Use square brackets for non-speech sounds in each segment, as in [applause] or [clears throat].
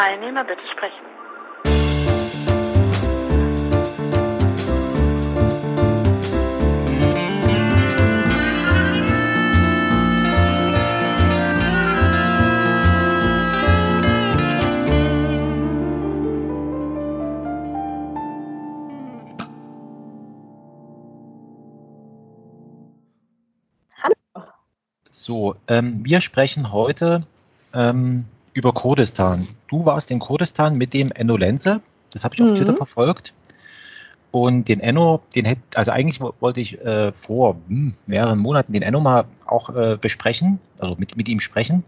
Teilnehmer bitte sprechen. So, ähm, wir sprechen heute ähm, über Kurdistan. Du warst in Kurdistan mit dem Enno Lenze, das habe ich auf Mhm. Twitter verfolgt. Und den Enno, den hätte, also eigentlich wo- wollte ich äh, vor hm, mehreren Monaten den Enno mal auch äh, besprechen, also mit, mit ihm sprechen.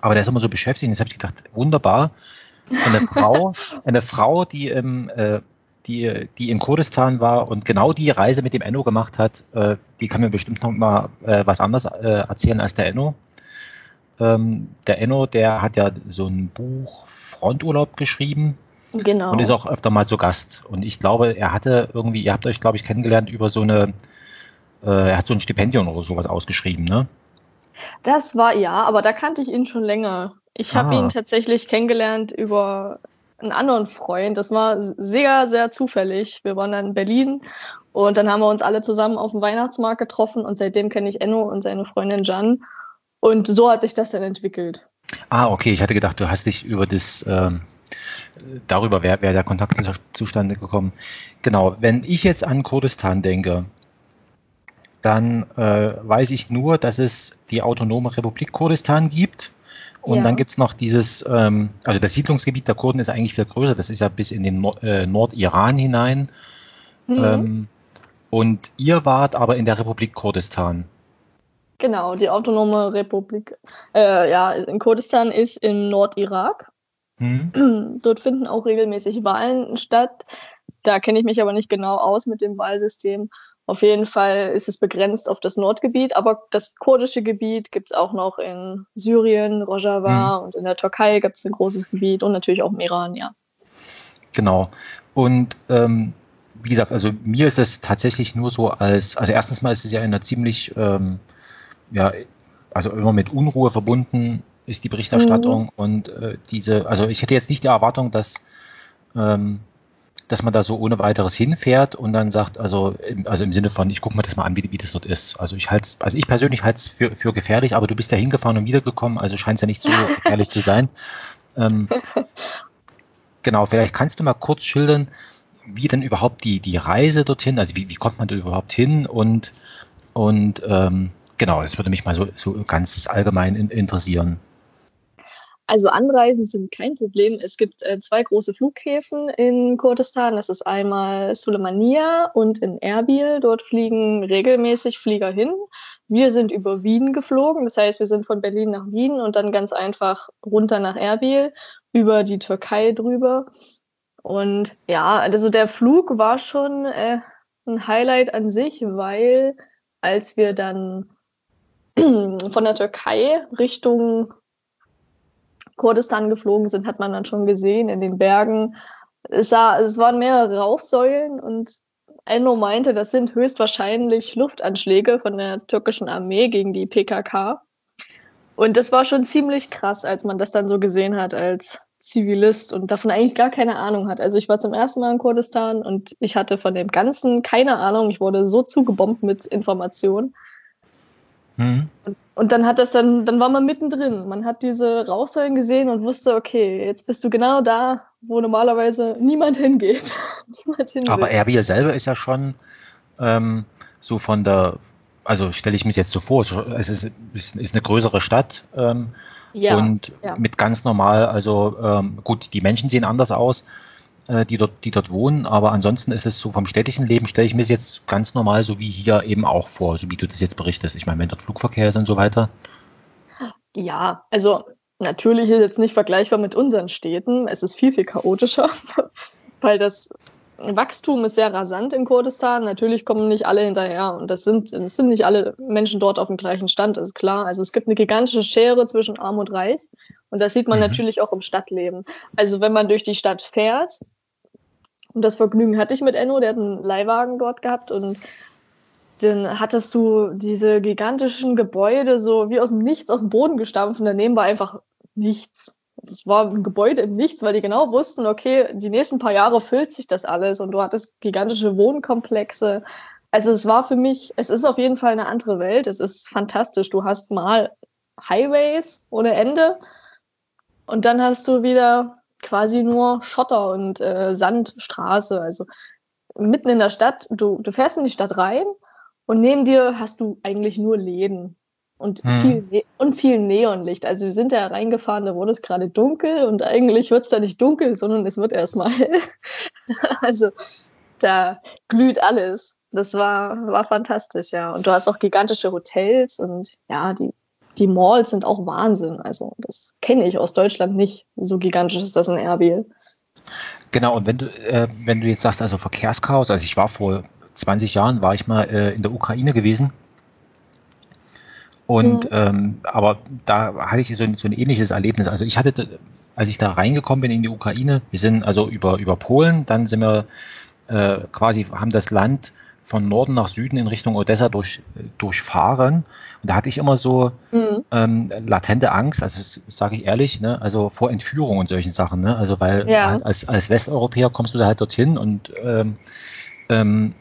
Aber der ist immer so beschäftigt. Jetzt habe ich gedacht, wunderbar. Eine [laughs] Frau, eine Frau, die im, äh, die, die in Kurdistan war und genau die Reise mit dem Enno gemacht hat, äh, die kann mir bestimmt noch mal äh, was anderes äh, erzählen als der Enno. Ähm, der Enno, der hat ja so ein Buch Fronturlaub geschrieben Genau. und ist auch öfter mal zu Gast. Und ich glaube, er hatte irgendwie, ihr habt euch, glaube ich, kennengelernt über so eine, äh, er hat so ein Stipendium oder sowas ausgeschrieben, ne? Das war ja, aber da kannte ich ihn schon länger. Ich habe Ah. ihn tatsächlich kennengelernt über einen anderen Freund. Das war sehr, sehr zufällig. Wir waren dann in Berlin und dann haben wir uns alle zusammen auf dem Weihnachtsmarkt getroffen und seitdem kenne ich Enno und seine Freundin Jan. Und so hat sich das dann entwickelt. Ah, okay, ich hatte gedacht, du hast dich über das, ähm, darüber wäre wär der Kontakt zu- zustande gekommen. Genau, wenn ich jetzt an Kurdistan denke, dann äh, weiß ich nur, dass es die autonome Republik Kurdistan gibt. Und Ja. dann gibt's noch dieses, ähm, also das Siedlungsgebiet der Kurden ist eigentlich viel größer, das ist ja bis in den Nord äh, Nordiran hinein. Mhm. Ähm, und ihr wart aber in der Republik Kurdistan. Genau, die autonome Republik, äh, ja, in Kurdistan ist im Nordirak. Hm? [clears throat] Dort finden auch regelmäßig Wahlen statt. Da kenne ich mich aber nicht genau aus mit dem Wahlsystem. Auf jeden Fall ist es begrenzt auf das Nordgebiet, aber das kurdische Gebiet gibt es auch noch in Syrien, Rojava und in der Türkei gibt es ein großes Gebiet und natürlich auch im Iran, ja. Genau. Und ähm, wie gesagt, also mir ist das tatsächlich nur so als, also erstens mal ist es ja in einer ziemlich, ähm, ja, also immer mit Unruhe verbunden ist die Berichterstattung und äh, diese, also ich hätte jetzt nicht die Erwartung, dass, ähm, dass man da so ohne weiteres hinfährt und dann sagt, also im, also im Sinne von, ich gucke mir das mal an, wie, wie das dort ist. Also ich halte also ich persönlich halte es für, für gefährlich, aber du bist ja hingefahren und wiedergekommen, also scheint es ja nicht so [laughs] gefährlich zu sein. Ähm, [laughs] genau, vielleicht kannst du mal kurz schildern, wie denn überhaupt die, die Reise dorthin, also wie, wie kommt man da überhaupt hin und, und ähm, genau, das würde mich mal so, so ganz allgemein in, interessieren. Also Anreisen sind kein Problem. Es gibt äh, zwei große Flughäfen in Kurdistan. Das ist einmal Sulemania und in Erbil. Dort fliegen regelmäßig Flieger hin. Wir sind über Wien geflogen. Das heißt, wir sind von Berlin nach Wien und dann ganz einfach runter nach Erbil, über die Türkei drüber. Und ja, also der Flug war schon äh, ein Highlight an sich, weil als wir dann [clears throat] von der Türkei Richtung Kurdistan geflogen sind, hat man dann schon gesehen in den Bergen. Es, sah, es waren mehrere Rauchsäulen und Enno meinte, das sind höchstwahrscheinlich Luftanschläge von der türkischen Armee gegen die PKK. Und das war schon ziemlich krass, als man das dann so gesehen hat als Zivilist und davon eigentlich gar keine Ahnung hat. Also ich war zum ersten Mal in Kurdistan und ich hatte von dem Ganzen keine Ahnung. Ich wurde so zugebombt mit Informationen. Hm? Und, und dann hat das dann, dann war man mittendrin. Man hat diese Rauchsäulen gesehen und wusste, okay, jetzt bist du genau da, wo normalerweise niemand hingeht. [laughs] niemand hin Aber. Erbil selber ist ja schon ähm, so von der, also stelle ich mir jetzt so vor, es ist, ist, ist eine größere Stadt ähm, ja, und ja. mit ganz normal, also ähm, gut, die Menschen sehen anders aus, die dort, die dort wohnen, aber ansonsten ist es so vom städtischen Leben, stelle ich mir es jetzt ganz normal so wie hier eben auch vor, so wie du das jetzt berichtest. Ich meine, wenn dort Flugverkehr ist und so weiter. ja, also natürlich ist es jetzt nicht vergleichbar mit unseren Städten. Es ist viel, viel chaotischer, [laughs] weil das Wachstum ist sehr rasant in Kurdistan. Natürlich kommen nicht alle hinterher und das sind, das sind nicht alle Menschen dort auf dem gleichen Stand, ist klar. Also es gibt eine gigantische Schere zwischen Arm und Reich und das sieht man Mhm. natürlich auch im Stadtleben. Also wenn man durch die Stadt fährt, und das Vergnügen hatte ich mit Enno, der hat einen Leihwagen dort gehabt und dann hattest du diese gigantischen Gebäude so wie aus dem Nichts, aus dem Boden gestampft und daneben war einfach nichts. Es war ein Gebäude im Nichts, weil die genau wussten, okay, die nächsten paar Jahre füllt sich das alles und du hattest gigantische Wohnkomplexe. Also es war für mich, es ist auf jeden Fall eine andere Welt. Es ist fantastisch. Du hast mal Highways ohne Ende und dann hast du wieder quasi nur Schotter und äh, Sandstraße. Also mitten in der Stadt, du, du fährst in die Stadt rein und neben dir hast du eigentlich nur Läden und, hm. viel, ne und viel Neonlicht. Also wir sind da reingefahren, da wurde es gerade dunkel und eigentlich wird es da nicht dunkel, sondern es wird erstmal hell. [laughs] also da glüht alles. Das war, war fantastisch, ja. Und du hast auch gigantische Hotels und ja, die, die Malls sind auch Wahnsinn. Also das kenne ich aus Deutschland nicht. So gigantisch ist das in Erbil. Genau, und wenn du, äh, wenn du jetzt sagst, also Verkehrschaos, also ich war vor 20 Jahren, war ich mal äh, in der Ukraine gewesen. Und mhm. ähm, aber da hatte ich so ein, so ein ähnliches Erlebnis. Also ich hatte, als ich da reingekommen bin in die Ukraine, wir sind also über, über Polen, dann sind wir äh, quasi, haben das Land von Norden nach Süden in Richtung Odessa durch, durchfahren. Und da hatte ich immer so mhm. ähm, latente Angst, also sage ich ehrlich, ne, also vor Entführung und solchen Sachen. Ne? Also weil ja. als, als Westeuropäer kommst du da halt dorthin und ähm, ähm,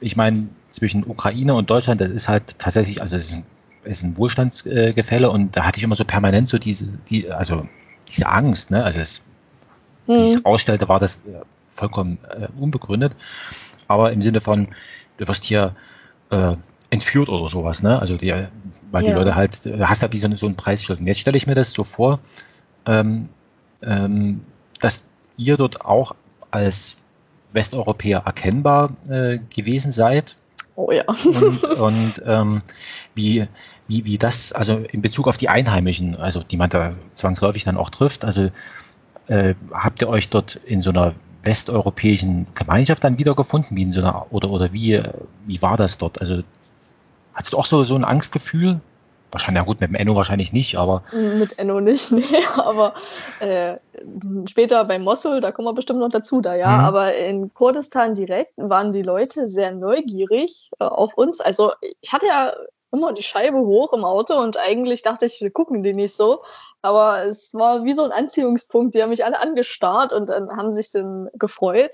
ich meine, zwischen Ukraine und Deutschland, das ist halt tatsächlich, also es ist ein, ist ein Wohlstandsgefälle und da hatte ich immer so permanent so diese, die, also diese Angst, ne? Also das, mhm. wie ich ausstellte, war das äh, vollkommen äh, unbegründet. Aber im Sinne von, du wirst hier äh, entführt oder sowas, ne? Also die, weil ja. die Leute halt, du hast halt so, so ein Preisschild. Und jetzt stelle ich mir das so vor, ähm, ähm, dass ihr dort auch als Westeuropäer erkennbar äh, gewesen seid. Oh ja. und, [laughs] und ähm, wie, wie, wie das, also in Bezug auf die Einheimischen, also die man da zwangsläufig dann auch trifft, also äh, habt ihr euch dort in so einer westeuropäischen Gemeinschaft dann wiedergefunden, wie in so einer, oder, oder wie, wie war das dort? Also hast du auch so, so ein Angstgefühl? Wahrscheinlich, ja gut, mit dem Enno wahrscheinlich nicht, aber. Mit Enno nicht, [laughs] nee, aber äh, später bei Mosul, da kommen wir bestimmt noch dazu, da ja, mhm. aber in Kurdistan direkt waren die Leute sehr neugierig äh, auf uns. Also ich hatte ja immer die Scheibe hoch im Auto und eigentlich dachte ich, wir gucken die nicht so. Aber es war wie so ein Anziehungspunkt. Die haben mich alle angestarrt und dann haben sich dann gefreut.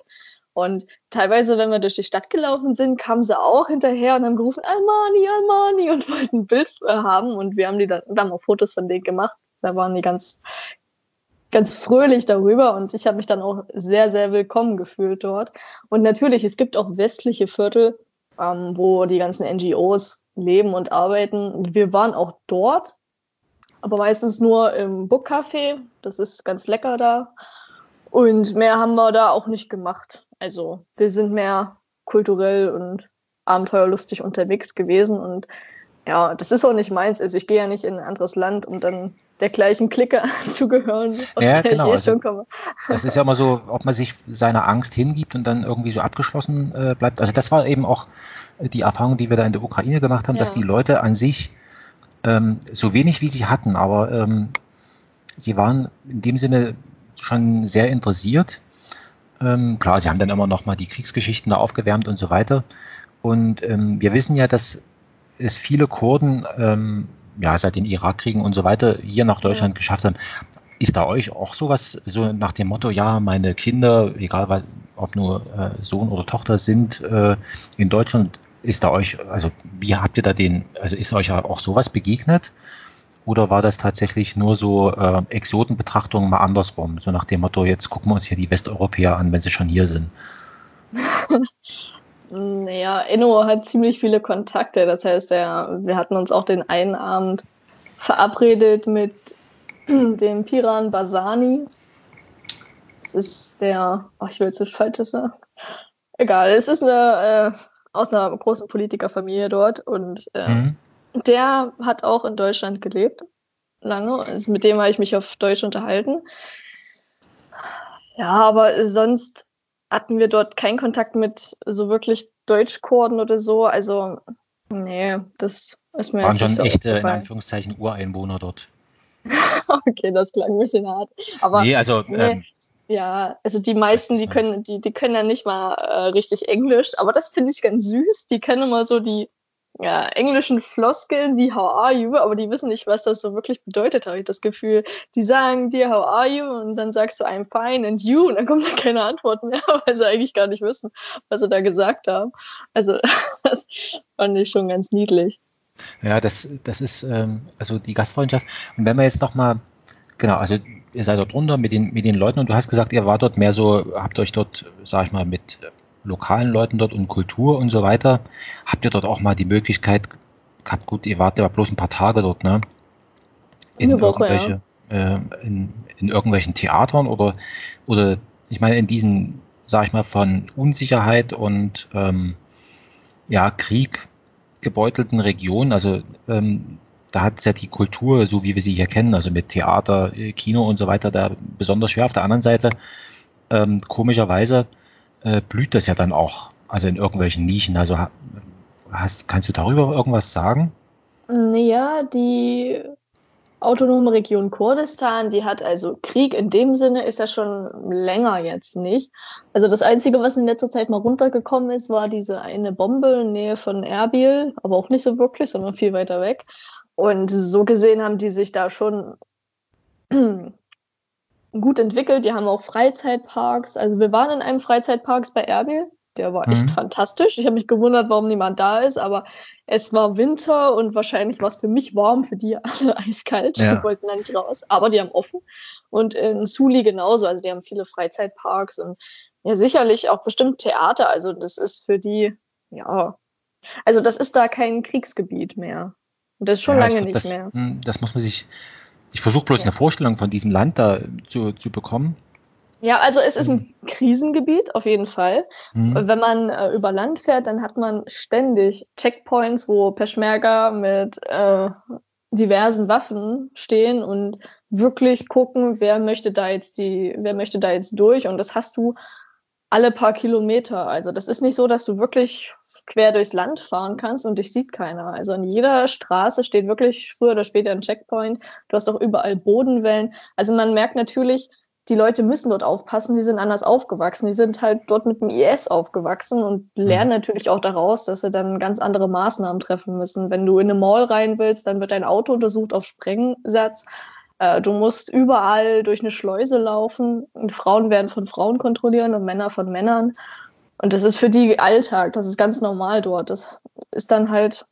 Und teilweise, wenn wir durch die Stadt gelaufen sind, kamen sie auch hinterher und haben gerufen, Almani, Almani und wollten ein Bild äh, haben. Und wir haben die dann, wir haben auch Fotos von denen gemacht. Da waren die ganz, ganz fröhlich darüber und ich habe mich dann auch sehr, sehr willkommen gefühlt dort. Und natürlich, es gibt auch westliche Viertel, ähm, wo die ganzen NGOs leben und arbeiten. Wir waren auch dort, aber meistens nur im Bookcafé. Das ist ganz lecker da. Und mehr haben wir da auch nicht gemacht. Also wir sind mehr kulturell und abenteuerlustig unterwegs gewesen und ja, das ist auch nicht meins. Also ich gehe ja nicht in ein anderes Land, um dann der gleichen Clique [laughs] anzugehören, aus ja, der genau. ich eh also, schon komme. Das ist ja immer so, ob man sich seiner Angst hingibt und dann irgendwie so abgeschlossen äh, bleibt. Also das war eben auch die Erfahrung, die wir da in der Ukraine gemacht haben, ja. dass die Leute an sich ähm, so wenig wie sie hatten, aber ähm, sie waren in dem Sinne schon sehr interessiert ähm, klar, sie haben dann immer noch mal die Kriegsgeschichten da aufgewärmt und so weiter. Und ähm, wir wissen ja, dass es viele Kurden ähm, ja seit den Irakkriegen und so weiter hier nach Deutschland ja. geschafft haben. Ist da euch auch sowas so nach dem Motto, ja, meine Kinder, egal ob nur äh, Sohn oder Tochter sind äh, in Deutschland, ist da euch, also wie habt ihr da den, also ist euch auch sowas begegnet? Oder war das tatsächlich nur so äh, Exotenbetrachtungen mal andersrum? So nach dem Motto, jetzt gucken wir uns hier die Westeuropäer an, wenn sie schon hier sind. [laughs] naja, Enno hat ziemlich viele Kontakte. Das heißt, er, wir hatten uns auch den einen Abend verabredet mit [clears throat] dem Piran Basani. Das ist der, oh, ich will jetzt nicht Falsches sagen. Egal, es ist eine, äh, aus einer großen Politikerfamilie dort und äh, mhm der hat auch in Deutschland gelebt, lange. Also mit dem habe ich mich auf Deutsch unterhalten. Ja, aber sonst hatten wir dort keinen Kontakt mit so wirklich Deutschkurden oder so. Also, nee, das ist mir Waren schon so echte, in Anführungszeichen, Ureinwohner dort. [laughs] okay, das klang ein bisschen hart. Aber nee, also, nee, ähm, ja, also die meisten, die können, die, die können ja nicht mal äh, richtig Englisch, aber das finde ich ganz süß. Die können immer so die ja, englischen Floskeln wie How are you, aber die wissen nicht, was das so wirklich bedeutet, habe ich das Gefühl. Die sagen dir How are you und dann sagst du I'm fine and you und dann kommt da keine Antwort mehr, [laughs] weil sie eigentlich gar nicht wissen, was sie da gesagt haben. Also [laughs] das fand ich schon ganz niedlich. Ja, das, das ist ähm, also die Gastfreundschaft. Und wenn wir jetzt nochmal, genau, also ihr seid dort runter mit den, mit den Leuten und du hast gesagt, ihr wart dort mehr so, habt euch dort, sag ich mal, mit lokalen Leuten dort und Kultur und so weiter. Habt ihr dort auch mal die Möglichkeit gehabt, gut, ihr wart ja bloß ein paar Tage dort, ne? In Woche, irgendwelche, ja. äh, in, in irgendwelchen Theatern oder, oder ich meine, in diesen, sag ich mal, von Unsicherheit und ähm, ja, Krieg gebeutelten Regionen, also ähm, da hat es ja die Kultur, so wie wir sie hier kennen, also mit Theater, Kino und so weiter, da besonders schwer. Auf der anderen Seite, ähm, komischerweise, äh, blüht das ja dann auch, also in irgendwelchen Nischen. Also hast, kannst du darüber irgendwas sagen? Ja, die autonome Region Kurdistan, die hat also Krieg in dem Sinne ist ja schon länger jetzt nicht. Also das Einzige, was in letzter Zeit mal runtergekommen ist, war diese eine Bombe in Nähe von Erbil, aber auch nicht so wirklich, sondern viel weiter weg. Und so gesehen haben die sich da schon gut entwickelt. Die haben auch Freizeitparks. Also wir waren in einem Freizeitpark bei Erbil. Der war echt mhm. fantastisch. Ich habe mich gewundert, warum niemand da ist, aber es war Winter und wahrscheinlich war es für mich warm, für die [laughs] alle eiskalt. Ja. Die wollten da nicht raus, aber die haben offen. Und in Suli genauso. Also die haben viele Freizeitparks und ja, sicherlich auch bestimmt Theater. Also das ist für die, ja, also das ist da kein Kriegsgebiet mehr. Und das ist schon ja, lange glaub, nicht das, mehr. Hm, das muss man sich ich versuche bloß ja. eine Vorstellung von diesem Land da zu, zu bekommen. Ja, also es ist ein Krisengebiet auf jeden Fall. Mhm. Wenn man äh, über Land fährt, dann hat man ständig Checkpoints, wo Peschmerga mit äh, diversen Waffen stehen und wirklich gucken, wer möchte da jetzt die, wer möchte da jetzt durch. Und das hast du alle paar Kilometer. Also das ist nicht so, dass du wirklich quer durchs Land fahren kannst und dich sieht keiner. Also an jeder Straße steht wirklich früher oder später ein Checkpoint. Du hast auch überall Bodenwellen. Also man merkt natürlich, die Leute müssen dort aufpassen, die sind anders aufgewachsen. Die sind halt dort mit dem IS aufgewachsen und mhm. lernen natürlich auch daraus, dass sie dann ganz andere Maßnahmen treffen müssen. Wenn du in eine Mall rein willst, dann wird dein Auto untersucht auf Sprengsatz. Äh, du musst überall durch eine Schleuse laufen. Und Frauen werden von Frauen kontrollieren und Männer von Männern. Und das ist für die Alltag, das ist ganz normal dort. Das ist dann halt,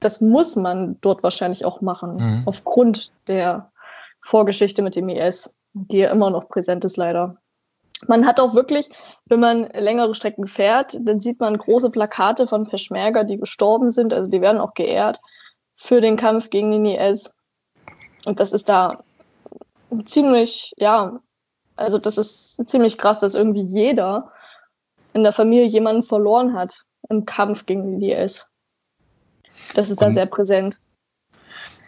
das muss man dort wahrscheinlich auch machen, mhm. aufgrund der Vorgeschichte mit dem IS, die ja immer noch präsent ist leider. Man hat auch wirklich, wenn man längere Strecken fährt, dann sieht man große Plakate von Peschmerga, die gestorben sind. Also die werden auch geehrt für den Kampf gegen den IS. Und das ist da ziemlich, ja, also das ist ziemlich krass, dass irgendwie jeder in der Familie jemanden verloren hat im Kampf gegen die IS. Das ist und, da sehr präsent.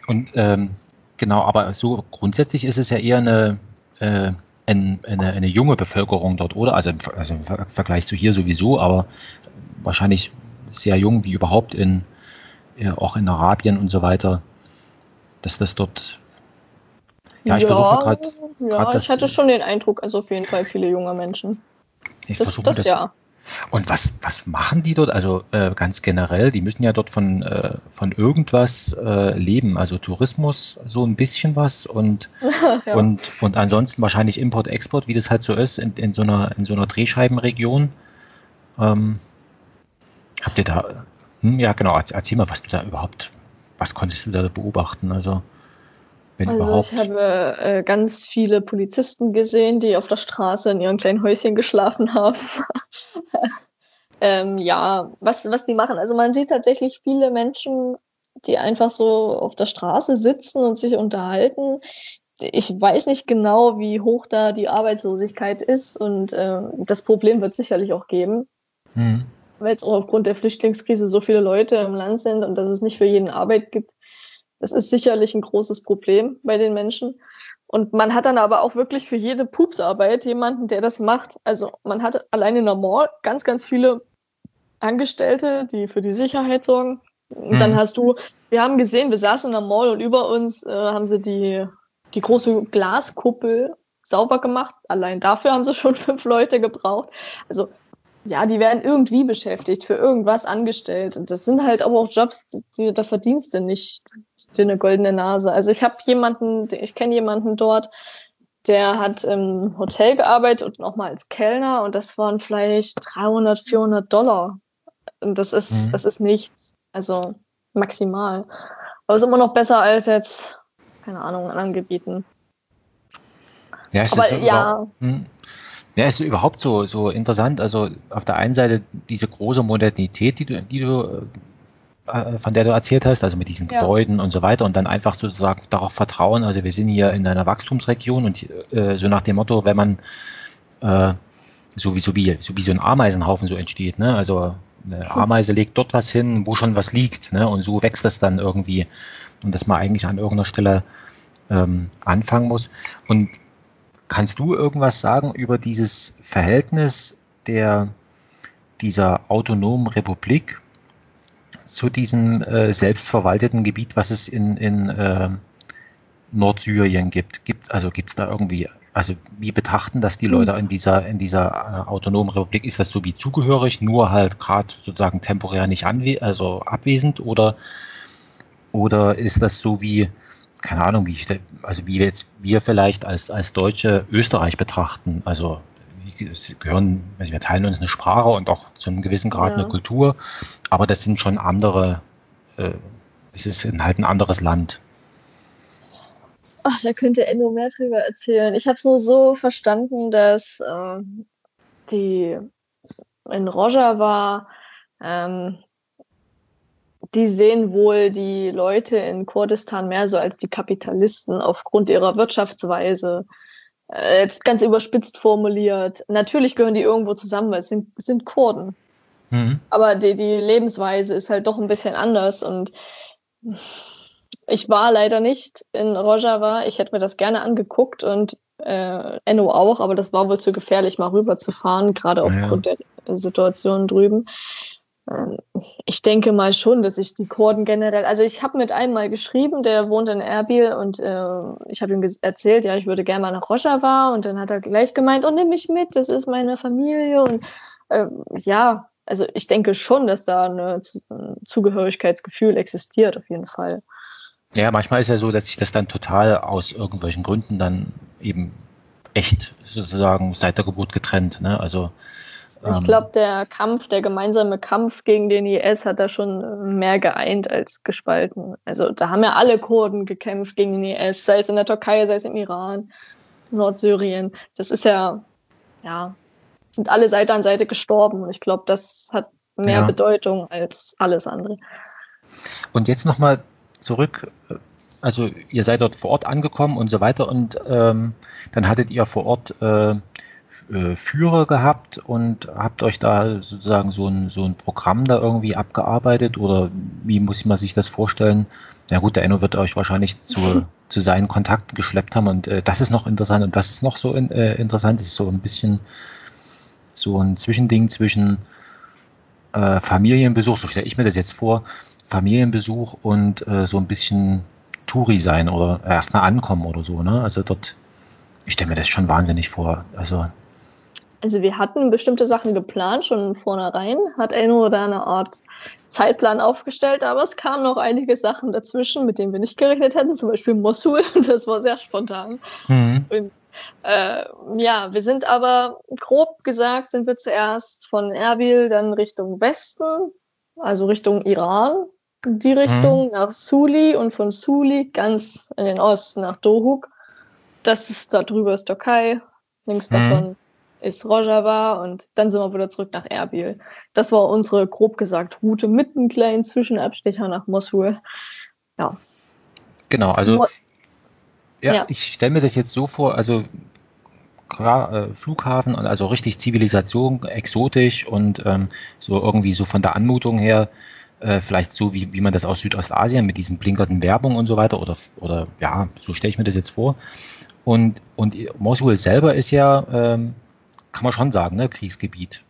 Und ähm, genau, aber so grundsätzlich ist es ja eher eine, äh, eine, eine, eine, junge Bevölkerung dort, oder? Also im, also im, Vergleich zu hier sowieso, aber wahrscheinlich sehr jung wie überhaupt in äh, auch in Arabien und so weiter, dass das dort ja, ich ja, versuche gerade. Ja, ich hatte schon den Eindruck, also auf jeden Fall viele junge Menschen. Ich versuche das, das ja. Und was, was machen die dort? Also äh, ganz generell, die müssen ja dort von, äh, von irgendwas äh, leben, also Tourismus, so ein bisschen was und, [laughs] ja. und, und ansonsten wahrscheinlich Import, Export, wie das halt so ist, in, in, so, einer, in so einer Drehscheibenregion. Ähm, habt ihr da, hm, ja genau, erzähl mal, was du da überhaupt, was konntest du da beobachten? Also wenn also überhaupt. ich habe äh, ganz viele Polizisten gesehen, die auf der Straße in ihren kleinen Häuschen geschlafen [laughs] haben. ähm, ja, was, was die machen. Also man sieht tatsächlich viele Menschen, die einfach so auf der Straße sitzen und sich unterhalten. Ich weiß nicht genau, wie hoch da die Arbeitslosigkeit ist und äh, das Problem wird sicherlich auch geben. Hm. Weil es auch aufgrund der Flüchtlingskrise so viele Leute im Land sind und dass es nicht für jeden Arbeit gibt, das ist sicherlich ein großes Problem bei den Menschen. Und man hat dann aber auch wirklich für jede Pupsarbeit jemanden, der das macht. Also man hat allein in der Mall ganz, ganz viele Angestellte, die für die Sicherheit sorgen. Und dann mhm. hast du, wir haben gesehen, wir saßen in der Mall und über uns äh, haben sie die, die große Glaskuppel sauber gemacht. Allein dafür haben sie schon [laughs] fünf Leute gebraucht. Also ja, die werden irgendwie beschäftigt, für irgendwas angestellt. Und das sind halt aber auch Jobs, die, da verdienst du nicht eine goldene Nase. Also ich habe jemanden, ich kenne jemanden dort, der hat im Hotel gearbeitet und nochmal als Kellner und das waren vielleicht 300, 400 Dollar. Und das ist, mhm. das ist nichts. Also maximal. Aber ist immer noch besser als jetzt, keine Ahnung, anderen Gebieten. Ja, es Aber, ist ja. Hm. Ja, es ist überhaupt so, so interessant. Also auf der einen Seite diese große Modernität, die du, die du äh, von der du erzählt hast, also mit diesen ja. Gebäuden und so weiter und dann einfach sozusagen darauf vertrauen, also wir sind hier in einer Wachstumsregion und äh, so nach dem Motto, wenn man äh, so, wie, so, wie, so wie so ein Ameisenhaufen so entsteht, ne? also eine Ameise legt dort was hin, wo schon was liegt ne? und so wächst das dann irgendwie und dass man eigentlich an irgendeiner Stelle ähm, anfangen muss und Kannst du irgendwas sagen über dieses Verhältnis der, dieser autonomen Republik zu diesem äh, selbstverwalteten Gebiet, was es in, in äh, Nordsyrien gibt? gibt also gibt es da irgendwie, also wie betrachten das die hm. Leute in dieser, in dieser äh, autonomen Republik? Ist das so wie zugehörig, nur halt gerade sozusagen temporär nicht anwe also abwesend oder, oder ist das so wie keine Ahnung, wie also wie jetzt wir vielleicht als, als Deutsche Österreich betrachten. Also wir gehören, also wir teilen uns eine Sprache und auch zu einem gewissen Grad ja. eine Kultur, aber das sind schon andere, äh, es ist halt ein anderes Land. Ach, da könnte Enno mehr drüber erzählen. Ich habe es nur so verstanden, dass äh, die in Rojava ähm, die sehen wohl die Leute in Kurdistan mehr so als die Kapitalisten aufgrund ihrer Wirtschaftsweise. Äh, jetzt ganz überspitzt formuliert. Natürlich gehören die irgendwo zusammen, weil es sind, sind Kurden. Mhm. Aber die, die Lebensweise ist halt doch ein bisschen anders und ich war leider nicht in Rojava. Ich hätte mir das gerne angeguckt und äh, Enno auch, aber das war wohl zu gefährlich, mal rüber zu fahren, gerade aufgrund ja. der Situation drüben. Ähm, ich denke mal schon, dass ich die Kurden generell, also ich habe mit einem mal geschrieben, der wohnt in Erbil und äh, ich habe ihm erzählt, ja, ich würde gerne mal nach Rojava und dann hat er gleich gemeint, oh, nimm mich mit, das ist meine Familie und äh, ja, also ich denke schon, dass da ein Zugehörigkeitsgefühl existiert, auf jeden Fall. Ja, manchmal ist ja so, dass sich das dann total aus irgendwelchen Gründen dann eben echt sozusagen seit der Geburt getrennt, ne? Also ich ähm, glaube, der Kampf, der gemeinsame Kampf gegen den IS hat da schon mehr geeint als gespalten. Also da haben ja alle Kurden gekämpft gegen den IS, sei es in der Türkei, sei es im Iran, Nordsyrien. Das ist ja, ja, sind alle Seite an Seite gestorben. Und ich glaube, das hat mehr ja. Bedeutung als alles andere. Und jetzt nochmal zurück also ihr seid dort vor Ort angekommen und so weiter und ähm, dann hattet ihr vor Ort äh, äh, Führer gehabt und habt euch da sozusagen so ein, so ein Programm da irgendwie abgearbeitet oder wie muss man sich das vorstellen? Ja gut, der Enno wird euch wahrscheinlich zu, [laughs] zu seinen Kontakten geschleppt haben und äh, das ist noch interessant und das ist noch so in, äh, interessant. Das ist so ein bisschen so ein Zwischending zwischen äh, Familienbesuch, so stelle ich mir das jetzt vor, Familienbesuch und äh, so ein bisschen Touri sein oder erstmal ankommen oder so. Ne? Also dort, ich stelle mir das schon wahnsinnig vor. Also also wir hatten bestimmte Sachen geplant, schon vornherein, hat Enno da eine Art Zeitplan aufgestellt, aber es kamen noch einige Sachen dazwischen, mit denen wir nicht gerechnet hätten, zum Beispiel Mosul, [laughs] das war sehr spontan. Mhm. Und äh, ja, wir sind aber grob gesagt, sind wir zuerst von Erbil dann Richtung Westen, also Richtung Iran, die Richtung mhm. nach Suli und von Suli ganz in den Osten nach Dohuk. Das ist da drüber ist Türkei, links mhm. davon ist Rojava und dann sind wir wieder zurück nach Erbil. Das war unsere, grob gesagt, Route mit einem kleinen Zwischenabstecher nach Mosul. Ja. Genau, also Mo ja, ja, ich stelle mir das jetzt so vor, also klar, äh, Flughafen, also richtig Zivilisation, exotisch und ähm, so irgendwie so von der Anmutung her, äh, vielleicht so wie, wie man das aus Südostasien mit diesen blinkernden Werbung und so weiter oder, oder ja, so stelle ich mir das jetzt vor. Und, und Mosul selber ist ja ähm, kann man schon sagen, ne, Kriegsgebiet.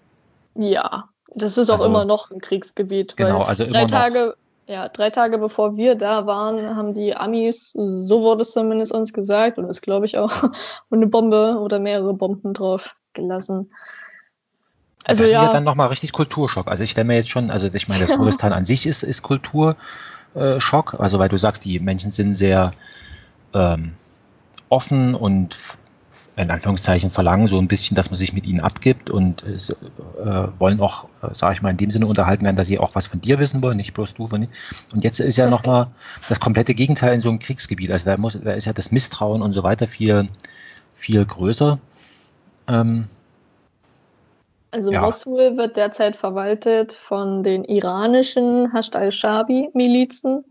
Ja, das ist auch also, immer noch ein Kriegsgebiet. Genau, also drei Tage, ja, drei Tage bevor wir da waren, haben die Amis, so wurde es zumindest uns gesagt, und das glaube ich auch, [laughs] eine Bombe oder mehrere Bomben drauf gelassen. Also das ja. ist ja dann nochmal richtig Kulturschock. Also ich stelle mir jetzt schon, also ich meine, das Kurdistan an sich ist, ist Kulturschock, also weil du sagst, die Menschen sind sehr ähm, offen und in Anführungszeichen verlangen so ein bisschen, dass man sich mit ihnen abgibt und äh, wollen auch, äh, sage ich mal, in dem Sinne unterhalten werden, dass sie auch was von dir wissen wollen, nicht bloß du von Und jetzt ist ja nochmal das komplette Gegenteil in so einem Kriegsgebiet. Also da, muss, da ist ja das Misstrauen und so weiter viel, viel größer. Ähm, also ja. Mosul wird derzeit verwaltet von den iranischen Hashd al-Shabi-Milizen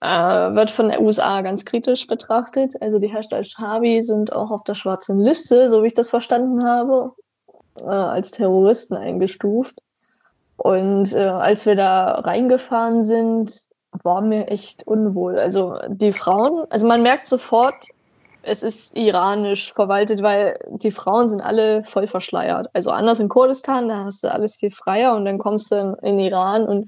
äh, wird von den USA ganz kritisch betrachtet. Also die Hashtag Shabi sind auch auf der schwarzen Liste, so wie ich das verstanden habe, äh, als Terroristen eingestuft. Und äh, als wir da reingefahren sind, war mir echt unwohl. Also die Frauen, also man merkt sofort, es ist iranisch verwaltet, weil die Frauen sind alle voll verschleiert. Also anders in Kurdistan, da hast du alles viel freier und dann kommst du in, in Iran und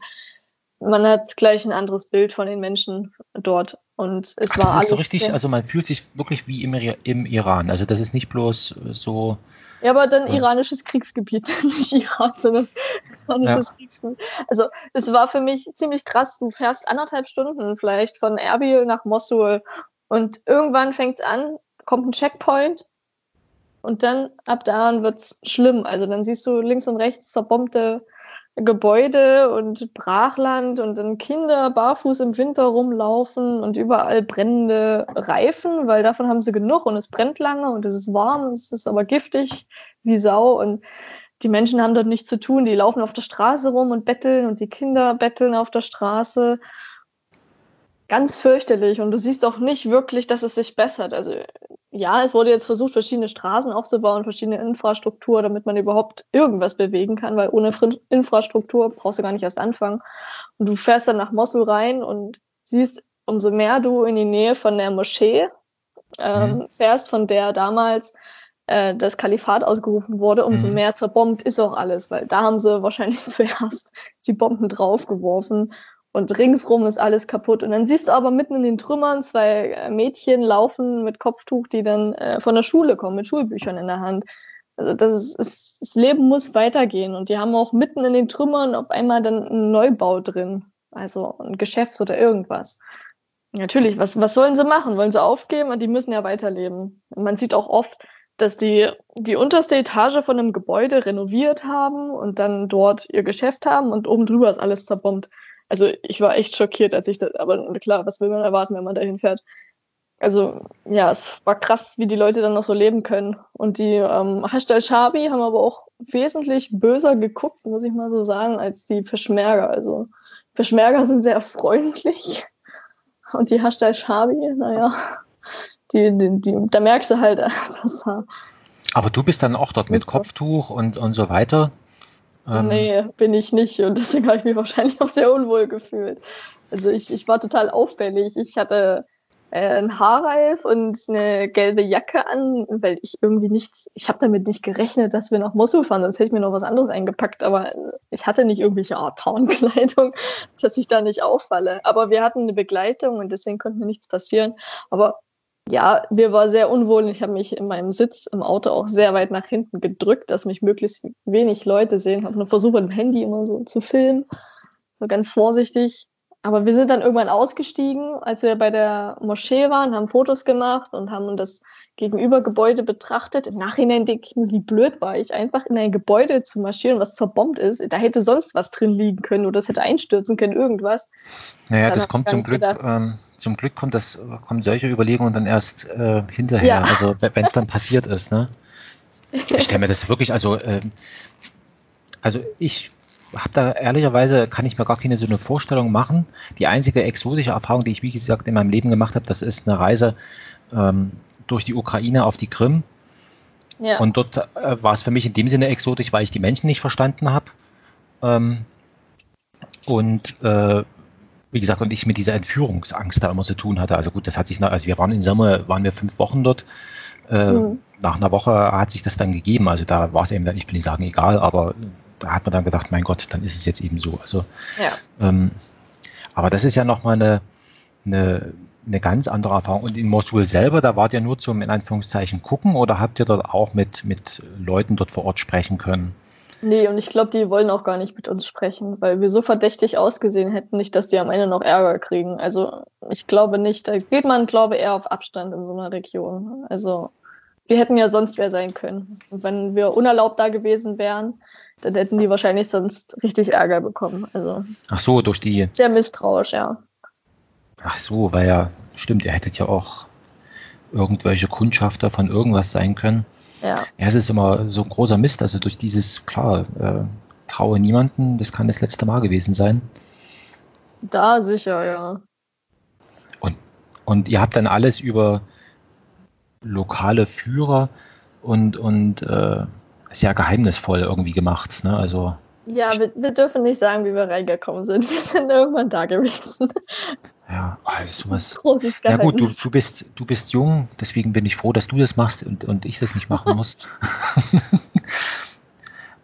man hat gleich ein anderes Bild von den Menschen dort. Und es Ach, war das alles. so richtig, also man fühlt sich wirklich wie im, im Iran. Also das ist nicht bloß so. Ja, aber dann ja. iranisches Kriegsgebiet, [laughs] nicht Iran, sondern iranisches ja. Kriegsgebiet. Also es war für mich ziemlich krass. Du fährst anderthalb Stunden vielleicht von Erbil nach Mosul und irgendwann fängt es an, kommt ein Checkpoint und dann ab da an wird es schlimm. Also dann siehst du links und rechts zerbombte Gebäude und Brachland und dann Kinder barfuß im Winter rumlaufen und überall brennende Reifen, weil davon haben sie genug und es brennt lange und es ist warm, es ist aber giftig wie Sau und die Menschen haben dort nichts zu tun, die laufen auf der Straße rum und betteln und die Kinder betteln auf der Straße. Ganz fürchterlich und du siehst auch nicht wirklich, dass es sich bessert. Also ja, es wurde jetzt versucht, verschiedene Straßen aufzubauen, verschiedene Infrastruktur, damit man überhaupt irgendwas bewegen kann, weil ohne Infrastruktur brauchst du gar nicht erst anfangen. Und du fährst dann nach Mosul rein und siehst, umso mehr du in die Nähe von der Moschee ähm, mhm. fährst, von der damals äh, das Kalifat ausgerufen wurde, umso mhm. mehr zerbombt ist auch alles, weil da haben sie wahrscheinlich [laughs] zuerst die Bomben draufgeworfen und ringsrum ist alles kaputt. Und dann siehst du aber mitten in den Trümmern zwei äh, Mädchen laufen mit Kopftuch, die dann äh, von der Schule kommen, mit Schulbüchern in der Hand. Also das, ist, das Leben muss weitergehen. Und die haben auch mitten in den Trümmern auf einmal dann einen Neubau drin. Also ein Geschäft oder irgendwas. Natürlich, was, was sollen sie machen? Wollen sie aufgeben? Und die müssen ja weiterleben. Man sieht auch oft, dass die die unterste Etage von einem Gebäude renoviert haben und dann dort ihr Geschäft haben und oben drüber ist alles zerbombt. Also ich war echt schockiert, als ich das, aber klar, was will man erwarten, wenn man dahin fährt? Also ja, es war krass, wie die Leute dann noch so leben können. Und die ähm, Hashtag Shabi haben aber auch wesentlich böser geguckt, muss ich mal so sagen, als die Peschmerga. Also Peschmerga sind sehr freundlich. Und die Hashtag Shabi, naja, die, die, die, da merkst du halt, [laughs] dass da. Aber du bist dann auch dort mit Kopftuch und, und so weiter. Ähm, nee, bin ich nicht und [laughs] deswegen habe ich mich wahrscheinlich auch sehr unwohl gefühlt. Also ich, ich war total auffällig. Ich hatte äh, einen Haarreif und eine gelbe Jacke an, weil ich irgendwie nichts, ich habe damit nicht gerechnet, dass wir nach Mosul fahren, sonst hätte ich mir noch was anderes eingepackt, aber ich hatte nicht irgendwelche Art Tarnkleidung, [laughs] dass ich da nicht auffalle. Aber wir hatten eine Begleitung und deswegen konnte mir nichts passieren. Aber ja, mir war sehr unwohl. Ich habe mich in meinem Sitz im Auto auch sehr weit nach hinten gedrückt, dass mich möglichst wenig Leute sehen. Habe nur versucht, mit dem Handy immer so zu filmen. War ganz vorsichtig. Aber wir sind dann irgendwann ausgestiegen, als wir bei der Moschee waren, haben Fotos gemacht und haben das Gegenübergebäude betrachtet. Im Nachhinein denke ich mir, wie blöd war ich, einfach in ein Gebäude zu marschieren, was zerbombt ist. Da hätte sonst was drin liegen können oder es hätte einstürzen können, irgendwas. Naja, dann das kommt zum Glück, ähm, zum Glück kommt das, kommen solche Überlegungen dann erst äh, hinterher, ja. also wenn es dann passiert ist, ne? Ich stelle mir das wirklich, also, ähm, also ich habe da ehrlicherweise, kann ich mir gar keine so eine Vorstellung machen. Die einzige exotische Erfahrung, die ich, wie gesagt, in meinem Leben gemacht habe, das ist eine Reise ähm, durch die Ukraine auf die Krim. Ja. Und dort äh, war es für mich in dem Sinne exotisch, weil ich die Menschen nicht verstanden habe. Ähm, und äh, wie gesagt, und ich mit dieser Entführungsangst da immer zu tun hatte. Also gut, das hat sich also wir waren in Sommer, waren wir fünf Wochen dort. Äh, mhm. Nach einer Woche hat sich das dann gegeben. Also da war es eben, ich will nicht sagen egal, aber da hat man dann gedacht, mein Gott, dann ist es jetzt eben so. Also, ja. ähm, aber das ist ja nochmal eine, eine, eine ganz andere Erfahrung. Und in Mosul selber, da wart ihr nur zum, in Anführungszeichen, gucken oder habt ihr dort auch mit, mit Leuten dort vor Ort sprechen können? Nee, und ich glaube, die wollen auch gar nicht mit uns sprechen, weil wir so verdächtig ausgesehen hätten, nicht, dass die am Ende noch Ärger kriegen. Also ich glaube nicht, da geht man, glaube eher auf Abstand in so einer Region. Also wir hätten ja sonst wer sein können. Und wenn wir unerlaubt da gewesen wären, dann hätten die wahrscheinlich sonst richtig Ärger bekommen. Also Ach so, durch die. Sehr misstrauisch, ja. Ach so, weil ja, stimmt, ihr hättet ja auch irgendwelche Kundschafter von irgendwas sein können. Ja. ja, es ist immer so ein großer Mist. Also durch dieses, klar, äh, traue niemanden, das kann das letzte Mal gewesen sein. Da sicher, ja. Und, und ihr habt dann alles über lokale Führer und, und äh, sehr geheimnisvoll irgendwie gemacht. Ne? Also ja, wir, wir, dürfen nicht sagen, wie wir reingekommen sind. Wir sind irgendwann da gewesen. Ja, also was. Großes Geheimnis. Ja gut, du, du, bist, du bist jung, deswegen bin ich froh, dass du das machst und, und ich das nicht machen [laughs] muss.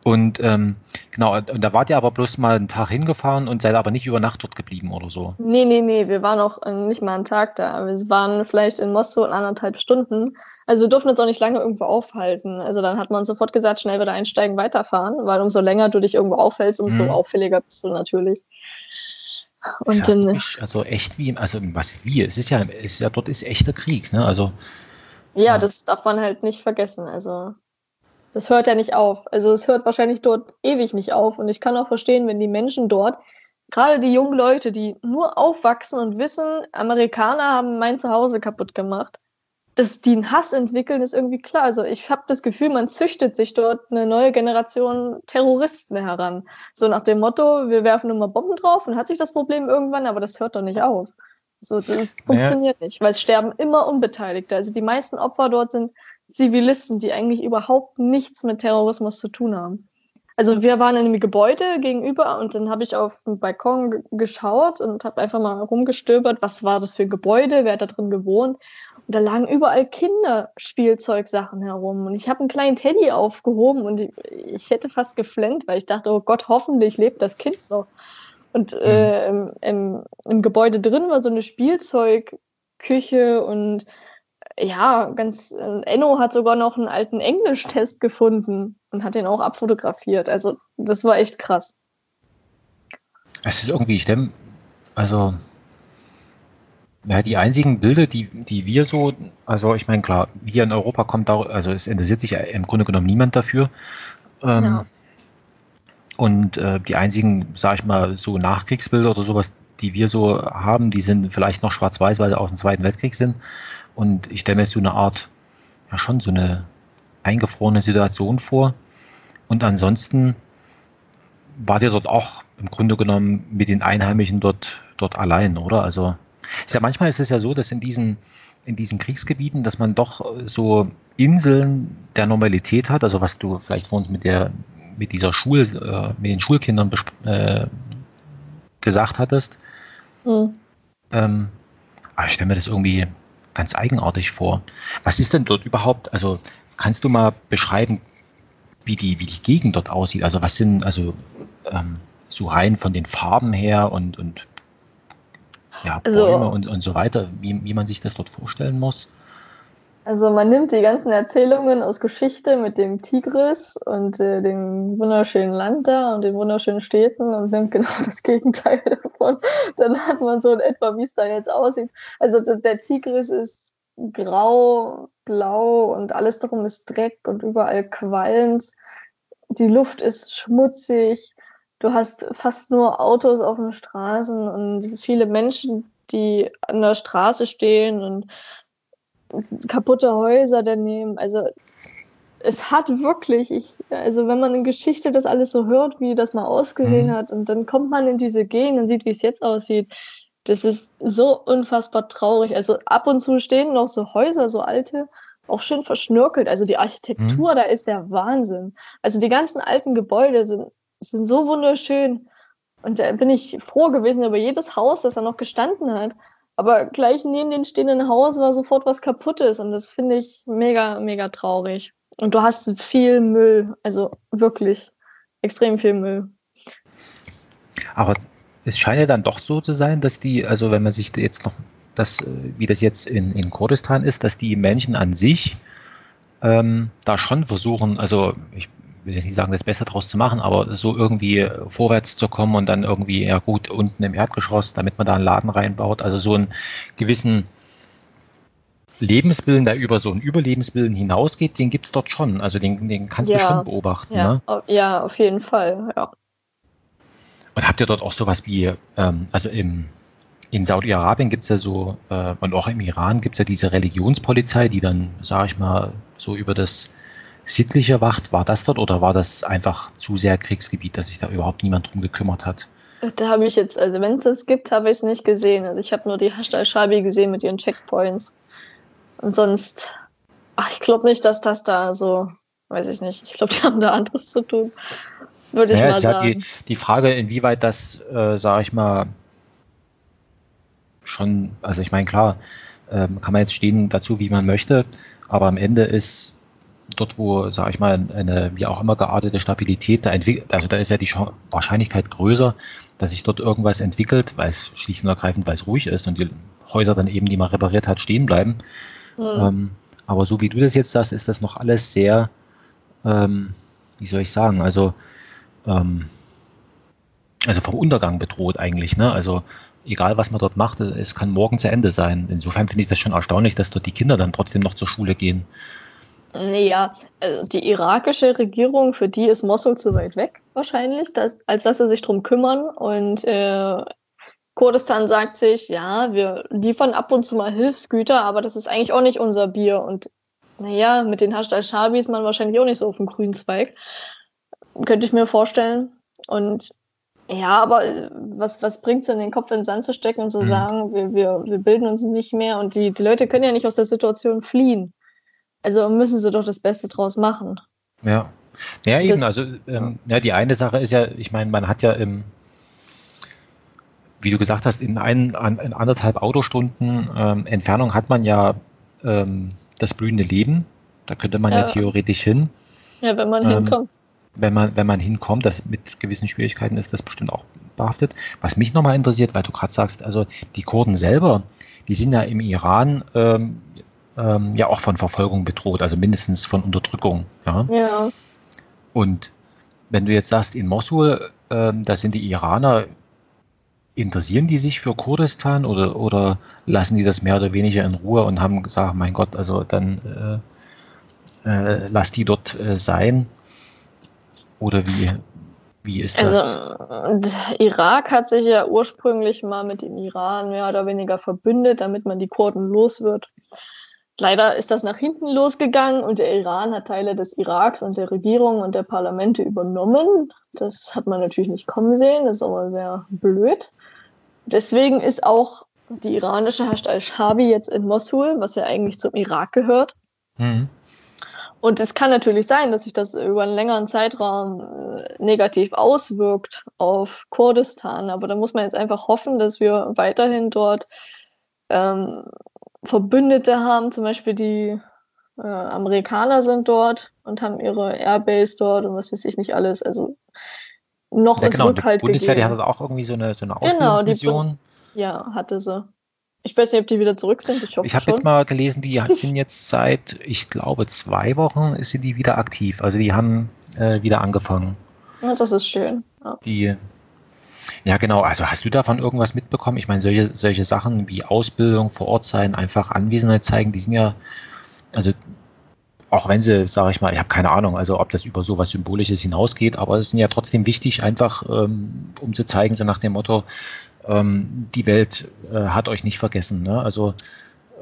Und ähm, genau, und da wart ihr aber bloß mal einen Tag hingefahren und seid aber nicht über Nacht dort geblieben oder so. Nee, nee, nee, wir waren auch äh, nicht mal einen Tag da. Wir waren vielleicht in Moskau anderthalb Stunden. Also wir durften uns auch nicht lange irgendwo aufhalten. Also dann hat man sofort gesagt, schnell wieder einsteigen, weiterfahren, weil umso länger du dich irgendwo aufhältst, umso mhm. auffälliger bist du natürlich. Und ja dann, also echt wie, also was wie, es ist ja, es ist ja, dort ist echter Krieg, ne? Also. Ja, ja, das darf man halt nicht vergessen. Also das hört ja nicht auf. Also es hört wahrscheinlich dort ewig nicht auf. Und ich kann auch verstehen, wenn die Menschen dort, gerade die jungen Leute, die nur aufwachsen und wissen, Amerikaner haben mein Zuhause kaputt gemacht, dass die einen Hass entwickeln, ist irgendwie klar. Also ich habe das Gefühl, man züchtet sich dort eine neue Generation Terroristen heran. So nach dem Motto, wir werfen immer Bomben drauf und hat sich das Problem irgendwann, aber das hört doch nicht auf. So, das funktioniert naja. nicht, weil es sterben immer Unbeteiligte. Also die meisten Opfer dort sind Zivilisten, die eigentlich überhaupt nichts mit Terrorismus zu tun haben. Also wir waren in einem Gebäude gegenüber und dann habe ich auf den Balkon geschaut und habe einfach mal rumgestöbert, was war das für ein Gebäude, wer hat da drin gewohnt. Und da lagen überall Kinderspielzeugsachen herum. Und ich habe einen kleinen Teddy aufgehoben und ich, ich, hätte fast geflennt, weil ich dachte, oh Gott, hoffentlich lebt das Kind noch. Und äh, im, im, im Gebäude drin war so eine Spielzeugküche und ja, ganz, äh, Enno hat sogar noch einen alten Englischtest gefunden und hat den auch abfotografiert. Also, das war echt krass. Es ist irgendwie, ich denke, also, ja, die einzigen Bilder, die, die wir so, also ich meine, klar, hier in Europa kommt da, also es interessiert sich ja im Grunde genommen niemand dafür. Ähm, ja. Und äh, die einzigen, sag ich mal, so Nachkriegsbilder oder sowas, die wir so haben, die sind vielleicht noch schwarz-weiß, weil sie aus dem Zweiten Weltkrieg sind. Und ich stelle mir so eine Art, ja schon so eine eingefrorene Situation vor. Und ansonsten war ihr dort auch im Grunde genommen mit den Einheimischen dort, dort allein, oder? Also ist ja manchmal ist es ja so, dass in diesen, in diesen Kriegsgebieten, dass man doch so Inseln der Normalität hat, also was du vielleicht vor uns mit der, mit dieser Schul, äh, mit den Schulkindern äh, gesagt hattest. Mhm. Ähm, aber ich stelle mir das irgendwie ganz eigenartig vor. Was ist denn dort überhaupt, also kannst du mal beschreiben, wie die, wie die Gegend dort aussieht? Also was sind, also ähm, so rein von den Farben her und, und ja, also Bäume also, und, und so weiter, wie, wie man sich das dort vorstellen muss? Also man nimmt die ganzen Erzählungen aus Geschichte mit dem Tigris und äh, dem wunderschönen Land da und den wunderschönen Städten und nimmt genau [laughs] das Gegenteil davon. Dann hat man so in etwa, wie es da jetzt aussieht. Also der Tigris ist grau, blau und alles darum ist Dreck und überall Qualms. Die Luft ist schmutzig. Du hast fast nur Autos auf den Straßen und viele Menschen, die an der Straße stehen und kaputte Häuser daneben. Also es hat wirklich, ich, also wenn man in Geschichte das alles so hört, wie das mal ausgesehen mhm. hat, und dann kommt man in diese Gegend und sieht, wie es jetzt aussieht. Das ist so unfassbar traurig. Also ab und zu stehen noch so Häuser, so alte, auch schön verschnörkelt. Also die Architektur, mhm. da ist der Wahnsinn. Also die ganzen alten Gebäude sind, sind so wunderschön. Und da bin ich froh gewesen über jedes Haus, das da noch gestanden hat. Aber gleich neben dem stehenden Haus war sofort was kaputtes und das finde ich mega, mega traurig. Und du hast viel Müll, also wirklich extrem viel Müll. Aber es scheint ja dann doch so zu sein, dass die, also wenn man sich jetzt noch das, wie das jetzt in, in Kurdistan ist, dass die Menschen an sich ähm, da schon versuchen, also ich will ich nicht sagen, das Beste draus zu machen, aber so irgendwie vorwärts zu kommen und dann irgendwie, ja gut, unten im Erdgeschoss, damit man da einen Laden reinbaut. Also so einen gewissen Lebenswillen, der über so einen Überlebenswillen hinausgeht, den gibt es dort schon. Also den, den kannst ja, du schon beobachten. Ja, ne? ja, auf jeden Fall, ja. Und habt ihr dort auch sowas wie, ähm, also im, in Saudi-Arabien gibt es ja so, äh, und auch im Iran gibt es ja diese Religionspolizei, die dann, sage ich mal, so über das Sittliche wacht. War das dort oder war das einfach zu sehr Kriegsgebiet, dass sich da überhaupt niemand drum gekümmert hat? Da habe ich jetzt, also wenn es das gibt, habe ich es nicht gesehen. Also ich habe nur die Hashd al-Shabi gesehen mit ihren Checkpoints. Und sonst, ach, ich glaube nicht, dass das da so, weiß ich nicht. Ich glaube, die [laughs] haben da anderes zu tun. Würde ich naja, mal sagen. Ja die, die Frage, inwieweit das, äh, sage ich mal, schon, also ich meine, klar, ähm, kann man jetzt stehen dazu, wie man möchte, aber am Ende ist dort, wo, sage ich mal, eine wie auch immer geartete Stabilität, da entwickelt, also da ist ja die Wahrscheinlichkeit größer, dass sich dort irgendwas entwickelt, weil es schlicht und ergreifend, weil es ruhig ist und die Häuser dann eben, die man repariert hat, stehen bleiben. Mhm. Ähm, aber so wie du das jetzt sagst, ist das noch alles sehr, ähm, wie soll ich sagen, also, ähm, also vom Untergang bedroht eigentlich. Ne? Also egal, was man dort macht, es kann morgen zu Ende sein. Insofern finde ich das schon erstaunlich, dass dort die Kinder dann trotzdem noch zur Schule gehen. Naja, also die irakische Regierung, für die ist Mosul zu weit weg wahrscheinlich, dass, als dass sie sich drum kümmern. Und äh, Kurdistan sagt sich, ja, wir liefern ab und zu mal Hilfsgüter, aber das ist eigentlich auch nicht unser Bier. Und naja, mit den Hasht al-Shabi ist man wahrscheinlich auch nicht so auf dem grünen Zweig. Könnte ich mir vorstellen. Und ja, aber äh, was, was bringt es in den Kopf in den Sand zu stecken und zu mhm. sagen, wir, wir, wir bilden uns nicht mehr und die, die Leute können ja nicht aus der Situation fliehen. Also müssen sie doch das Beste draus machen. Ja. Ja, eben, das, also ähm, ja, die eine Sache ist ja, ich meine, man hat ja im, wie du gesagt hast, in, ein, in anderthalb Autostunden ähm, Entfernung hat man ja ähm, das blühende Leben. Da könnte man ja, ja theoretisch hin. Ja, wenn man ähm, hinkommt. Wenn man, wenn man hinkommt, das mit gewissen Schwierigkeiten ist das bestimmt auch behaftet. Was mich nochmal interessiert, weil du gerade sagst, also die Kurden selber, die sind ja im Iran ähm, ähm, ja auch von Verfolgung bedroht, also mindestens von Unterdrückung. Ja. ja. Und wenn du jetzt sagst, in Mosul, ähm, da sind die Iraner interessieren die sich für Kurdistan oder, oder lassen die das mehr oder weniger in Ruhe und haben gesagt, mein Gott, also dann äh, äh, lass die dort äh, sein? Oder wie, wie ist das? Also, Irak hat sich ja ursprünglich mal mit dem Iran mehr oder weniger verbündet, damit man die Kurden los wird. Leider ist das nach hinten losgegangen und der Iran hat Teile des Iraks und der Regierung und der Parlamente übernommen. Das hat man natürlich nicht kommen sehen, das ist aber sehr blöd. Deswegen ist auch die iranische Hasht al-Shabi jetzt in Mosul, was ja eigentlich zum Irak gehört. Mhm. Und es kann natürlich sein, dass sich das über einen längeren Zeitraum äh, negativ auswirkt auf Kurdistan. Aber da muss man jetzt einfach hoffen, dass wir weiterhin dort ähm, Verbündete haben, zum Beispiel die äh, Amerikaner sind dort und haben ihre Airbase dort und was weiß ich nicht alles. Also noch ja, ist genau, Rückhalt die Bundeswehr, gegeben. die hatte auch irgendwie so eine, so eine Ausbildungsmission. Genau, ja, hatte sie. Ich weiß nicht, ob die wieder zurück sind. Ich hoffe Ich habe jetzt mal gelesen, die sind jetzt seit, ich glaube, zwei Wochen sind die wieder aktiv. Also die haben äh, wieder angefangen. Ja, das ist schön. Ja. Die ja, genau. Also hast du davon irgendwas mitbekommen? Ich meine, solche, solche Sachen wie Ausbildung vor Ort sein, einfach Anwesenheit zeigen, die sind ja, also auch wenn sie, sage ich mal, ich habe keine Ahnung, also ob das über so was Symbolisches hinausgeht, aber es sind ja trotzdem wichtig, einfach ähm, um zu zeigen, so nach dem Motto, ähm, die Welt äh, hat euch nicht vergessen. Ne? Also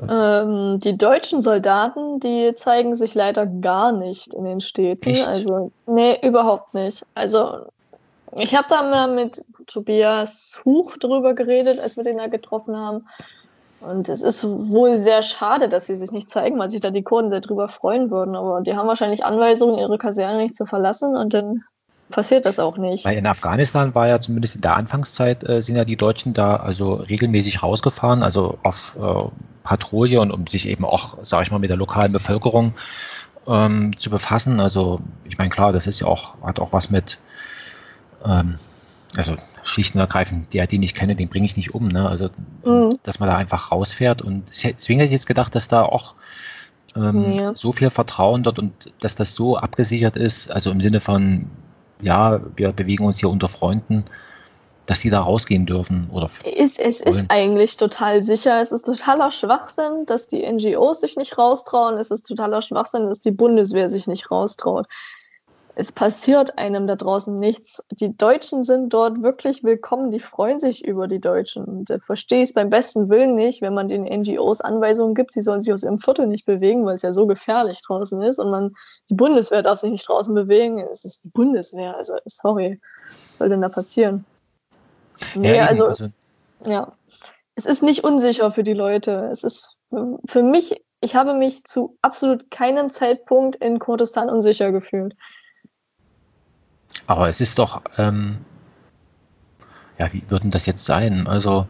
ähm, die deutschen Soldaten, die zeigen sich leider gar nicht in den Städten. Echt? Also, nee, überhaupt nicht. Also, ich habe da mal mit Tobias Huch drüber geredet, als wir den da getroffen haben. Und es ist wohl sehr schade, dass sie sich nicht zeigen, weil sich da die Kurden sehr drüber freuen würden. Aber die haben wahrscheinlich Anweisungen, ihre Kaserne nicht zu verlassen und dann passiert das auch nicht. Weil in Afghanistan war ja zumindest in der Anfangszeit, äh, sind ja die Deutschen da also regelmäßig rausgefahren, also auf äh, Patrouille und um sich eben auch, sage ich mal, mit der lokalen Bevölkerung ähm, zu befassen. Also ich meine, klar, das ist ja auch, hat auch was mit ähm, also schlicht und ergreifend, der, den ich kenne, den bringe ich nicht um. Ne? Also, mhm. dass man da einfach rausfährt. Und deswegen hätte ich jetzt gedacht, dass da auch ähm, nee. so viel Vertrauen dort und dass das so abgesichert ist, also im Sinne von, ja, wir bewegen uns hier unter Freunden, dass die da rausgehen dürfen oder es, es ist eigentlich total sicher. Es ist totaler Schwachsinn, dass die NGOs sich nicht raustrauen. Es ist totaler Schwachsinn, dass die Bundeswehr sich nicht raustraut es passiert einem da draußen nichts. Die Deutschen sind dort wirklich willkommen, die freuen sich über die Deutschen. Und äh, verstehe ich es beim besten Willen nicht, wenn man den NGOs Anweisungen gibt, sie sollen sich aus ihrem Viertel nicht bewegen, weil es ja so gefährlich draußen ist und man, die Bundeswehr darf sich nicht draußen bewegen. Es ist die Bundeswehr, also sorry, was soll denn da passieren? Nee, ja, also, also, ja, es ist nicht unsicher für die Leute. Es ist für mich, ich habe mich zu absolut keinem Zeitpunkt in Kurdistan unsicher gefühlt. Aber es ist doch, ähm, ja, wie würden das jetzt sein? Also,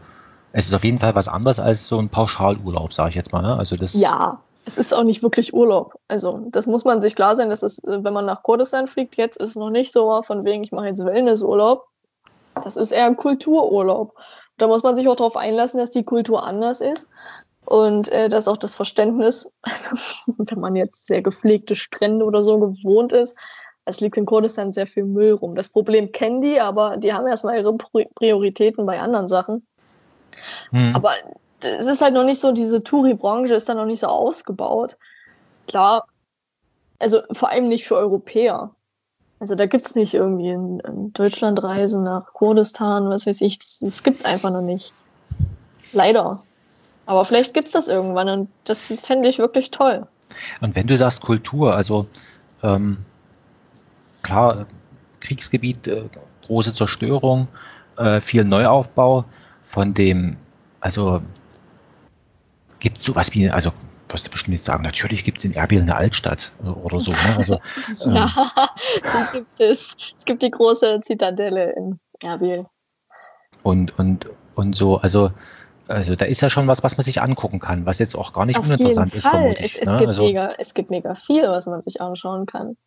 es ist auf jeden Fall was anderes als so ein Pauschalurlaub, sage ich jetzt mal. Ne? Also das ja, es ist auch nicht wirklich Urlaub. Also, das muss man sich klar sein, dass es, wenn man nach Kurdistan fliegt, jetzt ist noch nicht so von wegen, ich mache jetzt Wellnessurlaub. Das ist eher ein Kultururlaub. Da muss man sich auch darauf einlassen, dass die Kultur anders ist und äh, dass auch das Verständnis, also, [laughs] wenn man jetzt sehr gepflegte Strände oder so gewohnt ist, es liegt in Kurdistan sehr viel Müll rum. Das Problem kennen die, aber die haben erstmal ihre Prioritäten bei anderen Sachen. Hm. Aber es ist halt noch nicht so, diese Touri-Branche ist da noch nicht so ausgebaut. Klar, also vor allem nicht für Europäer. Also da gibt es nicht irgendwie in, in Deutschland Reisen nach Kurdistan, was weiß ich, das, das gibt es einfach noch nicht. Leider. Aber vielleicht gibt es das irgendwann und das fände ich wirklich toll. Und wenn du sagst Kultur, also ähm, klar, Kriegsgebiet, äh, große Zerstörung, äh, viel Neuaufbau. Von dem, also gibt es sowas wie, also wirst du bestimmt nicht sagen, natürlich gibt es in Erbil eine Altstadt oder so. Ne? Also, [laughs] ja, ähm, gibt es. Es gibt die große Zitadelle in Erbil. Und, und, und so, also, also da ist ja schon was, was man sich angucken kann, was jetzt auch gar nicht Auf uninteressant ist, vermute ich. Es, es, ne? gibt also, mega, es gibt mega viel, was man sich anschauen kann.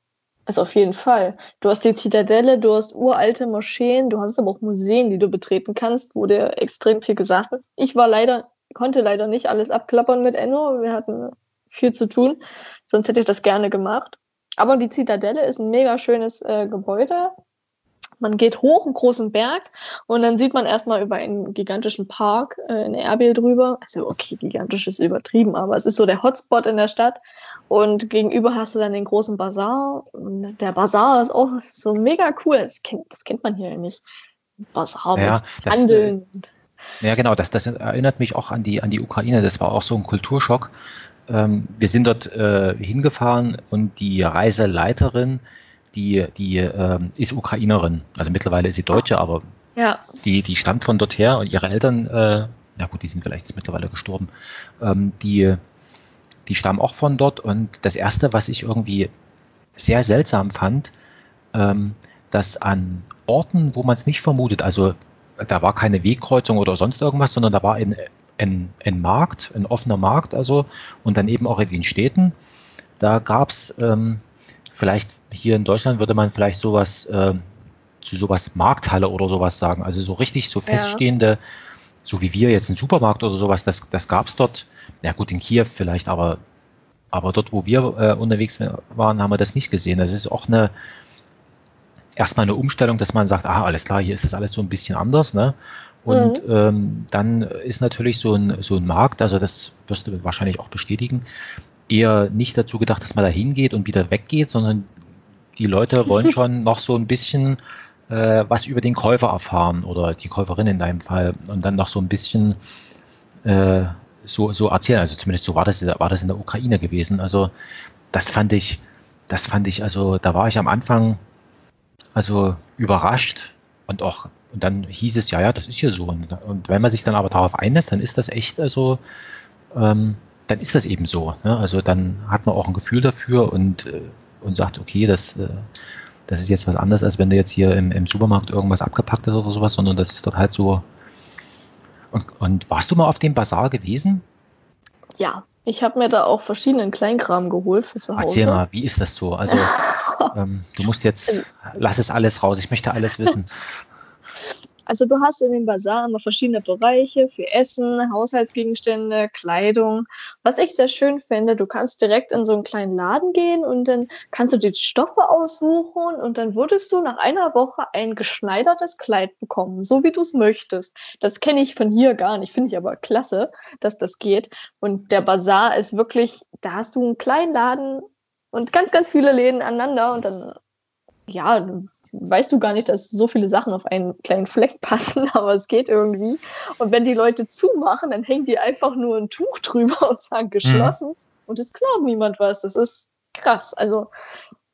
Also auf jeden Fall. Du hast die Zitadelle, du hast uralte Moscheen, du hast aber auch Museen, die du betreten kannst, wo dir extrem viel gesagt wird. Ich war leider, konnte leider nicht alles abklappern mit Enno. Wir hatten viel zu tun. Sonst hätte ich das gerne gemacht. Aber die Zitadelle ist ein mega schönes äh, Gebäude. Man geht hoch einen großen Berg und dann sieht man erstmal über einen gigantischen Park äh, in Erbil drüber. Also okay, gigantisch ist übertrieben, aber es ist so der Hotspot in der Stadt. Und gegenüber hast du dann den großen Bazar. Und der Bazar ist auch so mega cool. Das kennt, das kennt man hier nicht. Bazar ja, mit das, Handeln. Ja, genau, das, das erinnert mich auch an die, an die Ukraine. Das war auch so ein Kulturschock. Ähm, wir sind dort äh, hingefahren und die Reiseleiterin die, die äh, ist Ukrainerin. Also mittlerweile ist sie Deutsche, aber ja. die, die stammt von dort her und ihre Eltern, äh, ja gut, die sind vielleicht mittlerweile gestorben, ähm, die, die stammen auch von dort. Und das Erste, was ich irgendwie sehr seltsam fand, ähm, dass an Orten, wo man es nicht vermutet, also da war keine Wegkreuzung oder sonst irgendwas, sondern da war ein, ein, ein Markt, ein offener Markt, also und dann eben auch in den Städten. Da gab es ähm, vielleicht hier in Deutschland würde man vielleicht sowas äh, zu sowas Markthalle oder sowas sagen. Also so richtig so feststehende, ja. so wie wir jetzt einen Supermarkt oder sowas, das, das gab es dort. Ja gut, in Kiew vielleicht, aber, aber dort, wo wir äh, unterwegs waren, haben wir das nicht gesehen. Das ist auch eine erstmal eine Umstellung, dass man sagt, ah, alles klar, hier ist das alles so ein bisschen anders, ne? Und mhm. ähm, dann ist natürlich so ein, so ein Markt, also das wirst du wahrscheinlich auch bestätigen, eher nicht dazu gedacht, dass man da hingeht und wieder weggeht, sondern die Leute [laughs] wollen schon noch so ein bisschen äh, was über den Käufer erfahren oder die Käuferin in deinem Fall und dann noch so ein bisschen äh, so, so erzählen. Also zumindest so war das, war das in der Ukraine gewesen. Also das fand ich, das fand ich, also da war ich am Anfang also überrascht und auch, und dann hieß es, ja, ja, das ist hier so. Und, und wenn man sich dann aber darauf einlässt, dann ist das echt also ähm, dann ist das eben so. Ne? Also dann hat man auch ein Gefühl dafür und, äh, und sagt, okay, das, äh, das ist jetzt was anderes, als wenn du jetzt hier im, im Supermarkt irgendwas abgepackt hast oder sowas, sondern das ist dort halt so. Und, und warst du mal auf dem Bazar gewesen? Ja, ich habe mir da auch verschiedenen Kleinkram geholt für zu Hause. Erzähl mal, wie ist das so? Also [laughs] ähm, du musst jetzt, lass es alles raus, ich möchte alles wissen. [laughs] Also du hast in dem Bazar immer verschiedene Bereiche für Essen, Haushaltsgegenstände, Kleidung. Was ich sehr schön finde, du kannst direkt in so einen kleinen Laden gehen und dann kannst du die Stoffe aussuchen und dann würdest du nach einer Woche ein geschneidertes Kleid bekommen, so wie du es möchtest. Das kenne ich von hier gar nicht, finde ich aber klasse, dass das geht. Und der Bazar ist wirklich, da hast du einen kleinen Laden und ganz, ganz viele Läden aneinander und dann, ja, weißt du gar nicht, dass so viele Sachen auf einen kleinen Fleck [laughs] passen, aber es geht irgendwie. Und wenn die Leute zumachen, dann hängen die einfach nur ein Tuch [laughs] drüber und sagen geschlossen mhm. und es glaubt niemand was. Das ist krass. Also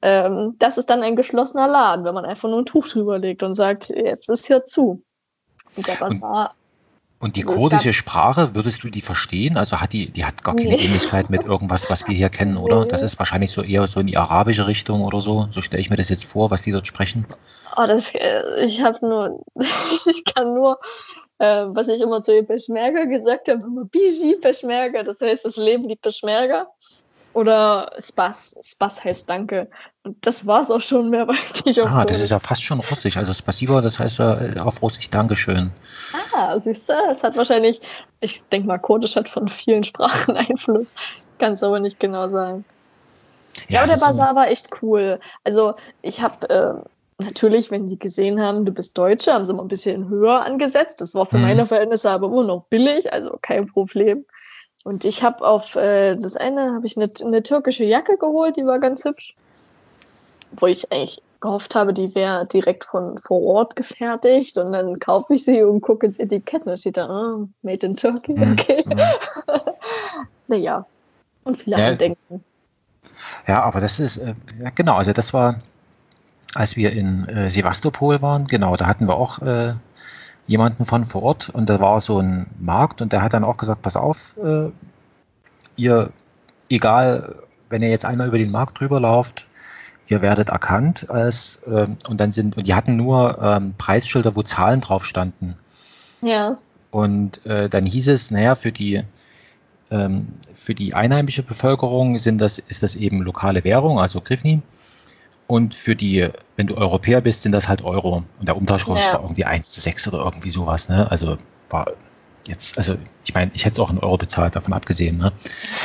ähm, das ist dann ein geschlossener Laden, wenn man einfach nur ein Tuch drüber legt und sagt, jetzt ist hier zu. Und der Bazar und die kurdische Sprache, würdest du die verstehen? Also hat die, die hat gar keine nee. Ähnlichkeit mit irgendwas, was wir hier kennen, oder? Nee. Das ist wahrscheinlich so eher so in die arabische Richtung oder so. So stelle ich mir das jetzt vor, was die dort sprechen. Oh, das, äh, ich habe nur, [laughs] ich kann nur, äh, was ich immer zu den Peschmerga gesagt habe, immer Biji Peschmerga, das heißt, das Leben die Peschmerga. Oder Spas. Spas heißt Danke. Und das war's auch schon, mehr weiß ich auch [laughs] Ah, das ist ja fast schon russisch. Also Spasiba, das heißt ja äh, auf Russisch Dankeschön. Ah, siehst du, es hat wahrscheinlich, ich denke mal, Kurdisch hat von vielen Sprachen [laughs] Einfluss. Kann es aber nicht genau sagen. Ja, aber der Bazar so war echt cool. Also ich habe äh, natürlich, wenn die gesehen haben, du bist Deutsche, haben sie mal ein bisschen höher angesetzt. Das war für mhm. meine Verhältnisse aber immer noch billig, also kein Problem. Und ich habe auf äh, das eine habe ich eine, eine türkische Jacke geholt, die war ganz hübsch. Wo ich eigentlich gehofft habe, die wäre direkt von vor Ort gefertigt und dann kaufe ich sie und gucke ins Etikett und da steht da, ah, made in Turkey, mhm, okay. [laughs] Mhm. naja, und viele ja, denken. Ja, aber das ist, äh, genau, also das war, als wir in äh, Sevastopol waren, genau, da hatten wir auch äh, jemanden von vor Ort und da war so ein Markt und der hat dann auch gesagt, pass auf, äh, ihr, egal, wenn ihr jetzt einmal über den Markt drüber lauft, ihr werdet erkannt als äh, und dann sind und die hatten nur ähm, Preisschilder, wo Zahlen drauf standen. Ja. Und äh, dann hieß es, naja, für die ähm, für die einheimische Bevölkerung sind das, ist das eben lokale Währung, also Grifni. Und für die, wenn du Europäer bist, sind das halt Euro. Und der Umtauschkurs ja. war irgendwie 1 zu 6 oder irgendwie sowas. Ne? Also war jetzt, also ich meine, ich hätte es auch in Euro bezahlt, davon abgesehen. Ne?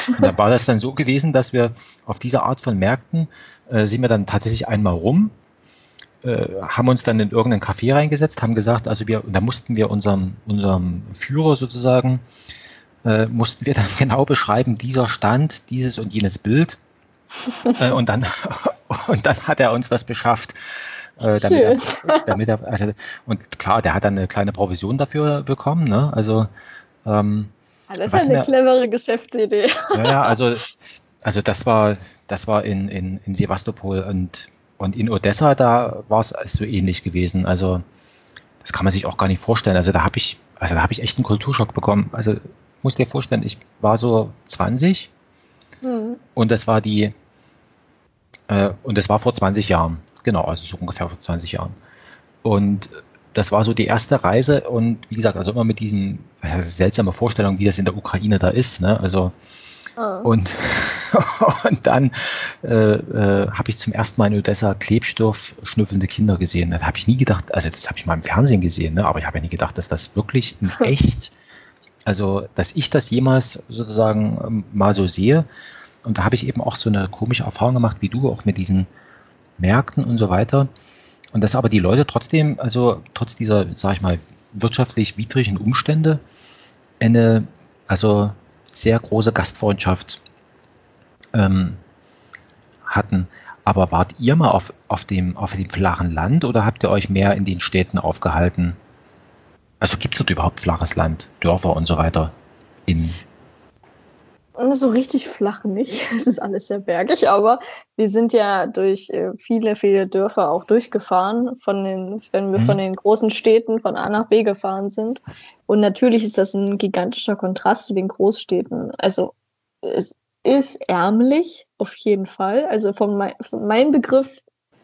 Und dann war das dann so gewesen, dass wir auf dieser Art von Märkten äh, sind wir dann tatsächlich einmal rum, äh, haben uns dann in irgendein Café reingesetzt, haben gesagt, also wir, da mussten wir unserem, unserem Führer sozusagen, äh, mussten wir dann [laughs] genau beschreiben, dieser Stand, dieses und jenes Bild. Äh, und dann [laughs] und dann hat er uns das beschafft. Äh, damit er, [laughs] damit er, also, und klar, der hat dann eine kleine Provision dafür bekommen. Ne? Also, ähm, ah, das ist eine mir, clevere Geschäftsidee. Ja, [laughs] also, also das war, das war in, in, in Sevastopol und, und in Odessa, da war es so ähnlich gewesen. Also das kann man sich auch gar nicht vorstellen. Also da habe ich, also da habe ich echt einen Kulturschock bekommen. Also muss dir vorstellen, ich war so 20 und das war die äh, und das war vor 20 Jahren. Genau, also so ungefähr vor 20 Jahren. Und das war so die erste Reise und wie gesagt, also immer mit diesem äh, seltsame Vorstellung, wie das in der Ukraine da ist. Ne? Also oh. und, [laughs] und dann äh, äh, habe ich zum ersten Mal in Odessa Klebstoff schnüffelnde Kinder gesehen. Das habe ich nie gedacht, also das habe ich mal im Fernsehen gesehen, ne? aber ich habe ja nie gedacht, dass das wirklich in [laughs] echt, also dass ich das jemals sozusagen ähm, mal so sehe. Und da habe ich eben auch so eine komische Erfahrung gemacht, wie du, auch mit diesen Märkten und so weiter. Und dass aber die Leute trotzdem, also trotz dieser, sage ich mal, wirtschaftlich widrigen Umstände, eine, also sehr große Gastfreundschaft ähm, hatten. Aber wart ihr mal auf, auf, dem, auf dem flachen Land oder habt ihr euch mehr in den Städten aufgehalten? Also gibt es dort überhaupt flaches Land, Dörfer und so weiter in so richtig flach nicht. [laughs] Es ist alles sehr bergig, aber wir sind ja durch äh, viele, viele Dörfer auch durchgefahren, von den, wenn wir mhm. von den großen Städten von A nach B gefahren sind. Und natürlich ist das ein gigantischer Kontrast zu den Großstädten. Also es ist ärmlich, auf jeden Fall. Also von, mein, von meinem Begriff,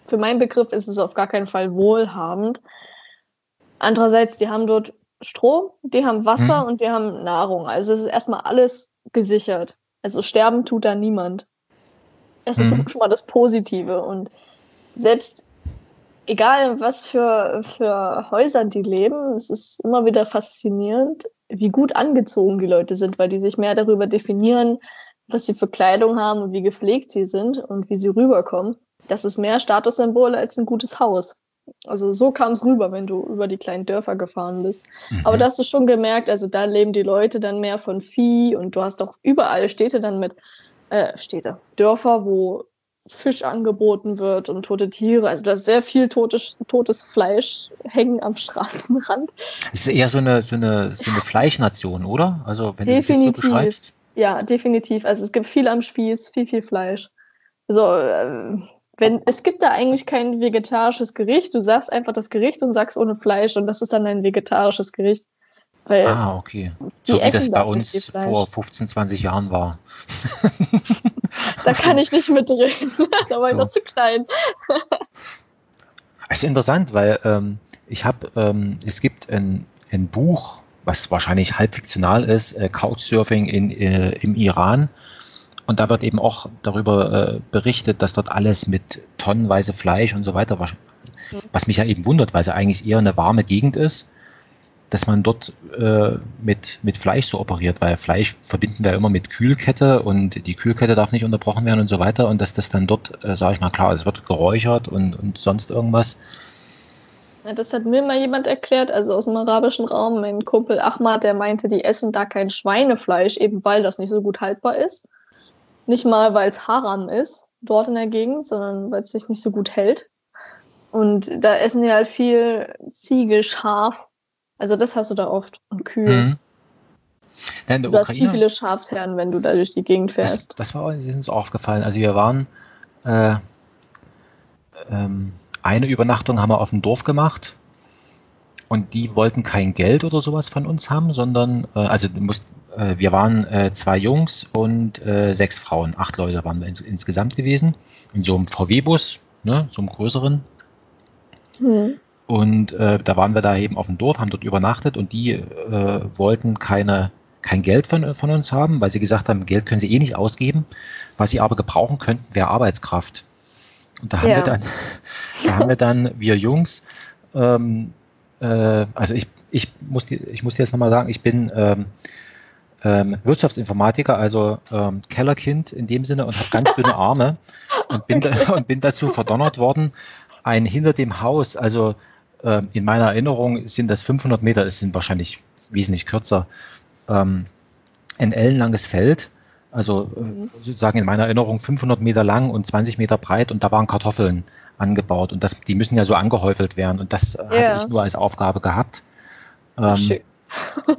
für meinen Begriff ist es auf gar keinen Fall wohlhabend. Andererseits, die haben dort Strom, die haben Wasser mhm. und die haben Nahrung. Also es ist erstmal alles gesichert. Also sterben tut da niemand. Es ist mhm. schon mal das Positive. Und selbst egal was für, für Häuser die leben, es ist immer wieder faszinierend, wie gut angezogen die Leute sind, weil die sich mehr darüber definieren, was sie für Kleidung haben und wie gepflegt sie sind und wie sie rüberkommen. Das ist mehr Statussymbol als ein gutes Haus. Also so kam es rüber, wenn du über die kleinen Dörfer gefahren bist. Mhm. Aber da hast du schon gemerkt, also da leben die Leute dann mehr von Vieh und du hast auch überall Städte dann mit, äh, Städte, Dörfer, wo Fisch angeboten wird und tote Tiere. Also da ist sehr viel totes, totes Fleisch hängen am Straßenrand. Es ist eher so eine, so eine, so eine Fleischnation, oder? Also wenn definitiv. du das so beschreibst. Ja, definitiv. Also es gibt viel am Spieß, viel, viel Fleisch. Also äh, wenn, es gibt da eigentlich kein vegetarisches Gericht. Du sagst einfach das Gericht und sagst ohne Fleisch und das ist dann ein vegetarisches Gericht. Ah, okay. So wie das bei uns vor 15, 20 Jahren war. [laughs] da kann ich nicht mitreden. [laughs] da war so. ich noch zu klein. Es ist interessant, weil ähm, ich habe, ähm, es gibt ein, ein Buch, was wahrscheinlich halb fiktional ist, äh, Couchsurfing in, äh, im Iran. Und da wird eben auch darüber äh, berichtet, dass dort alles mit tonnenweise Fleisch und so weiter, was, was mich ja eben wundert, weil es ja eigentlich eher eine warme Gegend ist dass man dort äh, mit, mit Fleisch so operiert, weil Fleisch verbinden wir immer mit Kühlkette und die Kühlkette darf nicht unterbrochen werden und so weiter und dass das dann dort, äh, sage ich mal, klar, es wird geräuchert und, und sonst irgendwas. Ja, das hat mir mal jemand erklärt, also aus dem arabischen Raum, mein Kumpel Ahmad, der meinte, die essen da kein Schweinefleisch, eben weil das nicht so gut haltbar ist. Nicht mal, weil es Haram ist, dort in der Gegend, sondern weil es sich nicht so gut hält. Und da essen die halt viel Ziege, Schaf, also das hast du da oft. Und Kühe. Mhm. Ja, du Ukraine, hast viel, viele Schafsherden, wenn du da durch die Gegend fährst. Das, das war uns aufgefallen. Also wir waren äh, ähm, eine Übernachtung haben wir auf dem Dorf gemacht und die wollten kein Geld oder sowas von uns haben, sondern äh, also musst, äh, wir waren äh, zwei Jungs und äh, sechs Frauen, acht Leute waren wir ins, insgesamt gewesen in so einem VW-Bus, ne, so einem größeren. Mhm. Und äh, da waren wir da eben auf dem Dorf, haben dort übernachtet und die äh, wollten keine, kein Geld von, von uns haben, weil sie gesagt haben, Geld können sie eh nicht ausgeben. Was sie aber gebrauchen könnten, wäre Arbeitskraft. Und da haben ja. wir dann, da haben wir dann, wir Jungs, ähm, äh, also ich, ich muss, ich muss dir jetzt nochmal sagen, ich bin ähm, ähm, Wirtschaftsinformatiker, also ähm, Kellerkind in dem Sinne und habe ganz dünne [laughs] Arme und bin, okay. [laughs] und bin dazu verdonnert worden, ein hinter dem Haus, also äh, in meiner Erinnerung sind das 500 Meter, es sind wahrscheinlich wesentlich kürzer, ähm, ein ellenlanges Feld, also äh, mhm. sozusagen in meiner Erinnerung 500 Meter lang und 20 Meter breit und da waren Kartoffeln angebaut und das, die müssen ja so angehäufelt werden und das ja. hatte ich nur als Aufgabe gehabt. Ähm,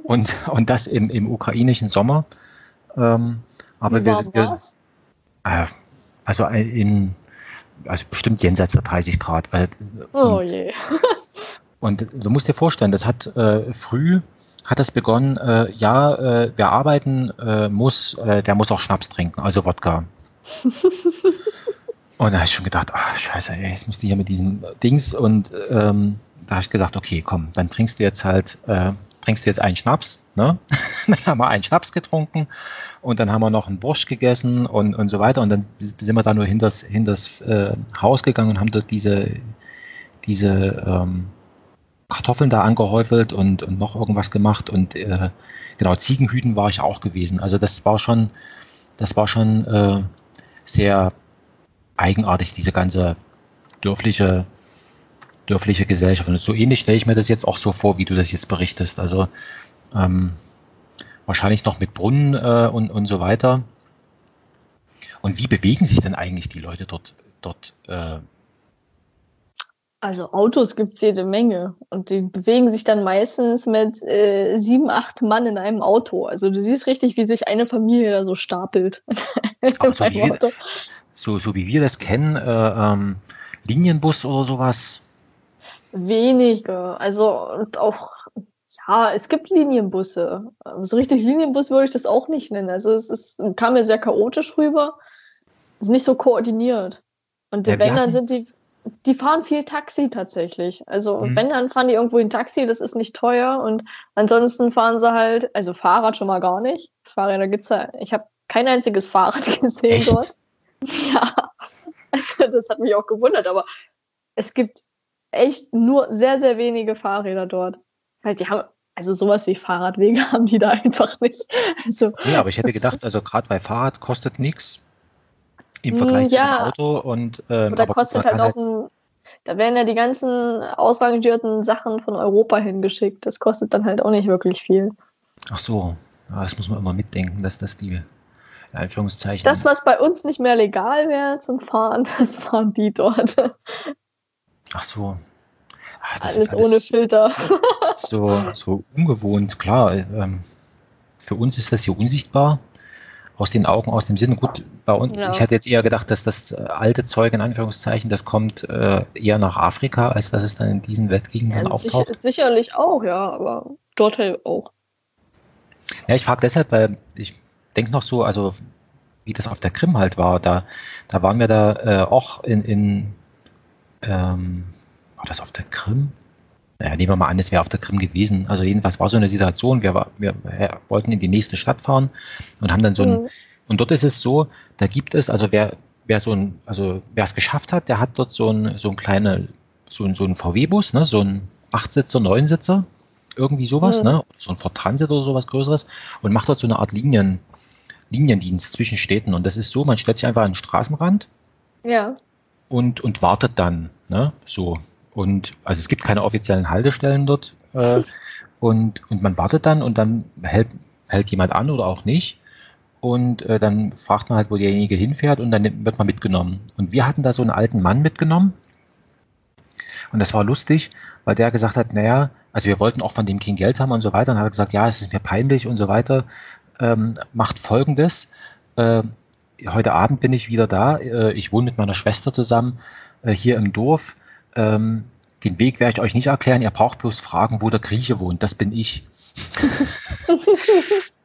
und, und das im, im ukrainischen Sommer. Ähm, aber wir, wir äh, also in, also bestimmt jenseits der 30 Grad. Weil, oh und, je. [laughs] [laughs] und du musst dir vorstellen, das hat äh, früh hat das begonnen, äh, ja, äh, wer arbeiten äh, muss, äh, der muss auch Schnaps trinken, also Wodka. [laughs] und da habe ich schon gedacht, ach scheiße, ey, jetzt musst du hier mit diesem Dings und ähm, da habe ich gedacht, okay, komm, dann trinkst du jetzt halt, äh, trinkst du jetzt einen Schnaps, ne? [laughs] dann haben wir einen Schnaps getrunken und dann haben wir noch einen Borscht gegessen und, und so weiter und dann sind wir da nur hinters, hinters äh, Haus gegangen und haben dort diese, diese ähm, Kartoffeln da angehäufelt und, und noch irgendwas gemacht und äh, genau, Ziegenhüten war ich auch gewesen. Also das war schon, das war schon äh, sehr eigenartig, diese ganze dörfliche, dörfliche Gesellschaft. Und so ähnlich stelle ich mir das jetzt auch so vor, wie du das jetzt berichtest. Also ähm, wahrscheinlich noch mit Brunnen äh, und, und so weiter. Und wie bewegen sich denn eigentlich die Leute dort, dort äh, also Autos gibt es jede Menge und die bewegen sich dann meistens mit äh, sieben, acht Mann in einem Auto. Also du siehst richtig, wie sich eine Familie da so stapelt. [laughs] so, wie so, so, wie wir das kennen, äh, ähm, Linienbus oder sowas? Wenige. Also auch, ja, es gibt Linienbusse. So richtig Linienbus würde ich das auch nicht nennen. Also es ist, kam mir sehr chaotisch rüber. Ist nicht so koordiniert. Und ja, wenn, dann sind die die fahren viel Taxi tatsächlich. Also mhm. wenn, dann fahren die irgendwo in Taxi, das ist nicht teuer. Und ansonsten fahren sie halt, also Fahrrad schon mal gar nicht. Fahrräder gibt's ja, ich habe kein einziges Fahrrad [laughs] gesehen Echt? dort. [laughs] Ja, also das hat mich auch gewundert, aber es gibt echt nur sehr, sehr wenige Fahrräder dort. Weil die haben, also sowas wie Fahrradwege [laughs] haben die da einfach nicht. Also, ja, aber ich hätte gedacht, also gerade bei Fahrrad kostet nichts im hm, Vergleich ja, zu Auto und ähm, oder kostet halt auch halt ein, da werden ja die ganzen ausrangierten Sachen von Europa hingeschickt. Das kostet dann halt auch nicht wirklich viel. Ach so, das muss man immer mitdenken, dass das die Anführungszeichen. Das, was bei uns nicht mehr legal wäre zum Fahren, [laughs] das fahren die dort. Ach so. Ach, alles, alles, ohne Filter. [laughs] So, so ungewohnt, klar. Ähm, für uns ist das hier unsichtbar. Aus den Augen, aus dem Sinn. Gut, bei uns, ja. ich hätte jetzt eher gedacht, dass das äh, alte Zeug in Anführungszeichen, das kommt äh, eher nach Afrika, als dass es dann in diesen Weltgegenden ja, auftaucht. Sicher, sicherlich auch, ja, aber dort halt auch. Ja, ich frage deshalb, weil ich denke noch so, also wie das auf der Krim halt war, da, da waren wir da äh, auch in, in ähm, war das auf der Krim? Naja, nehmen wir mal an, es wäre auf der Krim gewesen. Also jedenfalls war so eine Situation, wir, war, wir, wir wollten in die nächste Stadt fahren und haben dann so ein, mhm. und dort ist es so, da gibt es, also wer, wer so ein, also wer es geschafft hat, der hat dort so ein, so ein kleine, so ein, so ein VW-Bus, ne, so ein Achtsitzer, Neunsitzer, irgendwie sowas, mhm. ne, so ein Ford Transit oder sowas Größeres und macht dort so eine Art Linien, Liniendienst zwischen Städten. Und das ist so, man stellt sich einfach an den Straßenrand. Ja. Und, und wartet dann, ne, so. Und also es gibt keine offiziellen Haltestellen dort. Äh, [laughs] und, und man wartet dann und dann hält, hält jemand an oder auch nicht. Und äh, dann fragt man halt, wo derjenige hinfährt und dann wird man mitgenommen. Und wir hatten da so einen alten Mann mitgenommen. Und das war lustig, weil der gesagt hat, naja, also wir wollten auch von dem King Geld haben und so weiter. Und hat gesagt, ja, es ist mir peinlich und so weiter ähm, macht Folgendes. Äh, heute Abend bin ich wieder da. Äh, ich wohne mit meiner Schwester zusammen äh, hier im Dorf. Ähm, den Weg werde ich euch nicht erklären. Ihr braucht bloß fragen, wo der Grieche wohnt. Das bin ich. [laughs]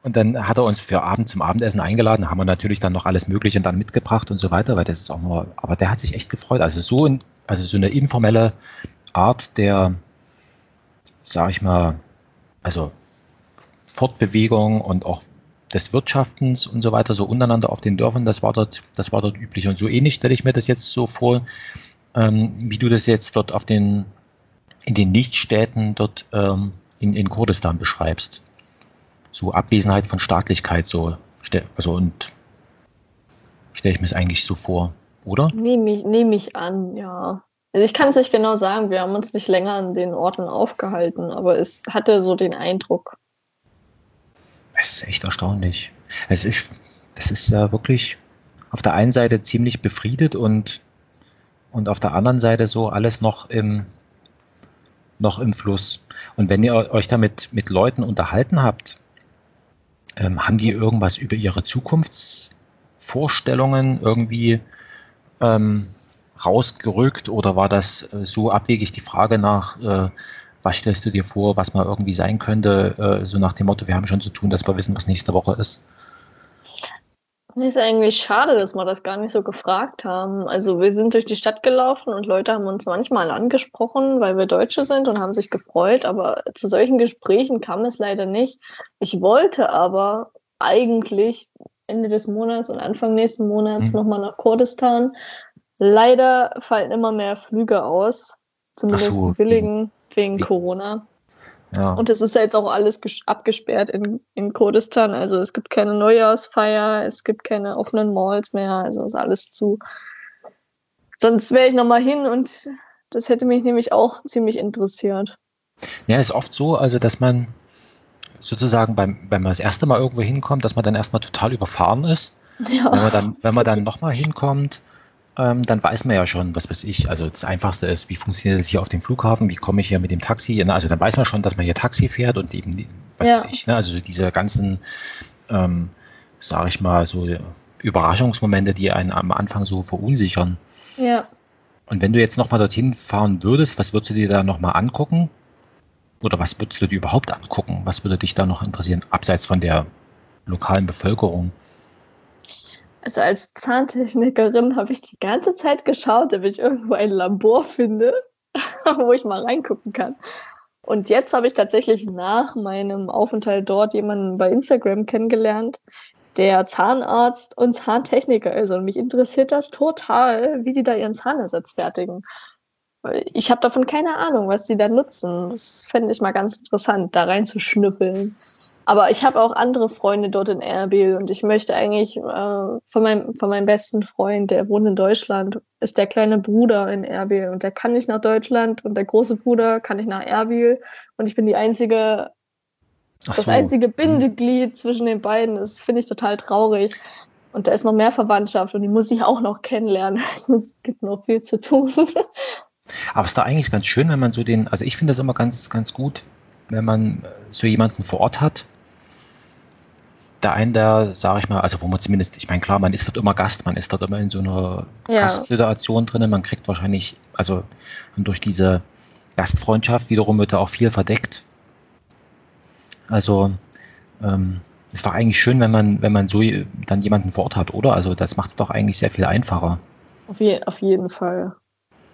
und dann hat er uns für Abend zum Abendessen eingeladen. Da haben wir natürlich dann noch alles Mögliche dann mitgebracht und so weiter, weil das ist auch nur, aber der hat sich echt gefreut. Also so, in, also so eine informelle Art der, sag ich mal, also Fortbewegung und auch des Wirtschaftens und so weiter, so untereinander auf den Dörfern, das war dort, das war dort üblich. Und so ähnlich stelle ich mir das jetzt so vor, ähm, wie du das jetzt dort auf den, in den Nichtstädten dort ähm, in, in Kurdistan beschreibst. So Abwesenheit von Staatlichkeit, so, also und stelle ich mir es eigentlich so vor, oder? Nehme ich, nehm ich an, ja. Also ich kann es nicht genau sagen, wir haben uns nicht länger an den Orten aufgehalten, aber es hatte so den Eindruck. Das ist echt erstaunlich. Es ist, das ist ja wirklich auf der einen Seite ziemlich befriedet und, und auf der anderen Seite so alles noch im, noch im Fluss. Und wenn ihr euch damit mit Leuten unterhalten habt, ähm, haben die irgendwas über ihre Zukunftsvorstellungen irgendwie ähm, rausgerückt oder war das äh, so abwegig die Frage nach, äh, was stellst du dir vor, was mal irgendwie sein könnte, äh, so nach dem Motto, wir haben schon zu tun, dass wir wissen, was nächste Woche ist? ist eigentlich schade, dass wir das gar nicht so gefragt haben. Also wir sind durch die Stadt gelaufen und Leute haben uns manchmal angesprochen, weil wir Deutsche sind und haben sich gefreut, aber zu solchen Gesprächen kam es leider nicht. Ich wollte aber eigentlich Ende des Monats und Anfang nächsten Monats hm. nochmal nach Kurdistan. Leider fallen immer mehr Flüge aus, zumindest so, billigen wegen? Corona. Ja. Und es ist jetzt auch alles abgesperrt in, in Kurdistan. Also es gibt keine Neujahrsfeier, es gibt keine offenen Malls mehr, also ist alles zu. Sonst wäre ich nochmal hin und das hätte mich nämlich auch ziemlich interessiert. Ja, ist oft so, also dass man sozusagen beim, wenn man das erste Mal irgendwo hinkommt, dass man dann erstmal total überfahren ist. Ja. Wenn man dann, wenn man dann [laughs] nochmal hinkommt, ähm, dann weiß man ja schon, was weiß ich. Also das Einfachste ist, wie funktioniert das hier auf dem Flughafen, wie komme ich hier mit dem Taxi? Also dann weiß man schon, dass man hier Taxi fährt und eben, was ja. weiß ich, ne? also diese ganzen, ähm, sage ich mal, so Überraschungsmomente, die einen am Anfang so verunsichern. Ja. Und wenn du jetzt nochmal dorthin fahren würdest, was würdest du dir da nochmal angucken? Oder was würdest du dir überhaupt angucken? Was würde dich da noch interessieren, abseits von der lokalen Bevölkerung? Also als Zahntechnikerin habe ich die ganze Zeit geschaut, ob ich irgendwo ein Labor finde, [laughs] wo ich mal reingucken kann. Und jetzt habe ich tatsächlich nach meinem Aufenthalt dort jemanden bei Instagram kennengelernt, der Zahnarzt und Zahntechniker ist. Und mich interessiert das total, wie die da ihren Zahnersatz fertigen. Ich habe davon keine Ahnung, was sie da nutzen. Das fände ich mal ganz interessant, da reinzuschnüffeln. Aber ich habe auch andere Freunde dort in Erbil und ich möchte eigentlich äh, von, meinem, von meinem besten Freund, der wohnt in Deutschland, ist der kleine Bruder in Erbil und der kann nicht nach Deutschland und der große Bruder kann nicht nach Erbil und ich bin die einzige, so. das einzige mhm. Bindeglied zwischen den beiden. Das finde ich total traurig. Und da ist noch mehr Verwandtschaft und die muss ich auch noch kennenlernen. [laughs] es gibt noch viel zu tun. Aber es ist da eigentlich ganz schön, wenn man so den, also ich finde das immer ganz, ganz gut, wenn man so jemanden vor Ort hat, der einen, der, sage ich mal, also wo man zumindest, ich meine, klar, man ist dort immer Gast, man ist dort immer in so einer ja. Gastsituation drin, man kriegt wahrscheinlich, also durch diese Gastfreundschaft wiederum wird da auch viel verdeckt. Also ähm, ist doch eigentlich schön, wenn man, wenn man so dann jemanden vor Ort hat, oder? Also das macht es doch eigentlich sehr viel einfacher. Auf, je, auf jeden Fall.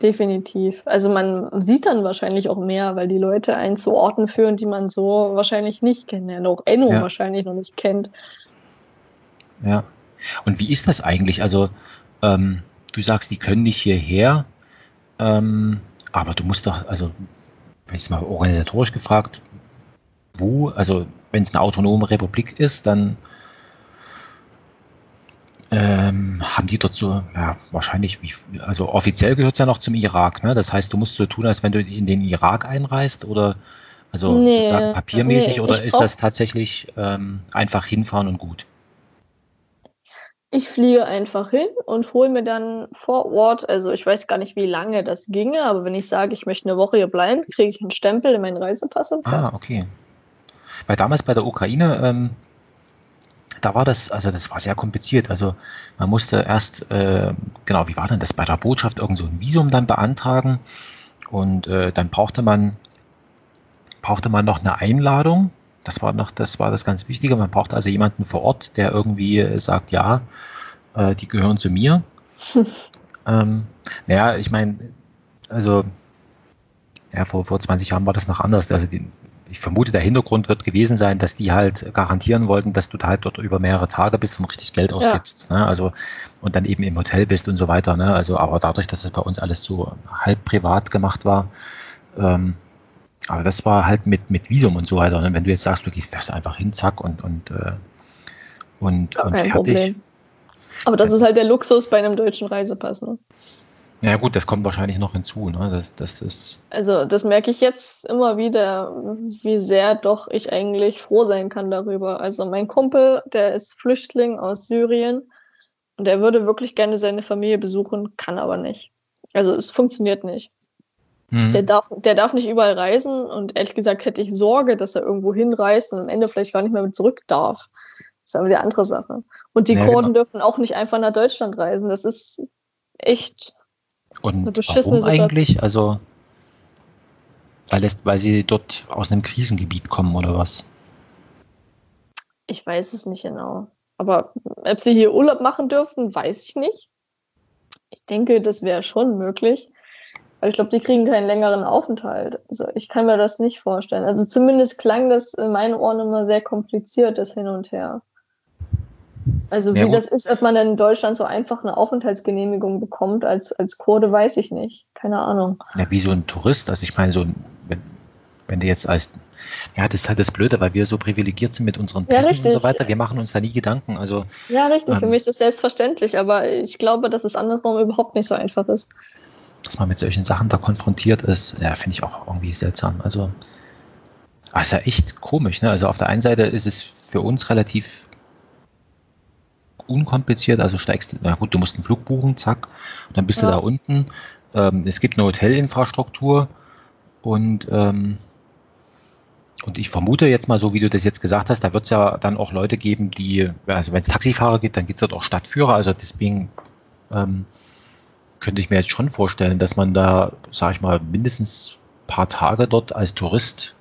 Definitiv. Also man sieht dann wahrscheinlich auch mehr, weil die Leute einen zu Orten führen, die man so wahrscheinlich nicht kennt, ja, auch Enno ja. wahrscheinlich noch nicht kennt. Ja. Und wie ist das eigentlich? Also ähm, du sagst, die können nicht hierher, ähm, aber du musst doch, also wenn ich es mal organisatorisch gefragt, wo, also wenn es eine autonome Republik ist, dann ähm, haben die dort so, ja, wahrscheinlich, also offiziell gehört es ja noch zum Irak, ne? Das heißt, du musst so tun, als wenn du in den Irak einreist oder also nee, sozusagen papiermäßig nee, oder ist das tatsächlich ähm, einfach hinfahren und gut? Ich fliege einfach hin und hole mir dann vor Ort, also ich weiß gar nicht, wie lange das ginge, aber wenn ich sage, ich möchte eine Woche hier bleiben, kriege ich einen Stempel in meinen Reisepass und Ah, okay. Weil damals bei der Ukraine, ähm, da war das, also das war sehr kompliziert. Also man musste erst, äh, genau, wie war denn das bei der Botschaft, irgend so ein Visum dann beantragen und äh, dann brauchte man, brauchte man noch eine Einladung. Das war noch, das war das ganz Wichtige. Man brauchte also jemanden vor Ort, der irgendwie sagt, ja, äh, die gehören zu mir. [laughs] ähm, naja, ich meine, also ja, vor, vor 20 Jahren war das noch anders. Also die, ich vermute, der Hintergrund wird gewesen sein, dass die halt garantieren wollten, dass du da halt dort über mehrere Tage bist und richtig Geld ausgibst. Ja. Ne? Also und dann eben im Hotel bist und so weiter. Ne? Also, aber dadurch, dass es bei uns alles so halb privat gemacht war, ähm, aber das war halt mit, mit Visum und so weiter. Und ne? wenn du jetzt sagst, du gehst fährst einfach hin, zack, und, und, äh, und, ja, und fertig. Problem. Aber das ist halt der Luxus bei einem deutschen Reisepass, ne? Ja gut, das kommt wahrscheinlich noch hinzu. Ne? Das, das, das also das merke ich jetzt immer wieder, wie sehr doch ich eigentlich froh sein kann darüber. Also mein Kumpel, der ist Flüchtling aus Syrien und der würde wirklich gerne seine Familie besuchen, kann aber nicht. Also es funktioniert nicht. Mhm. Der, darf, der darf nicht überall reisen und ehrlich gesagt hätte ich Sorge, dass er irgendwo hinreist und am Ende vielleicht gar nicht mehr zurück darf. Das ist aber die andere Sache. Und die ja, Kurden genau. dürfen auch nicht einfach nach Deutschland reisen. Das ist echt und warum eigentlich? Also, weil, es, weil sie dort aus einem Krisengebiet kommen oder was? Ich weiß es nicht genau. Aber ob sie hier Urlaub machen dürfen, weiß ich nicht. Ich denke, das wäre schon möglich. Aber ich glaube, die kriegen keinen längeren Aufenthalt. Also ich kann mir das nicht vorstellen. Also zumindest klang das in meinen Ohren immer sehr kompliziert, das Hin und Her. Also wie ja, das ist, ob man in Deutschland so einfach eine Aufenthaltsgenehmigung bekommt als, als Kurde, weiß ich nicht. Keine Ahnung. Ja, wie so ein Tourist. Also ich meine, so wenn, wenn du jetzt als, ja, das ist halt das Blöde, weil wir so privilegiert sind mit unseren Pässen ja, und so weiter. Wir machen uns da nie Gedanken. Also, ja, richtig. Ähm, Für mich ist das selbstverständlich, aber ich glaube, dass es andersrum überhaupt nicht so einfach ist. Dass man mit solchen Sachen da konfrontiert ist, ja, finde ich auch irgendwie seltsam. Also, also echt komisch. Ne? Also auf der einen Seite ist es für uns relativ unkompliziert, also steigst, na gut, du musst einen Flug buchen, zack, dann bist ja. du da unten. Ähm, es gibt eine Hotelinfrastruktur und ähm, und ich vermute jetzt mal, so wie du das jetzt gesagt hast, da wird es ja dann auch Leute geben, die, also wenn es Taxifahrer gibt, dann gibt es dort auch Stadtführer. Also deswegen ähm, könnte ich mir jetzt schon vorstellen, dass man da, sage ich mal, mindestens ein paar Tage dort als Tourist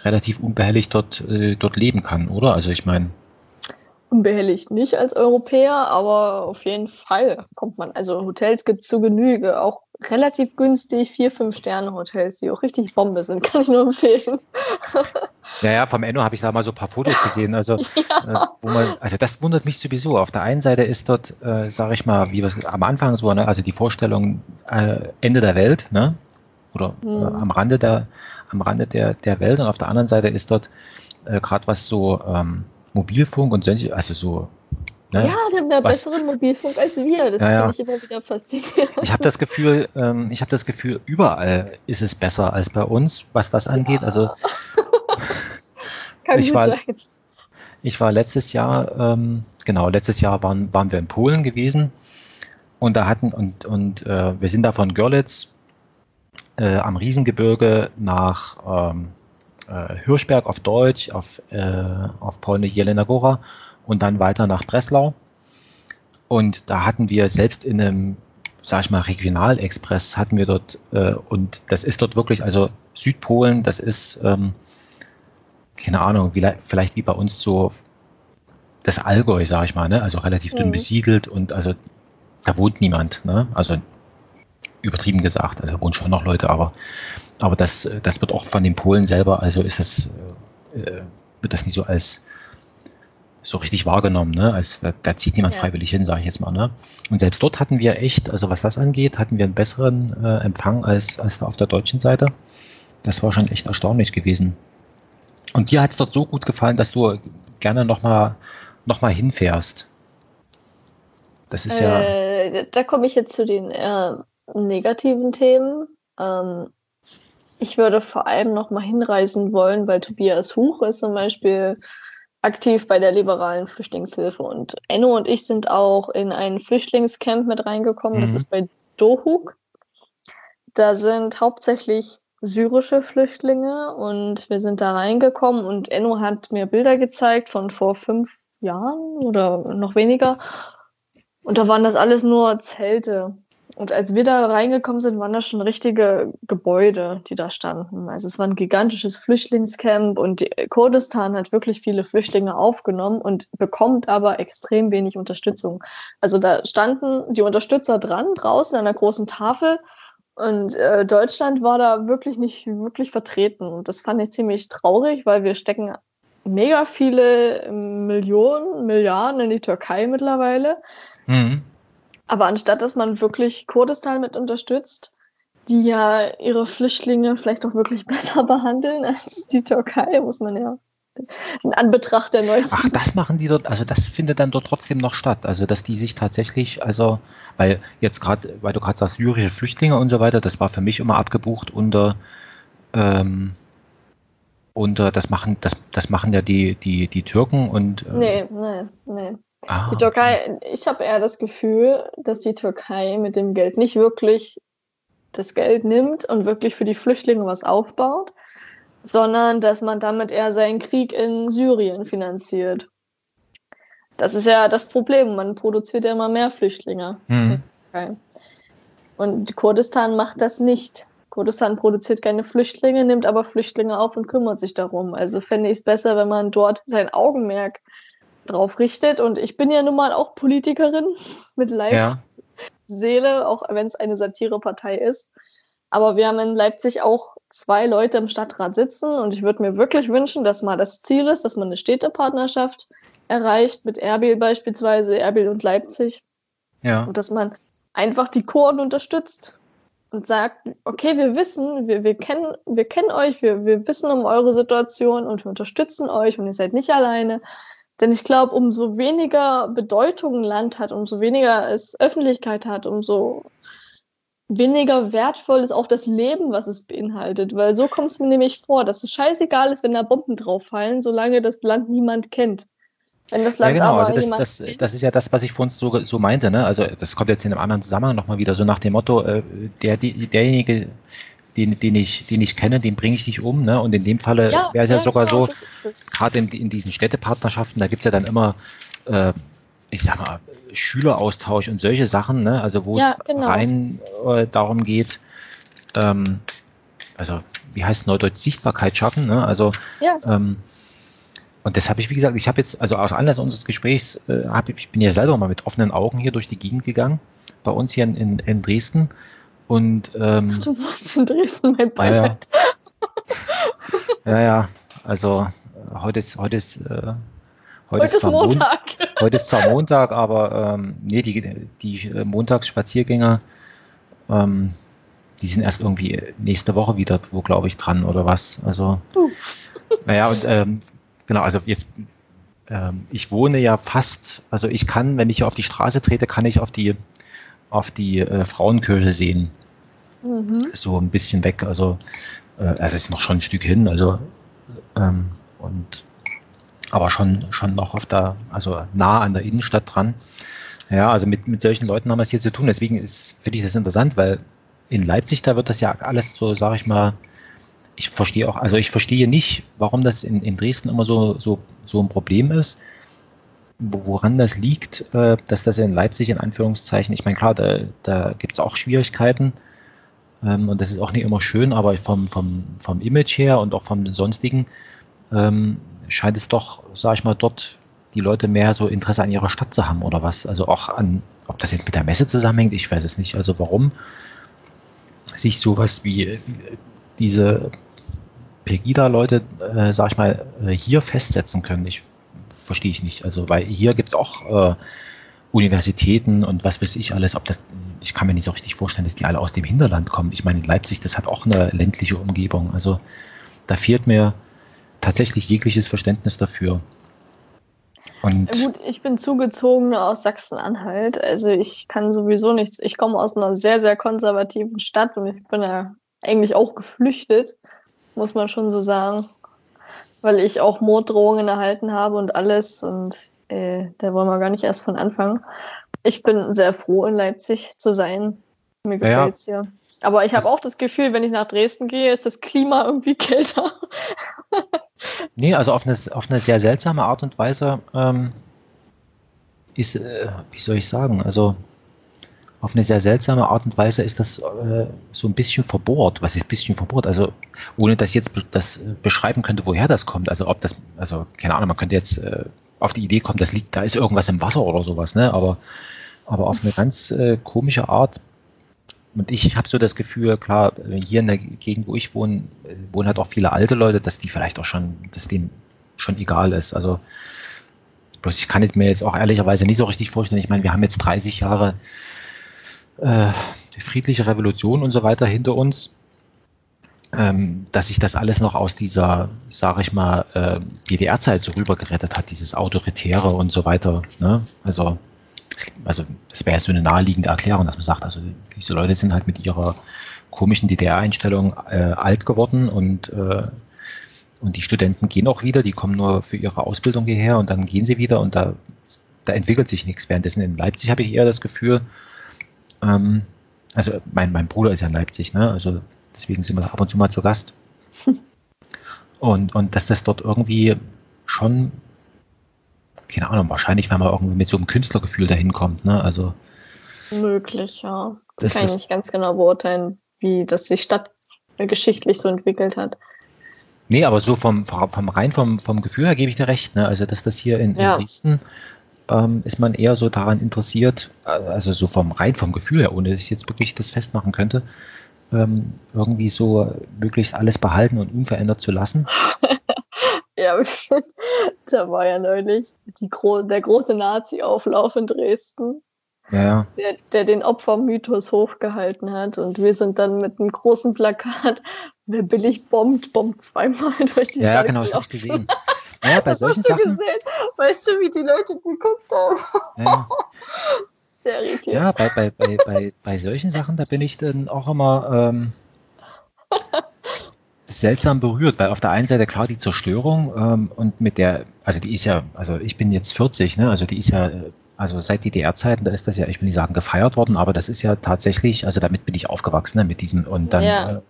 relativ unbehelligt dort, äh, dort leben kann, oder? Also ich meine unbehelligt nicht als Europäer, aber auf jeden Fall kommt man. Also Hotels gibt es zu Genüge. Auch relativ günstig vier, fünf Sterne Hotels, die auch richtig Bombe sind, [laughs] kann ich nur empfehlen. Ja, ja, vom Enno habe ich da mal so ein paar Fotos gesehen. Also, ja. [laughs] äh, wo man, also das wundert mich sowieso. Auf der einen Seite ist dort, äh, sage ich mal, wie wir es am Anfang so, ne, also die Vorstellung äh, Ende der Welt, ne? Oder äh, mhm. am Rande der, am Rande der, der Welt. Und auf der anderen Seite ist dort äh, gerade was so ähm, Mobilfunk und solche, also so Ne? Ja, die haben da Was? besseren Mobilfunk als wir. Das ja, ja. finde ich immer wieder faszinierend. Ich habe das Gefühl, ähm, ich habe das Gefühl, überall ist es besser als bei uns, was das angeht. Also ja. [laughs] ich war, sein. ich war letztes Jahr, ähm, genau, letztes Jahr waren, waren wir in Polen gewesen und da hatten und und äh, wir sind da von Görlitz äh, am Riesengebirge nach ähm, äh, Hirschberg auf Deutsch, auf, äh, auf Polnisch Jelena Gora und dann weiter nach Breslau. Und da hatten wir selbst in einem, sag ich mal, Regionalexpress hatten wir dort, äh, und das ist dort wirklich, also Südpolen, das ist, ähm, keine Ahnung, wie, vielleicht wie bei uns so das Allgäu, sag ich mal, ne? also relativ dünn mhm. besiedelt und also da wohnt niemand, ne? also übertrieben gesagt, also wohnen schon noch Leute, aber, aber das, das wird auch von den Polen selber, also ist es, äh, wird das nicht so als so richtig wahrgenommen, ne? Als da zieht niemand ja. freiwillig hin, sage ich jetzt mal, ne? Und selbst dort hatten wir echt, also was das angeht, hatten wir einen besseren äh, Empfang als, als auf der deutschen Seite. Das war schon echt erstaunlich gewesen. Und dir hat es dort so gut gefallen, dass du gerne nochmal noch mal hinfährst. Das ist ja. Äh, da komme ich jetzt zu den äh, negativen Themen. Ähm, ich würde vor allem nochmal hinreisen wollen, weil Tobias Huch ist zum Beispiel aktiv bei der liberalen Flüchtlingshilfe. Und Enno und ich sind auch in ein Flüchtlingscamp mit reingekommen. Mhm. Das ist bei Dohuk. Da sind hauptsächlich syrische Flüchtlinge und wir sind da reingekommen und Enno hat mir Bilder gezeigt von vor fünf Jahren oder noch weniger. Und da waren das alles nur Zelte. Und als wir da reingekommen sind, waren das schon richtige Gebäude, die da standen. Also es war ein gigantisches Flüchtlingscamp und Kurdistan hat wirklich viele Flüchtlinge aufgenommen und bekommt aber extrem wenig Unterstützung. Also da standen die Unterstützer dran, draußen an einer großen Tafel und äh, Deutschland war da wirklich nicht wirklich vertreten. Und das fand ich ziemlich traurig, weil wir stecken mega viele Millionen, Milliarden in die Türkei mittlerweile. Mhm. Aber anstatt dass man wirklich Kurdistan mit unterstützt, die ja ihre Flüchtlinge vielleicht auch wirklich [laughs] besser behandeln als die Türkei, muss man ja in Anbetracht der neuesten. Ach, das machen die dort, also das findet dann dort trotzdem noch statt. Also, dass die sich tatsächlich, also, weil jetzt gerade, weil du gerade sagst, syrische Flüchtlinge und so weiter, das war für mich immer abgebucht unter, ähm, unter, das machen, das, das machen ja die, die, die Türken und. Äh, nee, nee, nee. Ah, die Türkei, ich habe eher das Gefühl, dass die Türkei mit dem Geld nicht wirklich das Geld nimmt und wirklich für die Flüchtlinge was aufbaut, sondern dass man damit eher seinen Krieg in Syrien finanziert. Das ist ja das Problem. Man produziert ja immer mehr Flüchtlinge. Okay. Und Kurdistan macht das nicht. Kurdistan produziert keine Flüchtlinge, nimmt aber Flüchtlinge auf und kümmert sich darum. Also fände ich es besser, wenn man dort sein Augenmerk drauf richtet. Und ich bin ja nun mal auch Politikerin [laughs] mit Leib, ja. Seele, auch wenn es eine Satirepartei ist. Aber wir haben in Leipzig auch zwei Leute im Stadtrat sitzen und ich würde mir wirklich wünschen, dass mal das Ziel ist, dass man eine Städtepartnerschaft erreicht mit Erbil beispielsweise, Erbil und Leipzig. Ja. Und dass man einfach die Kurden unterstützt und sagt, okay, wir wissen, wir, wir kennen, wir kennen euch, wir, wir wissen um eure Situation und wir unterstützen euch und ihr seid nicht alleine. Denn ich glaube, umso weniger Bedeutung ein Land hat, umso weniger es Öffentlichkeit hat, umso weniger wertvoll ist auch das Leben, was es beinhaltet. Weil so kommt es mir nämlich vor, dass es scheißegal ist, wenn da Bomben drauf fallen, solange das Land niemand kennt. Wenn das Land ja, genau, also das, das, das, ist ja das, was ich vorhin so, so meinte, ne? Also das kommt jetzt in einem anderen Zusammenhang nochmal wieder, so nach dem Motto, äh, der, die, derjenige, den, den, ich, den ich kenne, den bringe ich nicht um. Ne? Und in dem Falle ja, wäre es ja, ja, sogar genau, so, gerade in, in, diesen Städtepartnerschaften, da gibt es ja dann immer, äh, ich sag mal, Schüleraustausch und solche Sachen, ne? also wo ja, es genau. rein äh, darum geht, ähm, also wie heißt Neudeutsch, Sichtbarkeit schaffen. Ne? Also ähm, und das habe ich, wie gesagt, ich habe jetzt, also aus Anlass unseres Gesprächs, äh, hab, ich bin ja selber mal mit offenen Augen hier durch die Gegend gegangen, bei uns hier in, in, in Dresden Und ähm, Ach, du warst in Dresden, mein Beileid. Ja, [laughs] ja, ja also äh, heute ist heute ist äh, heute, Heute ist zwar Montag. [laughs] Heute ist zwar Montag, aber ähm, nee, die, die äh, Montagsspaziergänger, ähm, die sind erst irgendwie nächste Woche wieder, wo glaube ich, dran oder was. Also, Uh. naja, und ähm, genau, also jetzt, ähm, ich wohne ja fast, also ich kann, wenn ich auf die Straße trete, kann ich auf die, auf die äh, Frauenkirche sehen. Mhm. So ein bisschen weg. Also, äh, es ist noch schon ein Stück hin, also, ähm, und aber schon, schon noch auf der, also nah an der Innenstadt dran. Ja, also mit, mit solchen Leuten haben wir es hier zu tun. Deswegen ist, finde ich das interessant, weil in Leipzig, da wird das ja alles so, sage ich mal, ich verstehe auch, also ich verstehe nicht, warum das in, in Dresden immer so, so, so ein Problem ist, woran das liegt, äh, dass das in Leipzig in Anführungszeichen, ich meine, klar, da, da gibt es auch Schwierigkeiten ähm, und das ist auch nicht immer schön, aber vom, vom, vom Image her und auch vom sonstigen ähm, scheint es doch, sage ich mal, dort die Leute mehr so Interesse an ihrer Stadt zu haben oder was. Also auch an, ob das jetzt mit der Messe zusammenhängt, ich weiß es nicht. Also warum sich sowas wie äh, diese Pegida-Leute, äh, sag ich mal, äh, hier festsetzen können, ich verstehe ich nicht. Also weil hier gibt's auch äh, Universitäten und was weiß ich alles, ob das, ich kann mir nicht so richtig vorstellen, dass die alle aus dem Hinterland kommen. Ich meine, Leipzig, das hat auch eine ländliche Umgebung. Also da fehlt mir tatsächlich jegliches Verständnis dafür. Und Gut, ich bin zugezogen aus Sachsen-Anhalt. Also ich kann sowieso nichts. Ich komme aus einer sehr, sehr konservativen Stadt und ich bin ja eigentlich auch geflüchtet, muss man schon so sagen. Weil ich auch Morddrohungen erhalten habe und alles. Und äh, da wollen wir gar nicht erst von anfangen. Ich bin sehr froh, in Leipzig zu sein. Mir Ja, ja. gefällt's hier. Aber ich habe auch das Gefühl, wenn ich nach Dresden gehe, ist das Klima irgendwie [laughs] kälter. Nee, also auf eine, auf eine sehr seltsame Art und Weise ähm, ist, äh, wie soll ich sagen, also auf eine sehr seltsame Art und Weise ist das äh, so ein bisschen verbohrt. Was ist ein bisschen verbohrt? Also ohne dass ich jetzt das äh, beschreiben könnte, woher das kommt. Also ob das, also keine Ahnung, man könnte jetzt äh, auf die Idee kommen, das liegt, da ist irgendwas im Wasser oder sowas, ne? Aber, aber auf eine ganz äh, komische Art. Und ich habe so das Gefühl, klar, hier in der Gegend, wo ich wohne, äh, wohnen halt auch viele alte Leute, dass die vielleicht auch schon, dass denen schon egal ist. Also bloß ich kann es mir jetzt auch ehrlicherweise nicht so richtig vorstellen. Ich meine, wir haben jetzt 30 Jahre äh, friedliche Revolution und so weiter hinter uns, ähm, dass sich das alles noch aus dieser, sage ich mal, äh, DDR-Zeit so rübergerettet hat, dieses Autoritäre und so weiter. Ne? Also, also das wäre ja so eine naheliegende Erklärung, dass man sagt, also diese Leute sind halt mit ihrer komischen DDR-Einstellung äh, alt geworden und äh, und die Studenten gehen auch wieder, die kommen nur für ihre Ausbildung hierher und dann gehen sie wieder und da, da entwickelt sich nichts. Währenddessen in Leipzig habe ich eher das Gefühl, ähm, also mein, mein Bruder ist ja in Leipzig, ne? Also deswegen sind wir da ab und zu mal zu Gast. [laughs] Und, und dass das dort irgendwie schon, keine Ahnung, wahrscheinlich, wenn man irgendwie mit so einem Künstlergefühl dahin kommt, ne? Also Möglich, ja. Das kann ich nicht ganz genau beurteilen, wie das die Stadt geschichtlich so entwickelt hat. Nee, aber so vom, vom rein vom, vom Gefühl her gebe ich dir recht. Ne? Also, dass das hier in, Ja. in Dresden ähm, ist man eher so daran interessiert, äh, also so vom rein vom Gefühl her, ohne dass ich jetzt wirklich das festmachen könnte, ähm, irgendwie so möglichst alles behalten und unverändert zu lassen. [laughs] Ja, [laughs] da war ja neulich die gro der große Nazi-Auflauf in Dresden, Ja, der, der den Opfermythos hochgehalten hat. Und wir sind dann mit einem großen Plakat, wer billig bombt, bombt zweimal [laughs] durch die Ja, ja, Stadt genau, das habe ich gesehen. Naja, bei Das solchen hast du Sachen, gesehen? Weißt du, wie die Leute geguckt haben? ja, [laughs] Sehr irritiert. ja bei, bei, bei, bei, bei solchen Sachen, da bin ich dann auch immer ähm, [laughs] seltsam berührt, weil auf der einen Seite klar die Zerstörung ähm, und mit der, also die ist ja, also ich bin jetzt 40, ne, also die ist ja, äh, also seit DDR-Zeiten, da ist das ja, ich will nicht sagen gefeiert worden, aber das ist ja tatsächlich, also damit bin ich aufgewachsen, ne, mit diesem und dann, Ja.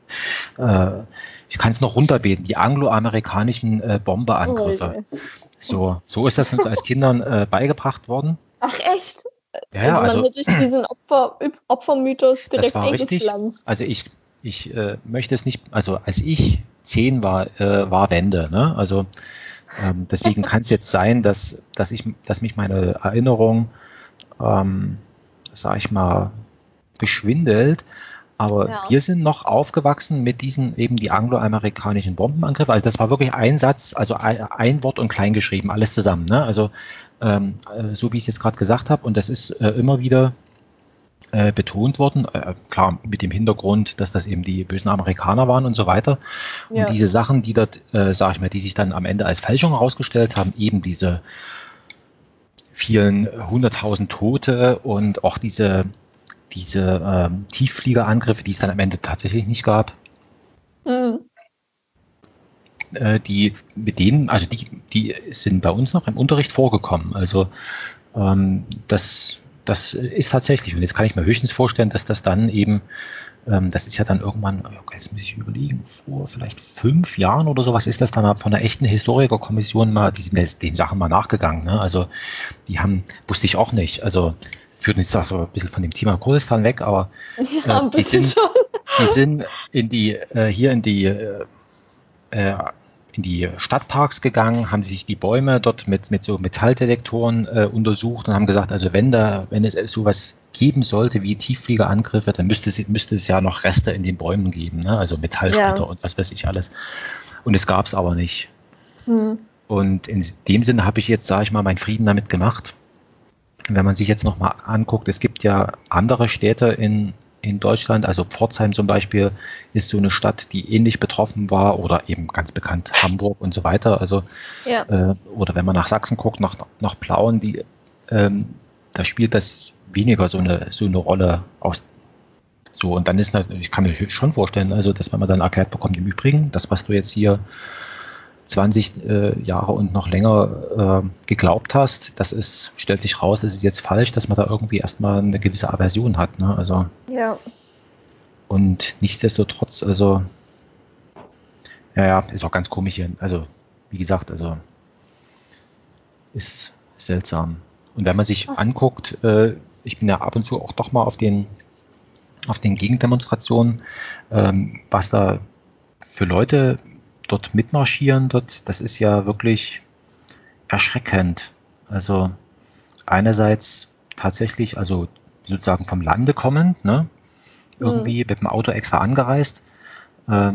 äh, äh, ich kann es noch runterbeten, die angloamerikanischen äh, Bomberangriffe. Oh. So, so ist das uns als Kindern äh, beigebracht worden. Ach echt? Ja, also man also, wird durch diesen Opfer, Opfermythos direkt war richtig. also ich, ich äh, möchte es nicht, also als ich zehn war, äh, war Wende, ne? Also ähm, deswegen kann es jetzt sein, dass, dass ich, dass mich meine Erinnerung, ähm, sag ich mal, beschwindelt. Aber ja. wir sind noch aufgewachsen mit diesen eben die angloamerikanischen Bombenangriffe. Also das war wirklich ein Satz, also ein, ein Wort und klein geschrieben, alles zusammen. Ne? Also ähm, äh, so wie ich es jetzt gerade gesagt habe. Und das ist äh, immer wieder äh, betont worden. Äh, klar, mit dem Hintergrund, dass das eben die bösen Amerikaner waren und so weiter. Ja. Und diese Sachen, die dort, äh, sag ich mal, die sich dann am Ende als Fälschung herausgestellt haben, eben diese vielen hunderttausend Tote und auch diese diese ähm, Tieffliegerangriffe, die es dann am Ende tatsächlich nicht gab, mhm. äh, die mit denen, also die, die sind bei uns noch im Unterricht vorgekommen. Also ähm, das, das ist tatsächlich. Und jetzt kann ich mir höchstens vorstellen, dass das dann eben, ähm, das ist ja dann irgendwann, okay, jetzt muss ich überlegen, vor vielleicht fünf Jahren oder sowas ist das dann von einer echten Historikerkommission mal, die sind den Sachen mal nachgegangen. Ne? Also die haben, wusste ich auch nicht. Also führt jetzt so ein bisschen von dem Thema Kurdistan weg, aber [laughs] ja, äh, die, sind, die sind in die, äh, hier in die, äh, äh, in die Stadtparks gegangen, haben sich die Bäume dort mit, mit so Metalldetektoren äh, untersucht und haben gesagt, also wenn da, wenn es sowas geben sollte wie Tieffliegerangriffe, dann müsste es, müsste es ja noch Reste in den Bäumen geben, ne? also Metallsplitter ja. und was weiß ich alles. Und es gab es aber nicht. Hm. Und in dem Sinne habe ich jetzt, sage ich mal, meinen Frieden damit gemacht wenn man sich jetzt nochmal anguckt, es gibt ja andere Städte in, in Deutschland, also Pforzheim zum Beispiel ist so eine Stadt, die ähnlich betroffen war oder eben ganz bekannt Hamburg und so weiter. Also ja. äh, oder wenn man nach Sachsen guckt, nach, nach Plauen, die ähm, da spielt das weniger so eine so eine Rolle aus. So und dann ist natürlich, ich kann mir schon vorstellen, also dass wenn man dann erklärt bekommt, im Übrigen, das was du jetzt hier 20 äh, Jahre und noch länger äh, geglaubt hast, das ist, stellt sich raus, das ist jetzt falsch, dass man da irgendwie erstmal eine gewisse Aversion hat. Ne? Also, ja. Und nichtsdestotrotz, also, ja, ja, ist auch ganz komisch hier. Also, wie gesagt, also, ist seltsam. Und wenn man sich Ach. anguckt, äh, ich bin ja ab und zu auch doch mal auf den, auf den Gegendemonstrationen, ähm, was da für Leute dort mitmarschieren, dort, das ist ja wirklich erschreckend. Also einerseits tatsächlich, also sozusagen vom Lande kommend, ne? irgendwie mhm. mit dem Auto extra angereist, äh,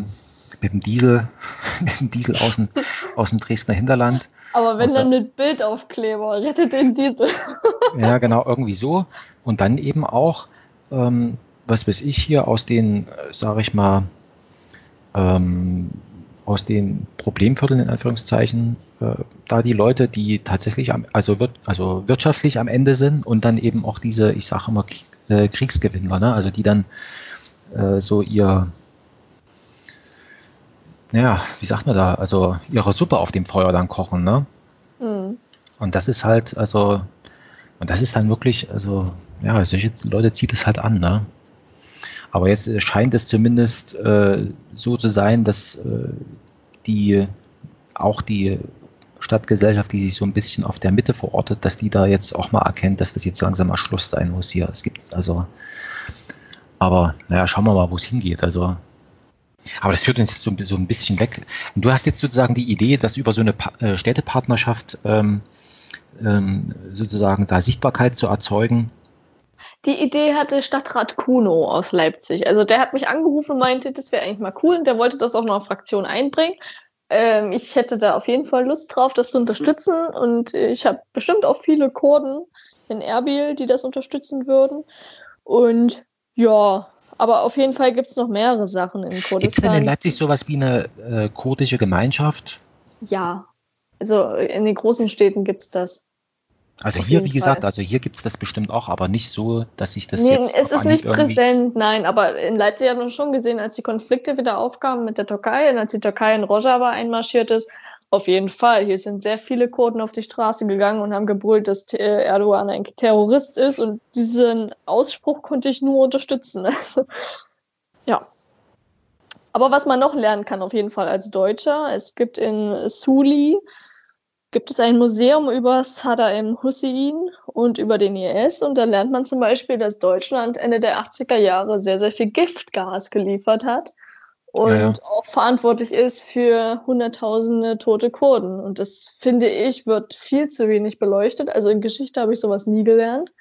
mit dem Diesel, [laughs] mit dem Diesel aus dem, [laughs] aus dem Dresdner Hinterland. Aber wenn dann mit Bildaufkleber, rettet den Diesel. [laughs] ja, genau, irgendwie so. Und dann eben auch, ähm, was weiß ich hier aus den, sage ich mal, ähm, aus den Problemvierteln in Anführungszeichen äh, da die Leute, die tatsächlich am, also, wird, also wirtschaftlich am Ende sind und dann eben auch diese, ich sage immer äh, Kriegsgewinner, ne? also die dann äh, so ihr, ja, wie sagt man da, also ihre Suppe auf dem Feuer dann kochen, ne? Mhm. Und das ist halt, also, und das ist dann wirklich, also, ja, solche Leute zieht es halt an, ne? Aber jetzt äh, scheint es zumindest äh, so zu sein, dass äh, die auch die Stadtgesellschaft, die sich so ein bisschen auf der Mitte verortet, dass die da jetzt auch mal erkennt, dass das jetzt langsam mal Schluss sein muss hier. Es gibt also, aber naja, schauen wir mal, wo es hingeht. Also, aber das führt uns jetzt so, so ein bisschen weg. Und du hast jetzt sozusagen die Idee, dass über so eine pa äh, Städtepartnerschaft ähm, ähm, sozusagen da Sichtbarkeit zu erzeugen, die Idee hatte Stadtrat Kuno aus Leipzig. Also der hat mich angerufen und meinte, das wäre eigentlich mal cool und der wollte das auch noch in Fraktion einbringen. Ähm, ich hätte da auf jeden Fall Lust drauf, das zu unterstützen und ich habe bestimmt auch viele Kurden in Erbil, die das unterstützen würden. Und ja, aber auf jeden Fall gibt es noch mehrere Sachen in Kurdistan. Gibt es denn in Leipzig sowas wie eine äh, kurdische Gemeinschaft? Ja, also in den großen Städten gibt es das. Also Auf hier, wie gesagt, Fall. also hier gibt es das bestimmt auch, aber nicht so, dass ich das nee, jetzt. Es ist nicht präsent, nein, aber in Leipzig hat man schon gesehen, als die Konflikte wieder aufkamen mit der Türkei und als die Türkei in Rojava einmarschiert ist, auf jeden Fall. Hier sind sehr viele Kurden auf die Straße gegangen und haben gebrüllt, dass Erdogan ein Terrorist ist und diesen Ausspruch konnte ich nur unterstützen. [laughs] Also, ja. Aber was man noch lernen kann, auf jeden Fall als Deutscher, es gibt in Suli gibt es ein Museum über Saddam Hussein und über den IS und da lernt man zum Beispiel, dass Deutschland Ende der 80er Jahre sehr, sehr viel Giftgas geliefert hat und ja, ja. auch verantwortlich ist für hunderttausende tote Kurden. Und das finde ich, wird viel zu wenig beleuchtet. Also in Geschichte habe ich sowas nie gelernt.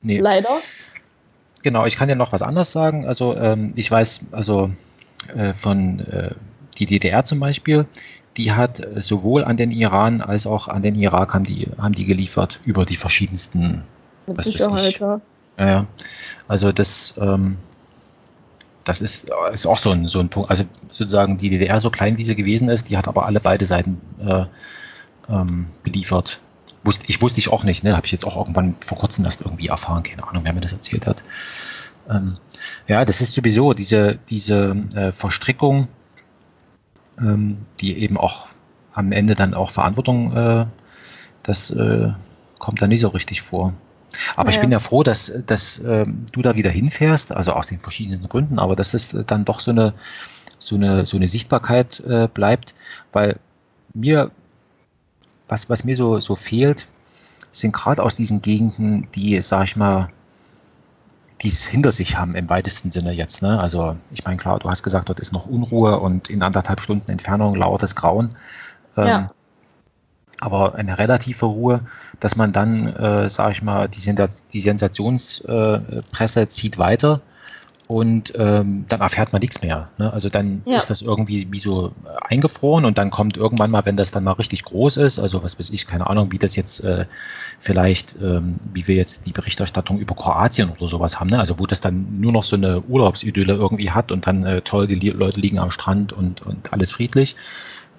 Nee. Leider. genau, ich kann ja noch was anderes sagen. Also ähm, ich weiß, also äh, von äh, die DDR zum Beispiel, die hat äh, sowohl an den Iran als auch an den Irak haben die, haben die geliefert über die verschiedensten. Mit Sicherheit, ja. Ja, also das, ähm, das ist, ist auch so ein, so ein Punkt. Also sozusagen die DDR, so klein wie sie gewesen ist, die hat aber alle beide Seiten äh, ähm, beliefert. Wusste, ich wusste ich auch nicht, ne? Habe ich jetzt auch irgendwann vor kurzem erst irgendwie erfahren, keine Ahnung, wer mir das erzählt hat. Ähm, ja, das ist sowieso diese, diese äh, Verstrickung ähm, die eben auch am Ende dann auch Verantwortung, äh, das äh, kommt da nicht so richtig vor. Aber ja. ich bin ja froh, dass, dass äh, du da wieder hinfährst, also aus den verschiedenen Gründen, aber dass es dann doch so eine, so eine, so eine Sichtbarkeit äh, bleibt, weil mir, was, was mir so, so fehlt, sind gerade aus diesen Gegenden, die, sag ich mal, die es hinter sich haben im weitesten Sinne jetzt. Ne? Also ich meine, klar, du hast gesagt, dort ist noch Unruhe und in anderthalb Stunden Entfernung lautes Grauen. Ähm, ja. Aber eine relative Ruhe, dass man dann, äh, sage ich mal, die, Sensat die Sensationspresse äh, zieht weiter und ähm, dann erfährt man nichts mehr. Ne? Also dann ja. ist das irgendwie wie so eingefroren und dann kommt irgendwann mal, wenn das dann mal richtig groß ist, also was weiß ich, keine Ahnung, wie das jetzt äh, vielleicht, ähm, wie wir jetzt die Berichterstattung über Kroatien oder sowas haben, ne? also wo das dann nur noch so eine Urlaubsidylle irgendwie hat und dann äh, toll, die Leute liegen am Strand und, und alles friedlich.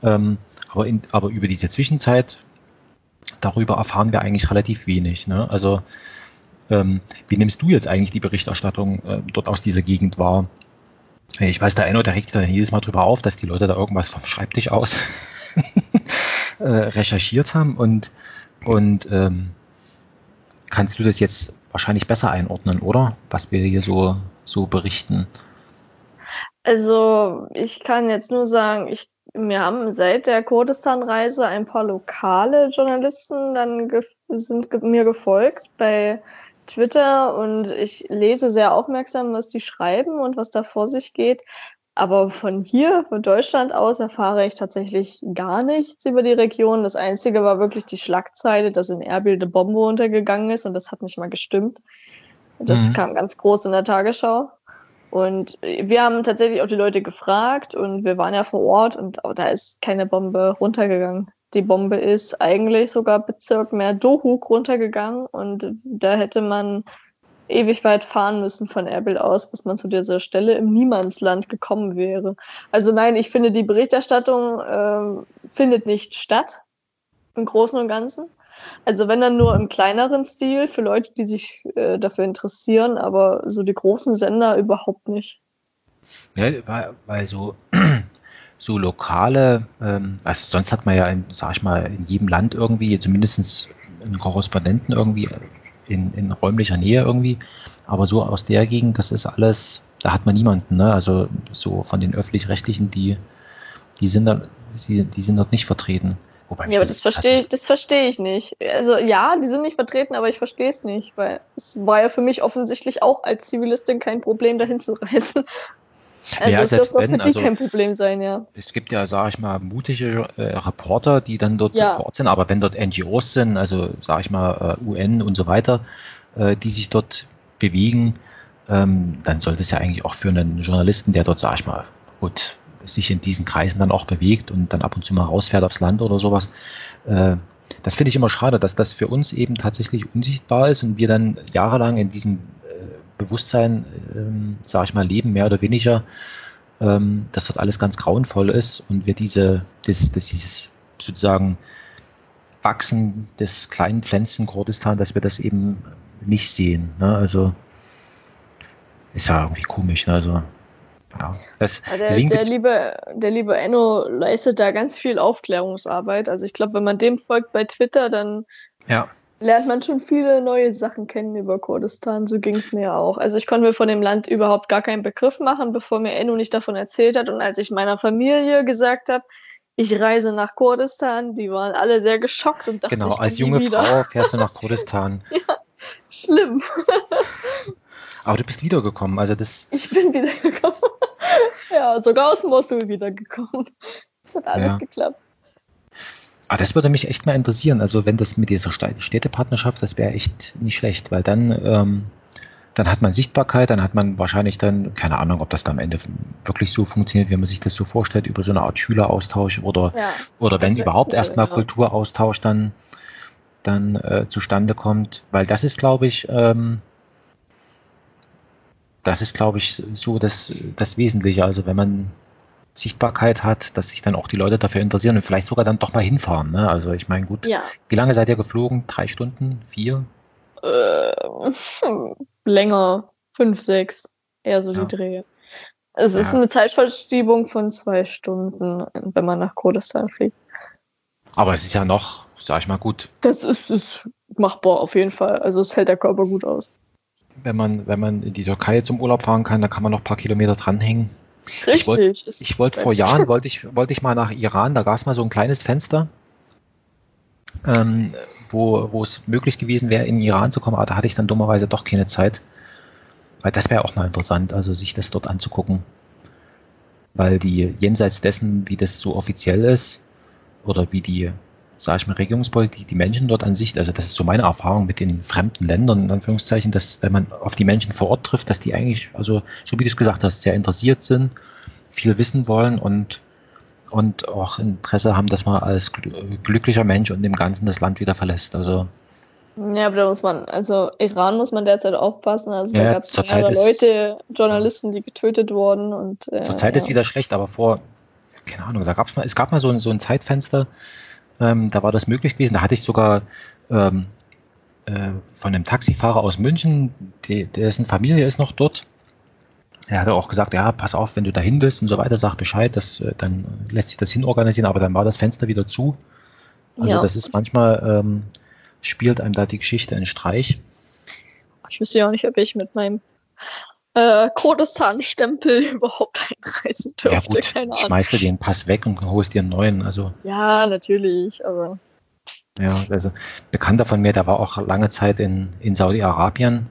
Ähm, aber, in, aber über diese Zwischenzeit, darüber erfahren wir eigentlich relativ wenig. Ne? Also ähm, wie nimmst du jetzt eigentlich die Berichterstattung äh, dort aus dieser Gegend wahr? Ich weiß, der eine, der regt sich dann jedes Mal drüber auf, dass die Leute da irgendwas vom Schreibtisch aus [laughs] äh, recherchiert haben und, und ähm, kannst du das jetzt wahrscheinlich besser einordnen, oder? Was wir hier so, so berichten. Also ich kann jetzt nur sagen, ich, wir haben seit der Kurdistan-Reise ein paar lokale Journalisten dann sind mir gefolgt bei Twitter und ich lese sehr aufmerksam, was die schreiben und was da vor sich geht. Aber von hier, von Deutschland aus, erfahre ich tatsächlich gar nichts über die Region. Das Einzige war wirklich die Schlagzeile, dass in Erbil eine Bombe untergegangen ist und das hat nicht mal gestimmt. Das mhm. kam ganz groß in der Tagesschau. Und wir haben tatsächlich auch die Leute gefragt und wir waren ja vor Ort und da ist keine Bombe runtergegangen die Bombe ist eigentlich sogar Bezirk mehr Dohuk runtergegangen und da hätte man ewig weit fahren müssen von Erbil aus, bis man zu dieser Stelle im Niemandsland gekommen wäre. Also nein, ich finde, die Berichterstattung äh, findet nicht statt im Großen und Ganzen. Also wenn dann nur im kleineren Stil für Leute, die sich äh, dafür interessieren, aber so die großen Sender überhaupt nicht. Ja, weil, weil so so lokale, ähm, also sonst hat man ja, in, sag ich mal, in jedem Land irgendwie zumindest einen Korrespondenten irgendwie in, in räumlicher Nähe irgendwie, aber so aus der Gegend, das ist alles, da hat man niemanden, ne? Also so von den öffentlich-rechtlichen, die, die sind da, die, die sind dort nicht vertreten. Wobei ja, aber das verstehe ich, das verstehe ich nicht. Also ja, die sind nicht vertreten, aber ich verstehe es nicht, weil es war ja für mich offensichtlich auch als Zivilistin kein Problem, dahin zu reisen. Also ja, selbst wenn, für also, kein Problem sein, ja. Es gibt ja, sage ich mal, mutige äh, Reporter, die dann dort ja. vor Ort sind, aber wenn dort NGOs sind, also sage ich mal äh, UN und so weiter, äh, die sich dort bewegen, ähm, dann sollte es ja eigentlich auch für einen Journalisten, der dort, sage ich mal, gut, sich in diesen Kreisen dann auch bewegt und dann ab und zu mal rausfährt aufs Land oder sowas, äh, das finde ich immer schade, dass das für uns eben tatsächlich unsichtbar ist und wir dann jahrelang in diesem Bewusstsein, ähm, sage ich mal, leben, mehr oder weniger, ähm, dass dort alles ganz grauenvoll ist und wir diese, das, das dieses sozusagen Wachsen des kleinen Pflänzchen Kurdistan, dass wir das eben nicht sehen. Ne? Also ist ja irgendwie komisch. Ne? Also, ja. Der, der, liebe, der liebe Enno leistet da ganz viel Aufklärungsarbeit. Also ich glaube, wenn man dem folgt bei Twitter, dann ja lernt man schon viele neue Sachen kennen über Kurdistan. So ging es mir auch. Also ich konnte mir von dem Land überhaupt gar keinen Begriff machen, bevor mir Enno nicht davon erzählt hat. Und als ich meiner Familie gesagt habe, ich reise nach Kurdistan, die waren alle sehr geschockt und dachten, genau, als junge Frau fährst du nach [laughs] Kurdistan. ja, schlimm. [laughs] Aber du bist wiedergekommen, also das. Ich bin wiedergekommen. [laughs] ja, sogar aus Mosul wiedergekommen. Das hat alles ja. geklappt. Ah, das würde mich echt mal interessieren. Also wenn das mit dieser Städtepartnerschaft, das wäre echt nicht schlecht, weil dann, ähm, dann hat man Sichtbarkeit, dann hat man wahrscheinlich dann, keine Ahnung, ob das dann am Ende wirklich so funktioniert, wie man sich das so vorstellt, über so eine Art Schüleraustausch oder, ja, oder wenn überhaupt cool, erstmal ja. Kulturaustausch dann, dann äh, zustande kommt. Weil das ist, glaube ich, ähm, das ist, glaube ich, so das, das Wesentliche. Also wenn man Sichtbarkeit hat, dass sich dann auch die Leute dafür interessieren und vielleicht sogar dann doch mal hinfahren. Ne? Also ich meine, gut, ja. wie lange seid ihr geflogen? Drei Stunden? Vier? Äh, länger, fünf, sechs, eher so ja. die Dreh. Es ja. ist eine Zeitverschiebung von zwei Stunden, wenn man nach Kurdistan fliegt. Aber es ist ja noch, sag ich mal, gut. Das ist, ist machbar auf jeden Fall. Also es hält der Körper gut aus. Wenn man, wenn man in die Türkei zum Urlaub fahren kann, dann kann man noch ein paar Kilometer dranhängen. Richtig. Ich wollte wollt vor Jahren, wollte ich, wollte ich mal nach Iran, da gab es mal so ein kleines Fenster, ähm, wo, wo es möglich gewesen wäre, in Iran zu kommen, aber da hatte ich dann dummerweise doch keine Zeit. Weil das wäre auch mal interessant, also sich das dort anzugucken. Weil die jenseits dessen, wie das so offiziell ist, oder wie die, sage ich mal, Regierungspolitik, die Menschen dort an sich, also das ist so meine Erfahrung mit den fremden Ländern, in Anführungszeichen, dass wenn man auf die Menschen vor Ort trifft, dass die eigentlich, also so wie du es gesagt hast, sehr interessiert sind, viel wissen wollen und und auch Interesse haben, dass man als glücklicher Mensch und dem Ganzen das Land wieder verlässt. Also ja, aber da muss man, also Iran muss man derzeit aufpassen. Also ja, da gab es mehrere Leute, Journalisten, die getötet wurden und äh, Zurzeit ja. ist wieder schlecht, aber vor, keine Ahnung, da gab's mal, es gab mal so ein, so ein Zeitfenster, ähm, da war das möglich gewesen. Da hatte ich sogar ähm, äh, von einem Taxifahrer aus München, die, dessen Familie ist noch dort, er hat auch gesagt, ja, pass auf, wenn du dahin willst und so weiter, sag Bescheid, das, äh, dann lässt sich das hinorganisieren, aber dann war das Fenster wieder zu. Also ja. das ist manchmal, ähm, spielt einem da die Geschichte einen Streich. Ich wüsste ja auch nicht, ob ich mit meinem äh, Kurdistan-Stempel [laughs] überhaupt einreisen dürfte. Ja gut, Keine Ahnung. schmeißt du den Pass weg und holst dir einen neuen. Also. Ja, natürlich, aber. Ja, also Bekannter von mir, der war auch lange Zeit in, in Saudi-Arabien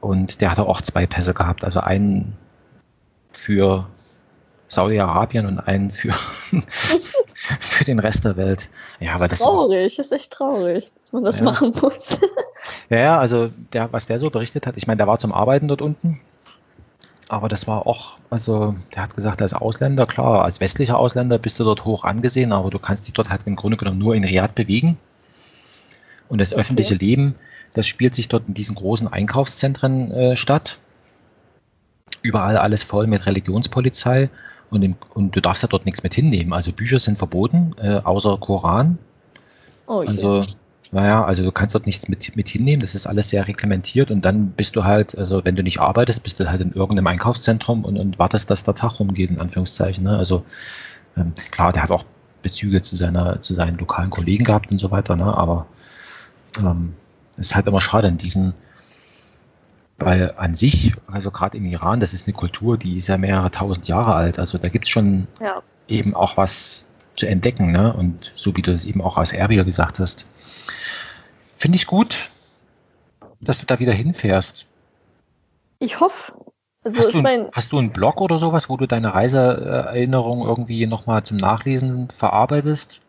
und der hatte auch zwei Pässe gehabt, also einen für Saudi-Arabien und einen für, [laughs] für den Rest der Welt. Ja, weil das traurig, ist echt traurig, dass man das ja. machen muss. [laughs] ja, also der, was der so berichtet hat, ich meine, der war zum Arbeiten dort unten, aber das war auch, also der hat gesagt, als Ausländer, klar, als westlicher Ausländer bist du dort hoch angesehen, aber du kannst dich dort halt im Grunde genommen nur in Riyadh bewegen. Und das okay. öffentliche Leben das spielt sich dort in diesen großen Einkaufszentren äh, statt. Überall alles voll mit Religionspolizei und, im, und, du darfst ja dort nichts mit hinnehmen. Also Bücher sind verboten, äh, außer Koran. Oh, also, naja, also du kannst dort nichts mit, mit hinnehmen, das ist alles sehr reglementiert und dann bist du halt, also wenn du nicht arbeitest, bist du halt in irgendeinem Einkaufszentrum und, und wartest, dass der Tag rumgeht, in Anführungszeichen. Ne? Also ähm, klar, der hat auch Bezüge zu seiner, zu seinen lokalen Kollegen gehabt und so weiter, ne? aber ähm, ist halt immer schade in diesen, weil an sich, also gerade im Iran, das ist eine Kultur, die ist ja mehrere tausend Jahre alt. Also da gibt es schon ja. eben auch was zu entdecken. Ne? Und so wie du es eben auch als Erbiger gesagt hast, finde ich gut, dass du da wieder hinfährst. Ich hoffe. Also hast, du, mein... hast du einen Blog oder sowas, wo du deine Reiseerinnerung irgendwie nochmal zum Nachlesen verarbeitest?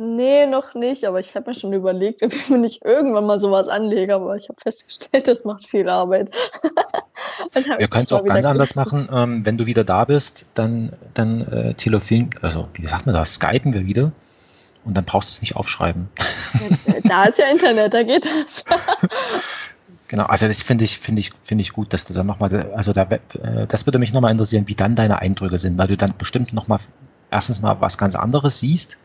Nee, noch nicht, aber ich habe mir schon überlegt, [laughs] ob ich mir nicht irgendwann mal sowas anlege, aber ich habe festgestellt, [laughs] das macht viel Arbeit. [laughs] Wir können es auch ganz anders machen. Ähm, wenn du wieder da bist, dann, dann äh, telefon, also wie sagt man das, skypen wir wieder und dann brauchst du es nicht aufschreiben. da ist ja Internet, da geht das. Genau, also das finde ich, finde ich, finde ich gut, dass du dann nochmal, also da, äh, das würde mich nochmal interessieren, wie dann deine Eindrücke sind, weil du dann bestimmt nochmal erstens mal was ganz anderes siehst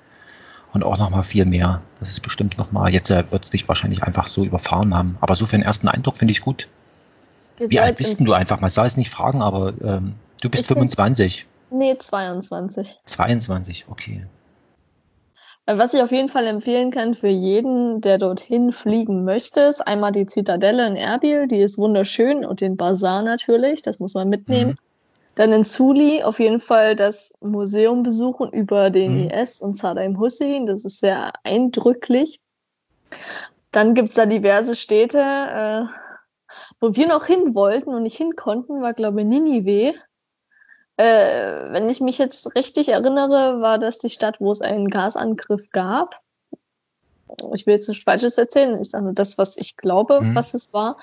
und auch nochmal viel mehr. Das ist bestimmt nochmal, jetzt äh, wird es dich wahrscheinlich einfach so überfahren haben. Aber so für den ersten Eindruck finde ich gut. Ihr Wie alt bist du einfach? Man soll es nicht fragen, aber ähm, du bist 25. Nee, 22. 22, okay. Äh, was ich auf jeden Fall empfehlen kann für jeden, der dorthin fliegen möchte, ist einmal die Zitadelle in Erbil, die ist wunderschön und den Bazar natürlich, das muss man mitnehmen. Mhm. Dann in Suli auf jeden Fall das Museum besuchen über den mhm. IS und Saddam Hussein. Das ist sehr eindrücklich. Dann gibt's da diverse Städte, äh, wo wir noch hin wollten und nicht hin konnten, war glaube ich Ninive. Äh, wenn ich mich jetzt richtig erinnere, war das die Stadt, wo es einen Gasangriff gab. Ich will jetzt nichts Falsches erzählen, ist nur das, was ich glaube, mhm. was es war.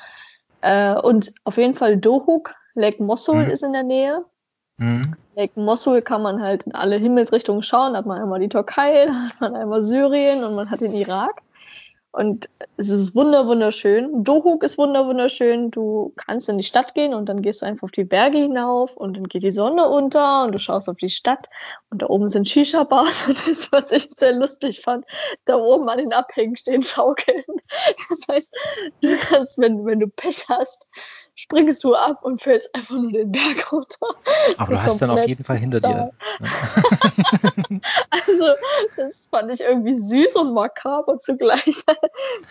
Äh, und auf jeden Fall Dohuk, Lake Mosul mhm. ist in der Nähe. Mhm. Lake Mosul kann man halt in alle Himmelsrichtungen schauen. Da hat man einmal die Türkei, [laughs] da hat man einmal Syrien und man hat den Irak. Und es ist wunder wunderschön. Dohuk ist wunder wunderschön. Du kannst in die Stadt gehen und dann gehst du einfach auf die Berge hinauf und dann geht die Sonne unter und du schaust auf die Stadt und da oben sind Shisha-Bars [laughs] und das, was ich sehr lustig fand, da oben an den Abhängen stehen Schaukeln. [laughs] Das heißt, du kannst, wenn, wenn du Pech hast, springst du ab und fällst einfach nur den Berg runter. Aber du hast dann auf jeden Fall hinter dir. [laughs] also, das fand ich irgendwie süß und makaber zugleich.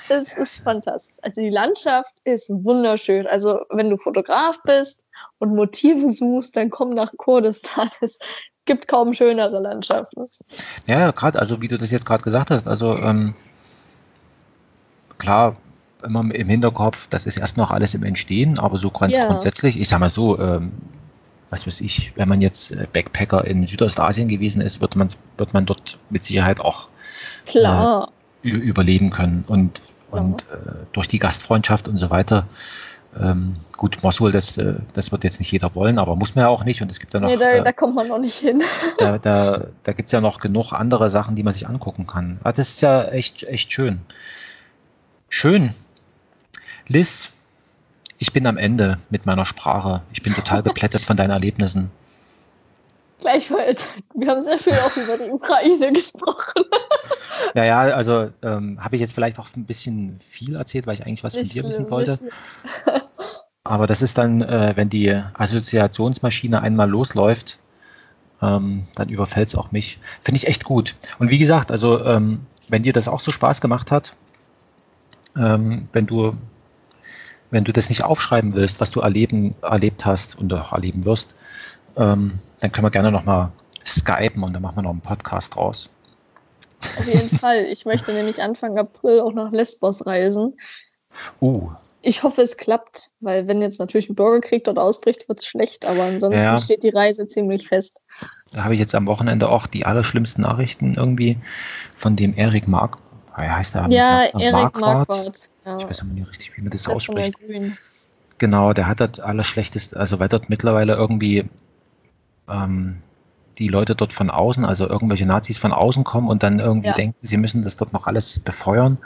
Das ist fantastisch. Also, die Landschaft ist wunderschön. Also, wenn du Fotograf bist und Motive suchst, dann komm nach Kurdistan. Es gibt kaum schönere Landschaften. Ja, gerade, also wie du das jetzt gerade gesagt hast, also ähm, klar, immer im Hinterkopf, das ist erst noch alles im Entstehen, aber so ganz ja. grundsätzlich, ich sag mal so, ähm, was weiß ich, wenn man jetzt äh, Backpacker in Südostasien gewesen ist, wird man, wird man dort mit Sicherheit auch Klar. Äh, überleben können. Und, ja. und äh, durch die Gastfreundschaft und so weiter, ähm, gut, Mosul, das, äh, das wird jetzt nicht jeder wollen, aber muss man ja auch nicht. Und es gibt ja noch. Nee, da, äh, da kommt man noch nicht hin. da [laughs] da, da gibt es ja noch genug andere Sachen, die man sich angucken kann. Ah, das ist ja echt, echt schön. Schön. Liz, ich bin am Ende mit meiner Sprache. Ich bin total geplättet von deinen Erlebnissen. Gleichfalls. Wir haben sehr viel auch über die Ukraine gesprochen. Ja, ja, also ähm, habe ich jetzt vielleicht auch ein bisschen viel erzählt, weil ich eigentlich was nicht von dir wissen wollte. Aber das ist dann, äh, wenn die Assoziationsmaschine einmal losläuft, ähm, dann überfällt es auch mich. Finde ich echt gut. Und wie gesagt, also ähm, wenn dir das auch so Spaß gemacht hat, ähm, wenn du wenn du das nicht aufschreiben willst, was du erleben, erlebt hast und auch erleben wirst, ähm, dann können wir gerne nochmal skypen und dann machen wir noch einen Podcast draus. Auf jeden [laughs] Fall. Ich möchte nämlich Anfang April auch nach Lesbos reisen. Uh. Ich hoffe, es klappt, weil wenn jetzt natürlich ein Bürgerkrieg dort ausbricht, wird es schlecht, aber ansonsten ja. steht die Reise ziemlich fest. Da habe ich jetzt am Wochenende auch die allerschlimmsten Nachrichten irgendwie von dem Erik Mark, wie heißt der? Ja, Erik Marquardt. Ja. Ich weiß aber nicht richtig, wie man das, das ausspricht. Genau, der hat das Allerschlechteste, also weil dort mittlerweile irgendwie ähm, die Leute dort von außen, also irgendwelche Nazis von außen kommen und dann irgendwie ja. denken, sie müssen das dort noch alles befeuern.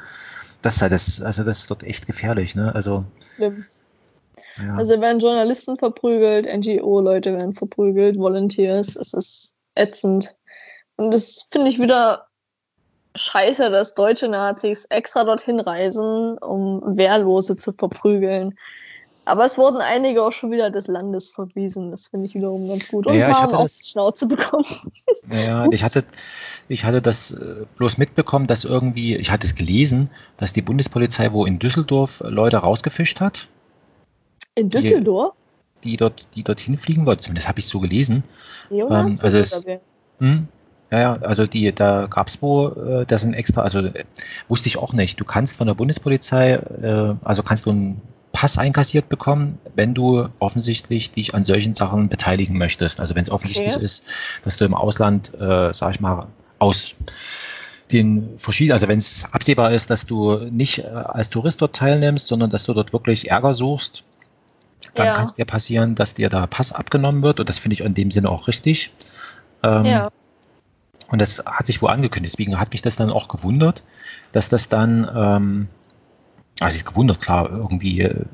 Das ist das, also das ist dort echt gefährlich, ne? Also. Schlimm. Ja. Also werden Journalisten verprügelt, NGO-Leute werden verprügelt, Volunteers, es ist ätzend. Und das finde ich wieder scheiße, dass deutsche Nazis extra dorthin reisen, um Wehrlose zu verprügeln. Aber es wurden einige auch schon wieder des Landes verwiesen. Das finde ich wiederum ganz gut. Und ja, waren auf die Schnauze bekommen. [laughs] Ja, ich hatte, ich hatte das äh, bloß mitbekommen, dass irgendwie, ich hatte es gelesen, dass die Bundespolizei wo in Düsseldorf Leute rausgefischt hat. In Düsseldorf? Die, die dort, die dorthin fliegen wollten. Zumindest habe ich so gelesen. Ähm, also es, hm, ja, ja, also die, da gab es wo, äh, das sind extra, also äh, wusste ich auch nicht. Du kannst von der Bundespolizei, äh, also kannst du einen Pass einkassiert bekommen, wenn du offensichtlich dich an solchen Sachen beteiligen möchtest. Also wenn es offensichtlich okay. ist, dass du im Ausland, äh, sag ich mal, aus den verschiedenen, also wenn es absehbar ist, dass du nicht äh, als Tourist dort teilnimmst, sondern dass du dort wirklich Ärger suchst, dann ja. kann es dir passieren, dass dir da Pass abgenommen wird und das finde ich in dem Sinne auch richtig. Ähm, ja. Und das hat sich wohl angekündigt. Deswegen hat mich das dann auch gewundert, dass das dann, ähm, also ist gewundert, klar, irgendwie, äh,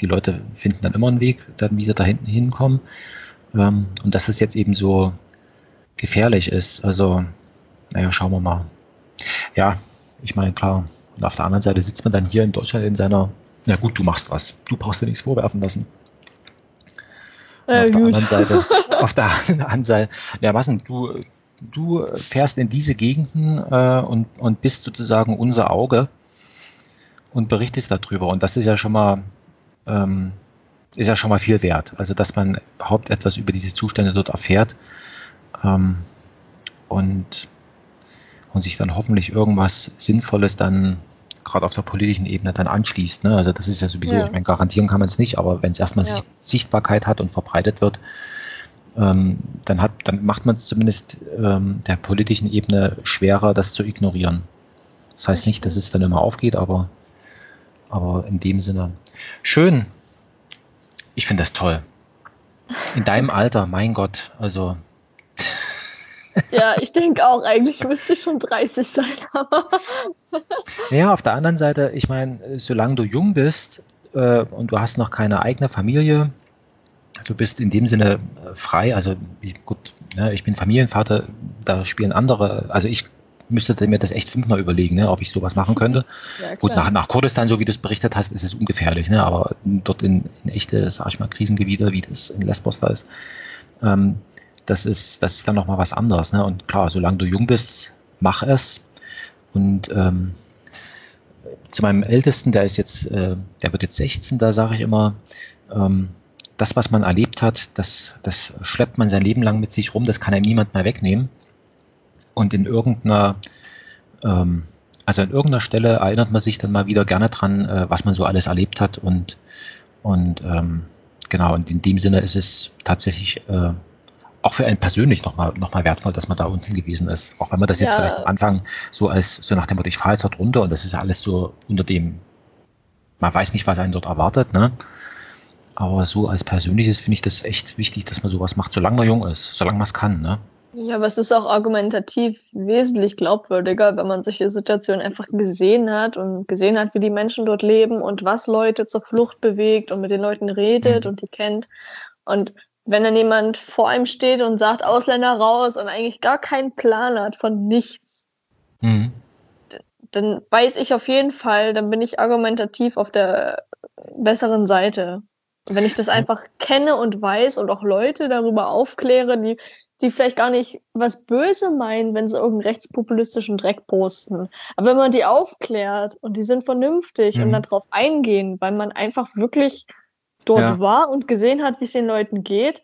die Leute finden dann immer einen Weg, dann wie sie da hinten hinkommen. Ähm, und dass es jetzt eben so gefährlich ist. Also, naja, schauen wir mal. Ja, ich meine, klar. Und auf der anderen Seite sitzt man dann hier in Deutschland in seiner, na gut, du machst was. Du brauchst dir nichts vorwerfen lassen. Äh, auf, der anderen Seite, [laughs] auf der [laughs] anderen Seite, ja, was denn, du, du fährst in diese Gegenden äh, und, und bist sozusagen unser Auge und berichtest darüber. Und das ist ja schon mal, ähm, ist ja schon mal viel wert. Also, dass man überhaupt etwas über diese Zustände dort erfährt ähm, und, und sich dann hoffentlich irgendwas Sinnvolles dann gerade auf der politischen Ebene dann anschließt. Ne? Also das ist ja sowieso, ja. ich meine, garantieren kann man es nicht, aber wenn es erstmal ja. Sichtbarkeit hat und verbreitet wird, ähm, dann, hat, dann macht man es zumindest ähm, der politischen Ebene schwerer, das zu ignorieren. Das heißt nicht, dass es dann immer aufgeht, aber Aber in dem Sinne, schön. Ich finde das toll. In deinem Alter, mein Gott, also. Ja, ich denke auch, eigentlich müsste ich schon 30 sein, aber. Ja, auf der anderen Seite, ich meine, solange du jung bist äh, und du hast noch keine eigene Familie, du bist in dem Sinne äh, frei, also ich, gut, ne, ich bin Familienvater, da spielen andere, also ich müsste mir das echt fünfmal überlegen, ne, ob ich sowas machen könnte. Ja, Gut, nach, nach Kurdistan, so wie du es berichtet hast, ist es ungefährlich, ne, aber dort in, in echte, sag ich mal, Krisengebiete, wie das in Lesbos da ist, ähm, das ist, das ist dann nochmal was anderes. Ne? Und klar, solange du jung bist, mach es. Und ähm, zu meinem Ältesten, der ist jetzt, äh, der wird jetzt 16, da sage ich immer, ähm, das, was man erlebt hat, das, das schleppt man sein Leben lang mit sich rum, das kann einem niemand mehr wegnehmen. Und in irgendeiner, ähm, also an irgendeiner Stelle erinnert man sich dann mal wieder gerne dran, äh, was man so alles erlebt hat. Und, und ähm, genau, und in dem Sinne ist es tatsächlich äh, auch für einen persönlich nochmal noch mal wertvoll, dass man da unten gewesen ist. Auch wenn man das jetzt ja. vielleicht am Anfang so als, so nach dem Motto, ich fahre jetzt dort runter und das ist ja alles so unter dem, man weiß nicht, was einen dort erwartet, ne? Aber so als persönliches finde ich das echt wichtig, dass man sowas macht, solange man jung ist, solange man es kann, ne? Ja, aber es ist auch argumentativ wesentlich glaubwürdiger, wenn man solche Situationen einfach gesehen hat und gesehen hat, wie die Menschen dort leben und was Leute zur Flucht bewegt und mit den Leuten redet mhm. und die kennt. Und wenn dann jemand vor einem steht und sagt, Ausländer raus und eigentlich gar keinen Plan hat von nichts, mhm. dann weiß ich auf jeden Fall, dann bin ich argumentativ auf der besseren Seite. Und wenn ich das einfach kenne und weiß und auch Leute darüber aufkläre, die, die vielleicht gar nicht was Böse meinen, wenn sie irgendeinen rechtspopulistischen Dreck posten. Aber wenn man die aufklärt und die sind vernünftig mhm. und darauf eingehen, weil man einfach wirklich dort ja. war und gesehen hat, wie es den Leuten geht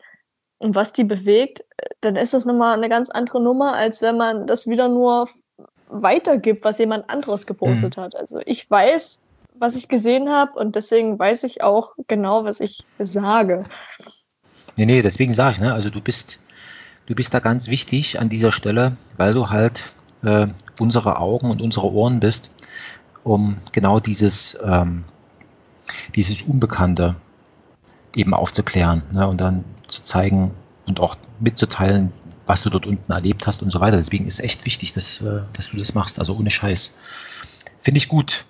und was die bewegt, dann ist das nochmal eine ganz andere Nummer, als wenn man das wieder nur weitergibt, was jemand anderes gepostet mhm. hat. Also ich weiß, was ich gesehen habe und deswegen weiß ich auch genau, was ich sage. Nee, nee, deswegen sage ich, ne, also du bist, du bist da ganz wichtig an dieser Stelle, weil du halt äh, unsere Augen und unsere Ohren bist, um genau dieses, ähm, dieses Unbekannte eben aufzuklären ne, und dann zu zeigen und auch mitzuteilen, was du dort unten erlebt hast und so weiter. Deswegen ist echt wichtig, dass, äh, dass du das machst. Also ohne Scheiß. Finde ich gut.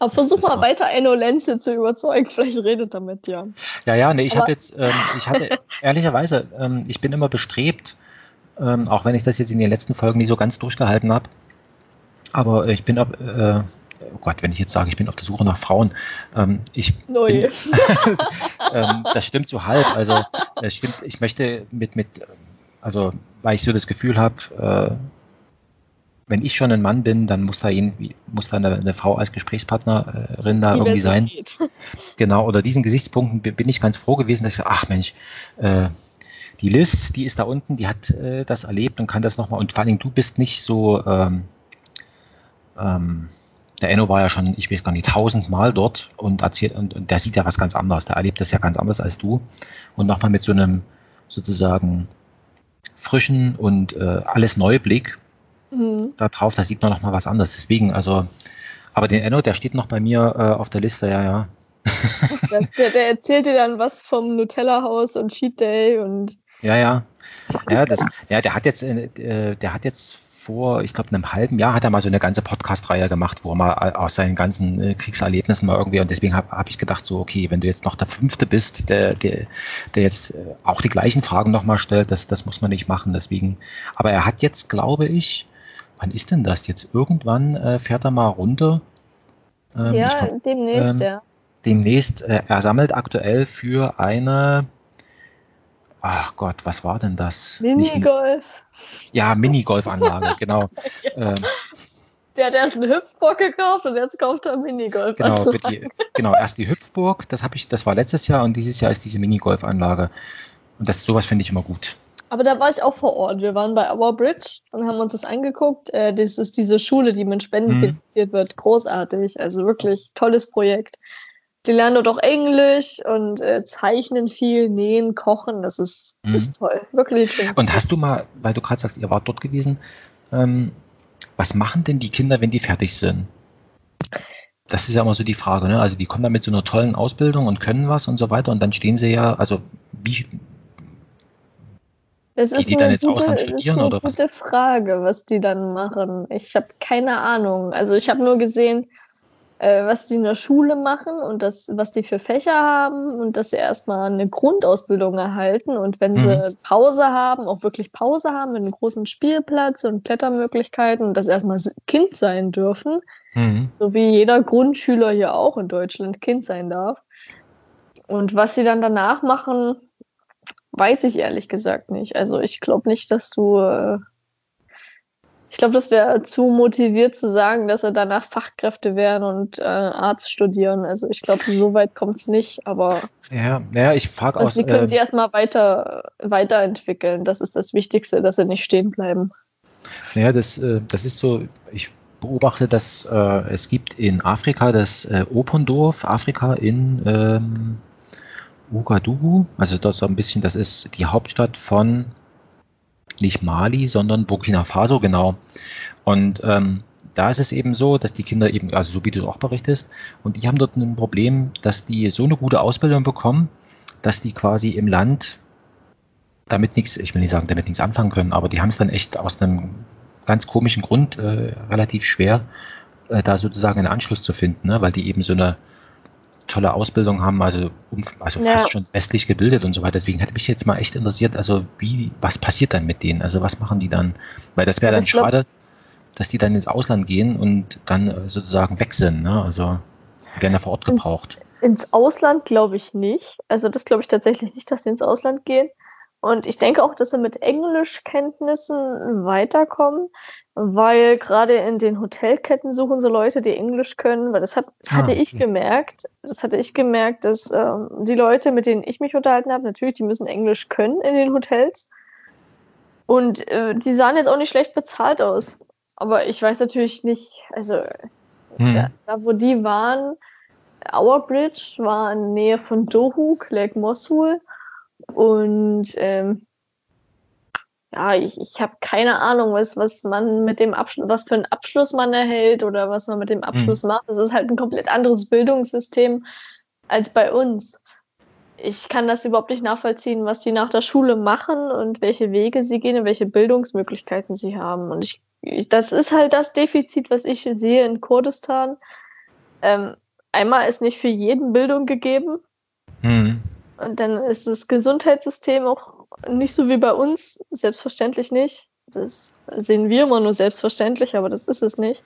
Aber versuch mal weiter Enno Lenze zu überzeugen, [laughs] vielleicht redet er mit dir. Ja, ja, nee, ich habe jetzt, ähm, ich hatte [laughs] ehrlicherweise, ähm, ich bin immer bestrebt, ähm, auch wenn ich das jetzt in den letzten Folgen nie so ganz durchgehalten habe, aber ich bin äh, oh Gott, wenn ich jetzt sage, ich bin auf der Suche nach Frauen, ähm, ich bin, [laughs] ähm, das stimmt so halb. Also es stimmt, ich möchte mit, mit, also weil ich so das Gefühl habe, äh, wenn ich schon ein Mann bin, dann muss da, irgendwie, muss da eine, eine Frau als Gesprächspartnerin da irgendwie sein. [laughs] Genau, oder diesen Gesichtspunkten bin ich ganz froh gewesen, dass ich, ach Mensch, äh, die Liz, die ist da unten, die hat äh, das erlebt und kann das nochmal. Und vor allen Dingen, du bist nicht so, ähm, ähm, der Enno war ja schon, ich weiß gar nicht, tausendmal dort und erzählt, und, und, der sieht ja was ganz anderes, der erlebt das ja ganz anders als du. Und nochmal mit so einem sozusagen frischen und äh, alles Neublick mhm. da drauf, da sieht man nochmal was anderes. Deswegen, also, aber den Enno, der steht noch bei mir äh, auf der Liste, ja, ja. [laughs] Das, der, der erzählt dir dann was vom Nutella-Haus und Cheat Day und. Ja, ja. Ja, das, ja, der hat jetzt, äh, der hat jetzt vor, ich glaube, einem halben Jahr hat er mal so eine ganze Podcast-Reihe gemacht, wo er mal aus seinen ganzen äh, Kriegserlebnissen mal irgendwie, und deswegen habe hab ich gedacht, so, okay, wenn du jetzt noch der Fünfte bist, der, der, der jetzt äh, auch die gleichen Fragen nochmal stellt, das, das muss man nicht machen, deswegen, aber er hat jetzt, glaube ich, wann ist denn das jetzt? Irgendwann äh, fährt er mal runter. Ähm, ja, ich, demnächst, ähm, ja. Demnächst, äh, er sammelt aktuell für eine, ach Gott, was war denn das? Minigolf. Ja, Minigolfanlage, [laughs] genau. ja. ähm, der hat erst eine Hüpfburg gekauft und jetzt kauft er Minigolf. Genau, die, genau, erst die Hüpfburg, das habe ich, das war letztes Jahr und dieses Jahr ist diese Minigolfanlage. Und das sowas finde ich immer gut. Aber da war ich auch vor Ort. Wir waren bei Our Bridge und haben uns das angeguckt. Äh, das ist diese Schule, die mit Spenden hm. finanziert wird. Großartig. Also wirklich tolles Projekt. Die lernen dort auch Englisch und äh, zeichnen viel, nähen, kochen. Das ist, mhm. ist toll, wirklich. Schön. Und hast du mal, weil du gerade sagst, ihr wart dort gewesen, ähm, was machen denn die Kinder, wenn die fertig sind? das ist ja immer so die Frage, ne? Also die kommen da mit so einer tollen Ausbildung und können was und so weiter und dann stehen sie ja, also wie das ist die dann jetzt gute, Ausland studieren das ist eine oder gute was? Frage, was die dann machen. Ich habe keine Ahnung. Also ich habe nur gesehen, äh, was die in der Schule machen und das, was die für Fächer haben und dass sie erstmal eine Grundausbildung erhalten und wenn mhm. sie Pause haben, auch wirklich Pause haben mit einem großen Spielplatz und Klettermöglichkeiten und das erstmal Kind sein dürfen, mhm. so wie jeder Grundschüler hier auch in Deutschland Kind sein darf. Und was sie dann danach machen, weiß ich ehrlich gesagt nicht. Also ich glaube nicht, dass du äh, ich glaube, das wäre zu motiviert zu sagen, dass er danach Fachkräfte werden und äh, Arzt studieren. Also ich glaube, so weit kommt es nicht, aber. Ja, naja, ich frage also aus. Sie können äh, sich erstmal weiter, weiterentwickeln. Das ist das Wichtigste, dass sie nicht stehen bleiben. Naja, das, äh, das ist so, ich beobachte, dass äh, es gibt in Afrika das äh, Opendorf, Afrika in ähm, Ouagadougou, also das so ein bisschen, das ist die Hauptstadt von nicht Mali, sondern Burkina Faso, genau. Und ähm, da ist es eben so, dass die Kinder eben, also so wie du auch berichtest, und die haben dort ein Problem, dass die so eine gute Ausbildung bekommen, dass die quasi im Land damit nichts, ich will nicht sagen, damit nichts anfangen können, aber die haben es dann echt aus einem ganz komischen Grund äh, relativ schwer, äh, da sozusagen einen Anschluss zu finden, ne? weil die eben so eine tolle Ausbildung haben, also, also ja. fast schon westlich gebildet und so weiter. Deswegen hätte mich jetzt mal echt interessiert, also wie, was passiert dann mit denen? Also was machen die dann? Weil das wäre dann schade, dass die dann ins Ausland gehen und dann äh, sozusagen weg sind. Ne? Also die werden ja vor Ort gebraucht. Ins, ins Ausland glaube ich nicht. Also das glaube ich tatsächlich nicht, dass sie ins Ausland gehen. Und ich denke auch, dass sie mit Englischkenntnissen weiterkommen, weil gerade in den Hotelketten suchen so Leute, die Englisch können, weil das hat, ah, hatte ich gemerkt, das hatte ich gemerkt, dass ähm, die Leute, mit denen ich mich unterhalten habe, natürlich, die müssen Englisch können in den Hotels. Und äh, die sahen jetzt auch nicht schlecht bezahlt aus. Aber ich weiß natürlich nicht, also hm. da, da, wo die waren, Our Bridge war in der Nähe von Dohuk, Lake Mosul. Und ähm, ja, ich, ich habe keine Ahnung, was, was man mit dem Abschluss, was für einen Abschluss man erhält oder was man mit dem Abschluss mhm. macht. Das ist halt ein komplett anderes Bildungssystem als bei uns. Ich kann das überhaupt nicht nachvollziehen, was die nach der Schule machen und welche Wege sie gehen und welche Bildungsmöglichkeiten sie haben. Und ich, ich das ist halt das Defizit, was ich sehe in Kurdistan. Ähm, einmal ist nicht für jeden Bildung gegeben. Mhm. Und dann ist das Gesundheitssystem auch nicht so wie bei uns, selbstverständlich nicht. Das sehen wir immer nur selbstverständlich, aber das ist es nicht.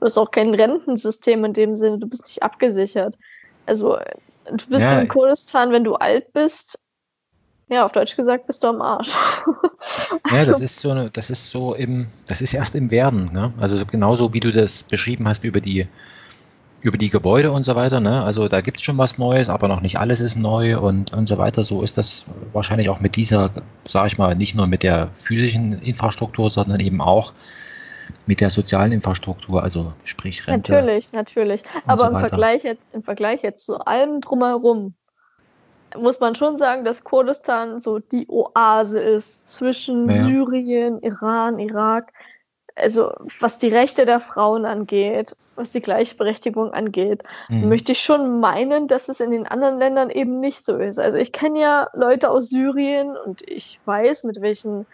Du hast auch kein Rentensystem in dem Sinne, du bist nicht abgesichert. Also du bist ja, in Kurdistan, wenn du alt bist, ja, auf Deutsch gesagt, bist du am Arsch. [laughs] ja, das ist so eine, das ist so im, das ist erst im Werden, ne? Also genauso wie du das beschrieben hast über die über die Gebäude und so weiter. Ne? Also da gibt es schon was Neues, aber noch nicht alles ist neu und, und so weiter. So ist das wahrscheinlich auch mit dieser, sage ich mal, nicht nur mit der physischen Infrastruktur, sondern eben auch mit der sozialen Infrastruktur, also sprich Rente. Natürlich, natürlich. Aber so im Vergleich jetzt, im Vergleich jetzt zu allem drumherum muss man schon sagen, dass Kurdistan so die Oase ist zwischen ja. Syrien, Iran, Irak also was die Rechte der Frauen angeht, was die Gleichberechtigung angeht, mhm. möchte ich schon meinen, dass es in den anderen Ländern eben nicht so ist. Also ich kenne ja Leute aus Syrien und ich weiß, mit welchen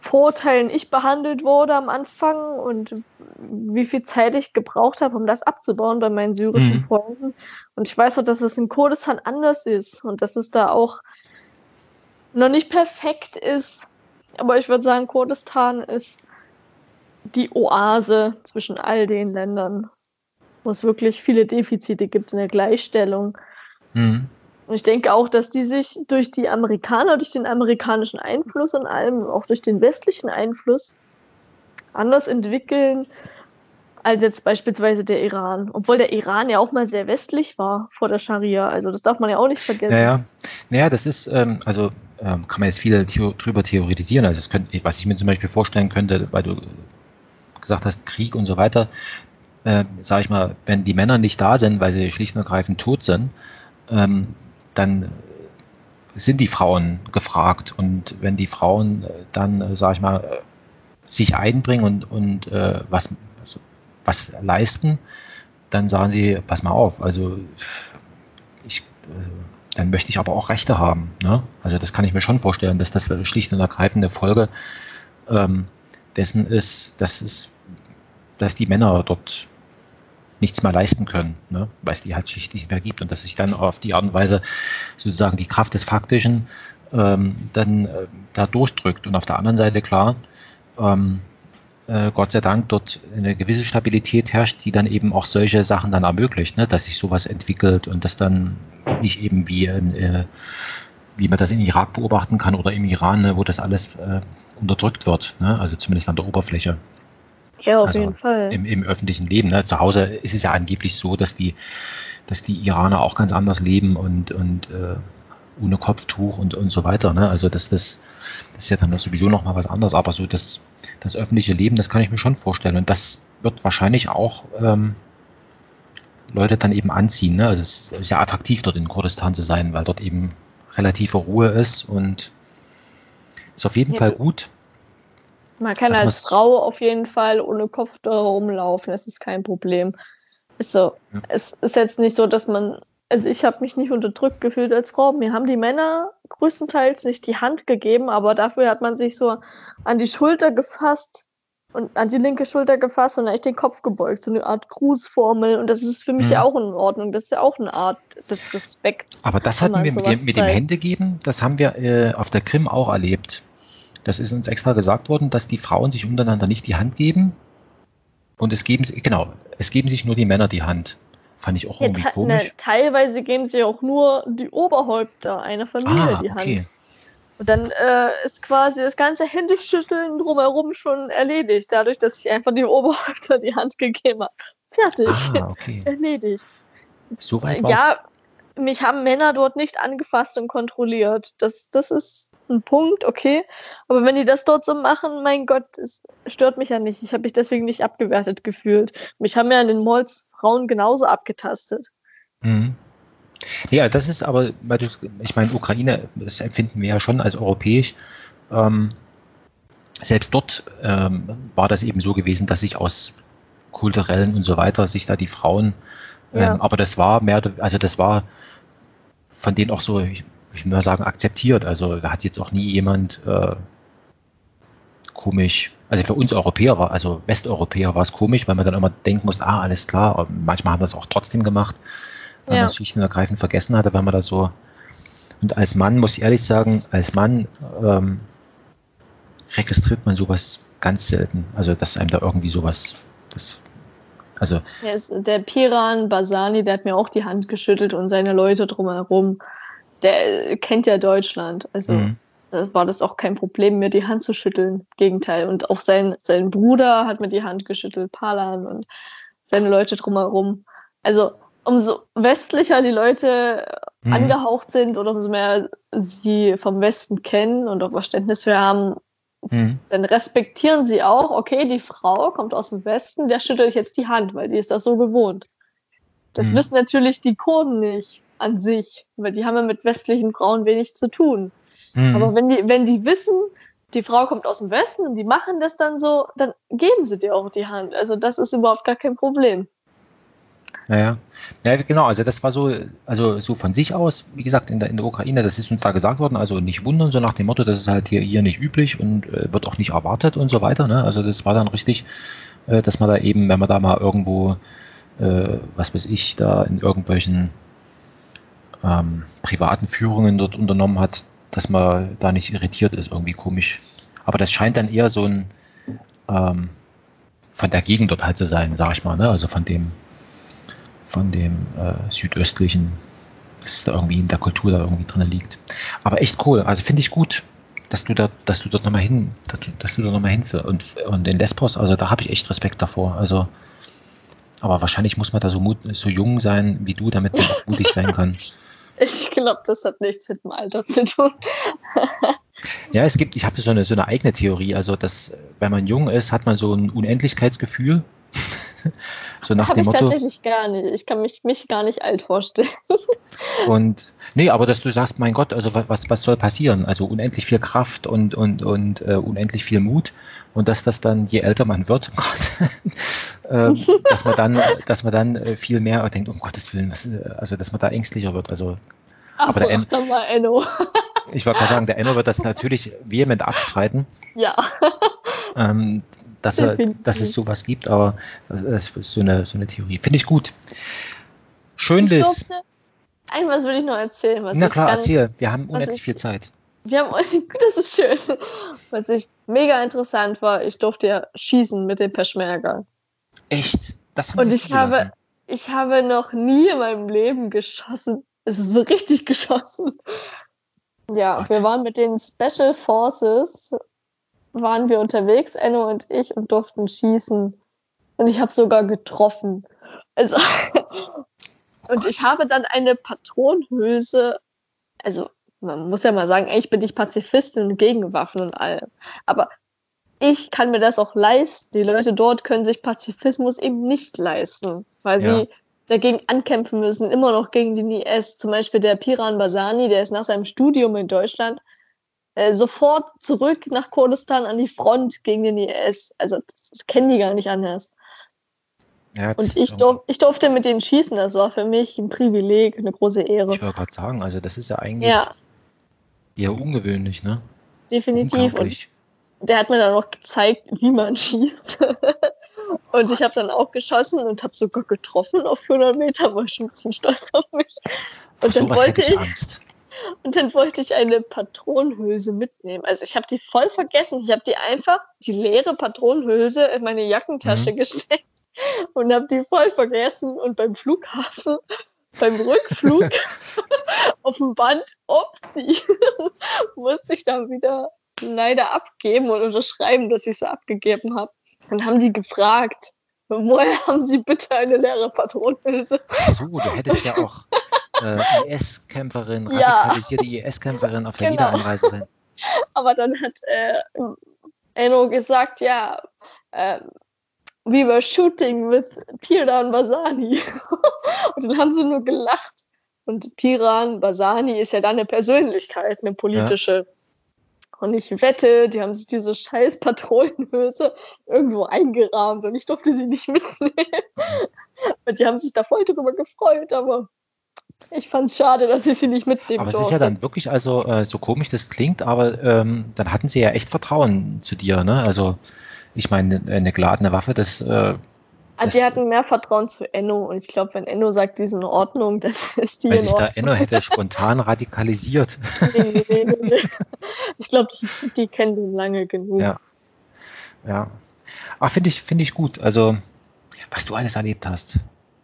Vorteilen ich behandelt wurde am Anfang und wie viel Zeit ich gebraucht habe, um das abzubauen bei meinen syrischen mhm. Freunden. Und ich weiß auch, dass es in Kurdistan anders ist und dass es da auch noch nicht perfekt ist. Aber ich würde sagen, Kurdistan ist die Oase zwischen all den Ländern, wo es wirklich viele Defizite gibt in der Gleichstellung. Mhm. Und ich denke auch, dass die sich durch die Amerikaner, durch den amerikanischen Einfluss und allem, auch durch den westlichen Einfluss, anders entwickeln als jetzt beispielsweise der Iran. Obwohl der Iran ja auch mal sehr westlich war vor der Scharia. Also das darf man ja auch nicht vergessen. Naja, naja das ist, ähm, also ähm, kann man jetzt viel drüber theoretisieren. Also könnte, was ich mir zum Beispiel vorstellen könnte, weil du gesagt hast, Krieg und so weiter, äh, sage ich mal, wenn die Männer nicht da sind, weil sie schlicht und ergreifend tot sind, ähm, dann sind die Frauen gefragt. Und wenn die Frauen äh, dann, äh, sage ich mal, sich einbringen und, und äh, was, also was leisten, dann sagen sie, pass mal auf, also ich, äh, dann möchte ich aber auch Rechte haben. Ne? Also das kann ich mir schon vorstellen, dass das schlicht und ergreifende Folge ähm, dessen ist, dass es, dass die Männer dort nichts mehr leisten können, ne? weil es die halt schlicht nicht mehr gibt und dass sich dann auf die Art und Weise sozusagen die Kraft des Faktischen ähm, dann äh, da durchdrückt. Und auf der anderen Seite klar, ähm, äh, Gott sei Dank dort eine gewisse Stabilität herrscht, die dann eben auch solche Sachen dann ermöglicht, ne? dass sich sowas entwickelt und das dann nicht eben wie in, äh, wie man das in Irak beobachten kann oder im Iran, ne, wo das alles äh, unterdrückt wird, ne? also zumindest an der Oberfläche. Ja, auf also jeden Fall. Im, Im, öffentlichen Leben. Ne? Zu Hause ist es ja angeblich so, dass die, dass die Iraner auch ganz anders leben und, und äh, ohne Kopftuch und, und so weiter. Ne? Also das, das, das ist ja dann sowieso nochmal was anderes. Aber so das, das öffentliche Leben, das kann ich mir schon vorstellen. Und das wird wahrscheinlich auch ähm, Leute dann eben anziehen. Ne? Also es ist ja attraktiv, dort in Kurdistan zu sein, weil dort eben relative Ruhe ist und ist auf jeden ja. Fall gut. Man kann als Frau auf jeden Fall ohne Kopftuch rumlaufen, das ist kein Problem. Ist so. Ja. Es ist jetzt nicht so, dass man also ich habe mich nicht unterdrückt gefühlt als Frau. Mir haben die Männer größtenteils nicht die Hand gegeben, aber dafür hat man sich so an die Schulter gefasst und an die linke Schulter gefasst und echt den Kopf gebeugt, so eine Art Grußformel. Und das ist für mich mhm. ja auch in Ordnung. Das ist ja auch eine Art des Respekts. Aber das hatten wir mit dem, mit dem Händegeben, das haben wir äh, auf der Krim auch erlebt. Das ist uns extra gesagt worden, dass die Frauen sich untereinander nicht die Hand geben. Und es geben, genau, es geben sich nur die Männer die Hand. Fand ich auch ja, irgendwie komisch. Ne, teilweise geben sie auch nur die Oberhäupter einer Familie ah, die Hand. Okay. Und dann äh, ist quasi das ganze Händeschütteln drumherum schon erledigt, dadurch, dass ich einfach die Oberhäupter die Hand gegeben habe. Fertig. Ah, okay. [laughs] Erledigt. Soweit Ja, mich haben Männer dort nicht angefasst und kontrolliert. Das, das ist ein Punkt, okay. Aber wenn die das dort so machen, mein Gott, es stört mich ja nicht. Ich habe mich deswegen nicht abgewertet gefühlt. Mich haben ja in den Malls Frauen genauso abgetastet. Mhm. Ja, das ist aber, ich meine, Ukraine, das empfinden wir ja schon als europäisch. Ähm, selbst dort ähm, war das eben so gewesen, dass sich aus kulturellen und so weiter sich da die Frauen, ähm, ja. aber das war mehr, also das war von denen auch so, ich, ich will mal sagen, akzeptiert. Also da hat jetzt auch nie jemand äh, komisch also für uns Europäer war, also Westeuropäer war es komisch, weil man dann immer denken muss, ah, alles klar, manchmal haben wir es auch trotzdem gemacht, weil ja. man es schlicht und ergreifend vergessen hatte, wenn man das so, und als Mann muss ich ehrlich sagen, als Mann ähm, registriert man sowas ganz selten, also dass einem da irgendwie sowas, das also. der Piran Basani, der hat mir auch die Hand geschüttelt und seine Leute drumherum. Der kennt ja Deutschland. Also mhm war das auch kein Problem, mir die Hand zu schütteln. Gegenteil. Und auch sein, sein Bruder hat mir die Hand geschüttelt, Palan und seine Leute drumherum. Also umso westlicher die Leute mhm. angehaucht sind oder umso mehr sie vom Westen kennen und auch Verständnis für haben, mhm. dann respektieren sie auch, okay, die Frau kommt aus dem Westen, der schüttelt ich jetzt die Hand, weil die ist das so gewohnt. Das mhm. wissen natürlich die Kurden nicht an sich, weil die haben ja mit westlichen Frauen wenig zu tun. Mhm. Aber wenn die, wenn die wissen, die Frau kommt aus dem Westen und die machen das dann so, dann geben sie dir auch die Hand. Also das ist überhaupt gar kein Problem. Ja, ja, genau, also das war so, also so von sich aus, wie gesagt, in der, in der Ukraine, das ist uns da gesagt worden, also nicht wundern, so nach dem Motto, das ist halt hier, hier nicht üblich und äh, wird auch nicht erwartet und so weiter. Ne? Also das war dann richtig, äh, dass man da eben, wenn man da mal irgendwo, äh, was weiß ich, da in irgendwelchen ähm, privaten Führungen dort unternommen hat, dass man da nicht irritiert ist, irgendwie komisch. Aber das scheint dann eher so ein ähm, von der Gegend dort halt zu sein, sag ich mal, ne? Also von dem von dem äh, südöstlichen, dass da irgendwie in der Kultur da irgendwie drin liegt. Aber echt cool. Also finde ich gut, dass du da, dass du dort nochmal hin, dass du, dass du da nochmal hin und und in Lesbos, also da habe ich echt Respekt davor. Also aber wahrscheinlich muss man da so, mut, so jung sein wie du, damit man auch mutig sein kann. [laughs] Ich glaube, das hat nichts mit dem Alter zu tun. [laughs] ja, es gibt, ich habe so eine, so eine eigene Theorie. Also, dass, wenn man jung ist, hat man so ein Unendlichkeitsgefühl. [laughs] so nach Hab dem ich Motto. tatsächlich gar nicht. Ich kann mich, mich gar nicht alt vorstellen. [laughs] Und nee, aber dass du sagst, mein Gott, also wa- was, was soll passieren? Also unendlich viel Kraft und, und, und äh, unendlich viel Mut. Und dass das dann, je älter man wird, [laughs] ähm, dass man dann, dass man dann äh, viel mehr denkt, um Gottes Willen, was, äh, also dass man da ängstlicher wird. Also Aber der Ach, M- doch mal Enno. ich wollte gerade sagen, der Enno wird das natürlich vehement abstreiten. Ja. ähm, dass, er, dass es sowas gibt, aber das ist so eine, so eine Theorie. Finde ich gut. Schön, Ich durfte, ein was will ich noch erzählen. Was Na ich klar, ganz, erzähl. Wir haben unendlich ich- viel Zeit. Wir haben [laughs] das ist schön. Was ich mega interessant war, ich durfte ja schießen mit dem Peschmerga. Echt? Das haben Und ich habe, ich habe noch nie in meinem Leben geschossen. Es ist so richtig [laughs] geschossen. Ja, Gott. wir waren mit den Special Forces, waren wir unterwegs, Enno und ich, und durften schießen. Und ich habe sogar getroffen. Also, [laughs] und ich habe dann eine Patronenhülse, also man muss ja mal sagen, eigentlich bin ich Pazifistin gegen Waffen und allem. Aber ich kann mir das auch leisten. Die Leute dort können sich Pazifismus eben nicht leisten, weil Ja. sie dagegen ankämpfen müssen, immer noch gegen den IS. Zum Beispiel der Piran Basani, der ist nach seinem Studium in Deutschland äh, sofort zurück nach Kurdistan an die Front gegen den IS. Also das, das kennen die gar nicht anders. Ja, Und ich, durf, ich durfte mit denen schießen. Das war für mich ein Privileg, eine große Ehre. Ich wollte gerade sagen, also das ist ja eigentlich Ja, eher ungewöhnlich, ne? definitiv. Und der hat mir dann auch gezeigt, wie man [laughs] schießt. und ich habe dann auch geschossen und habe sogar getroffen auf 400 Meter, war ich schon ein bisschen stolz auf mich. Und dann sowas hätte wollte ich ich. Und dann wollte ich eine Patronenhülse mitnehmen. Also ich habe die voll vergessen. Ich habe die einfach, die leere Patronenhülse in meine Jackentasche gesteckt und habe die voll vergessen. Und beim Flughafen, beim Rückflug [laughs] auf dem Band, upsie, [laughs] musste ich dann wieder leider abgeben und unterschreiben, dass ich sie abgegeben habe. Dann haben die gefragt, woher haben Sie bitte eine leere Patronenhülse? Ach so, du hättest ja [laughs] auch äh, IS-Kämpferin, Ja. radikalisierte IS-Kämpferin auf der Genau. Wiedereinreise sein. [laughs] Aber dann hat äh, Enno gesagt, ja, ähm, we were shooting with Piran Basani. [laughs] Und dann haben sie nur gelacht. Und Piran Basani ist ja dann eine Persönlichkeit, eine politische. Und ich wette, die haben sich diese scheiß Patronenhülse irgendwo eingerahmt und ich durfte sie nicht [laughs] mitnehmen. Und die haben sich da voll drüber gefreut, aber ich fand es schade, dass ich sie nicht mitnehmen Aber es ist ja dann wirklich, also äh, so komisch das klingt, aber ähm, dann hatten sie ja echt Vertrauen zu dir, ne? Also ich meine, eine geladene Waffe, das äh, Das- die hatten mehr Vertrauen zu Enno und ich glaube, wenn Enno sagt, die ist in Ordnung, [laughs] dann ist die wenn in sich da Ordnung. Enno hätte spontan radikalisiert. [laughs] Nee, nee, nee, nee. [laughs] Ich glaube, die, die kennen den lange genug. Ja. Ja. Ach, finde ich, finde ich gut. Also, was du alles erlebt hast.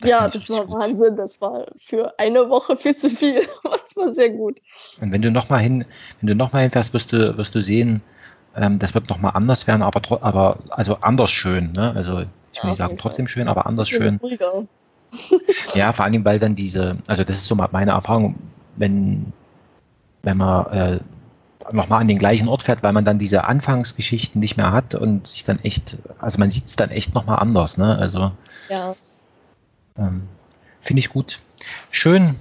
Ja, finde ich das war gut. Wahnsinn. Das war für eine Woche viel zu viel. [laughs] Das war sehr gut. Und wenn du nochmal hin, wenn du nochmal hinfährst, wirst du, wirst du sehen, ähm, das wird nochmal anders werden, aber, aber also anders schön, ne? Also ich will Ja, nicht sagen trotzdem schön, aber anders schön. ruhiger. Ja, vor allem, weil dann diese, also das ist so mal meine Erfahrung, wenn, wenn man äh, nochmal an den gleichen Ort fährt, weil man dann diese Anfangsgeschichten nicht mehr hat und sich dann echt, also man sieht es dann echt nochmal anders, ne? Also Ja. Ähm, finde ich gut. Schön.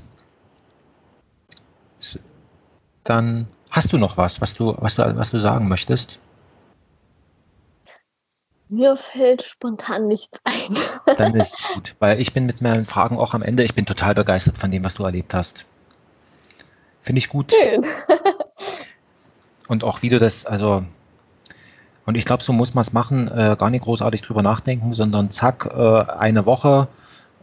Dann hast du noch was, was du, was du, was du sagen möchtest? Mir fällt spontan nichts ein. [laughs] Dann ist gut, weil ich bin mit meinen Fragen auch am Ende. Ich bin total begeistert von dem, was du erlebt hast. Finde ich gut. Schön. [laughs] Und auch wie du das, also, und ich glaube, so muss man es machen, äh, gar nicht großartig drüber nachdenken, sondern zack, äh, eine Woche,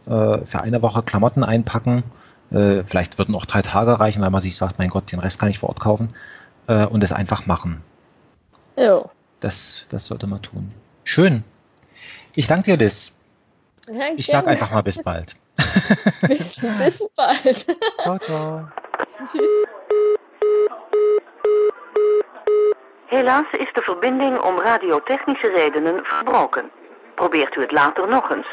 äh, für eine Woche Klamotten einpacken. Äh, vielleicht würden auch drei Tage reichen, weil man sich sagt, mein Gott, den Rest kann ich vor Ort kaufen. Äh, und es einfach machen. Jo. Das, das sollte man tun. Schön. Ich danke dir, Liz. Ja, Ich sag gerne. einfach mal bis bald. Bis, [laughs] bis bald. Ciao, ciao. Tschüss. Helaas is de verbinding om radiotechnische redenen verbroken. Probeert u het later nog eens.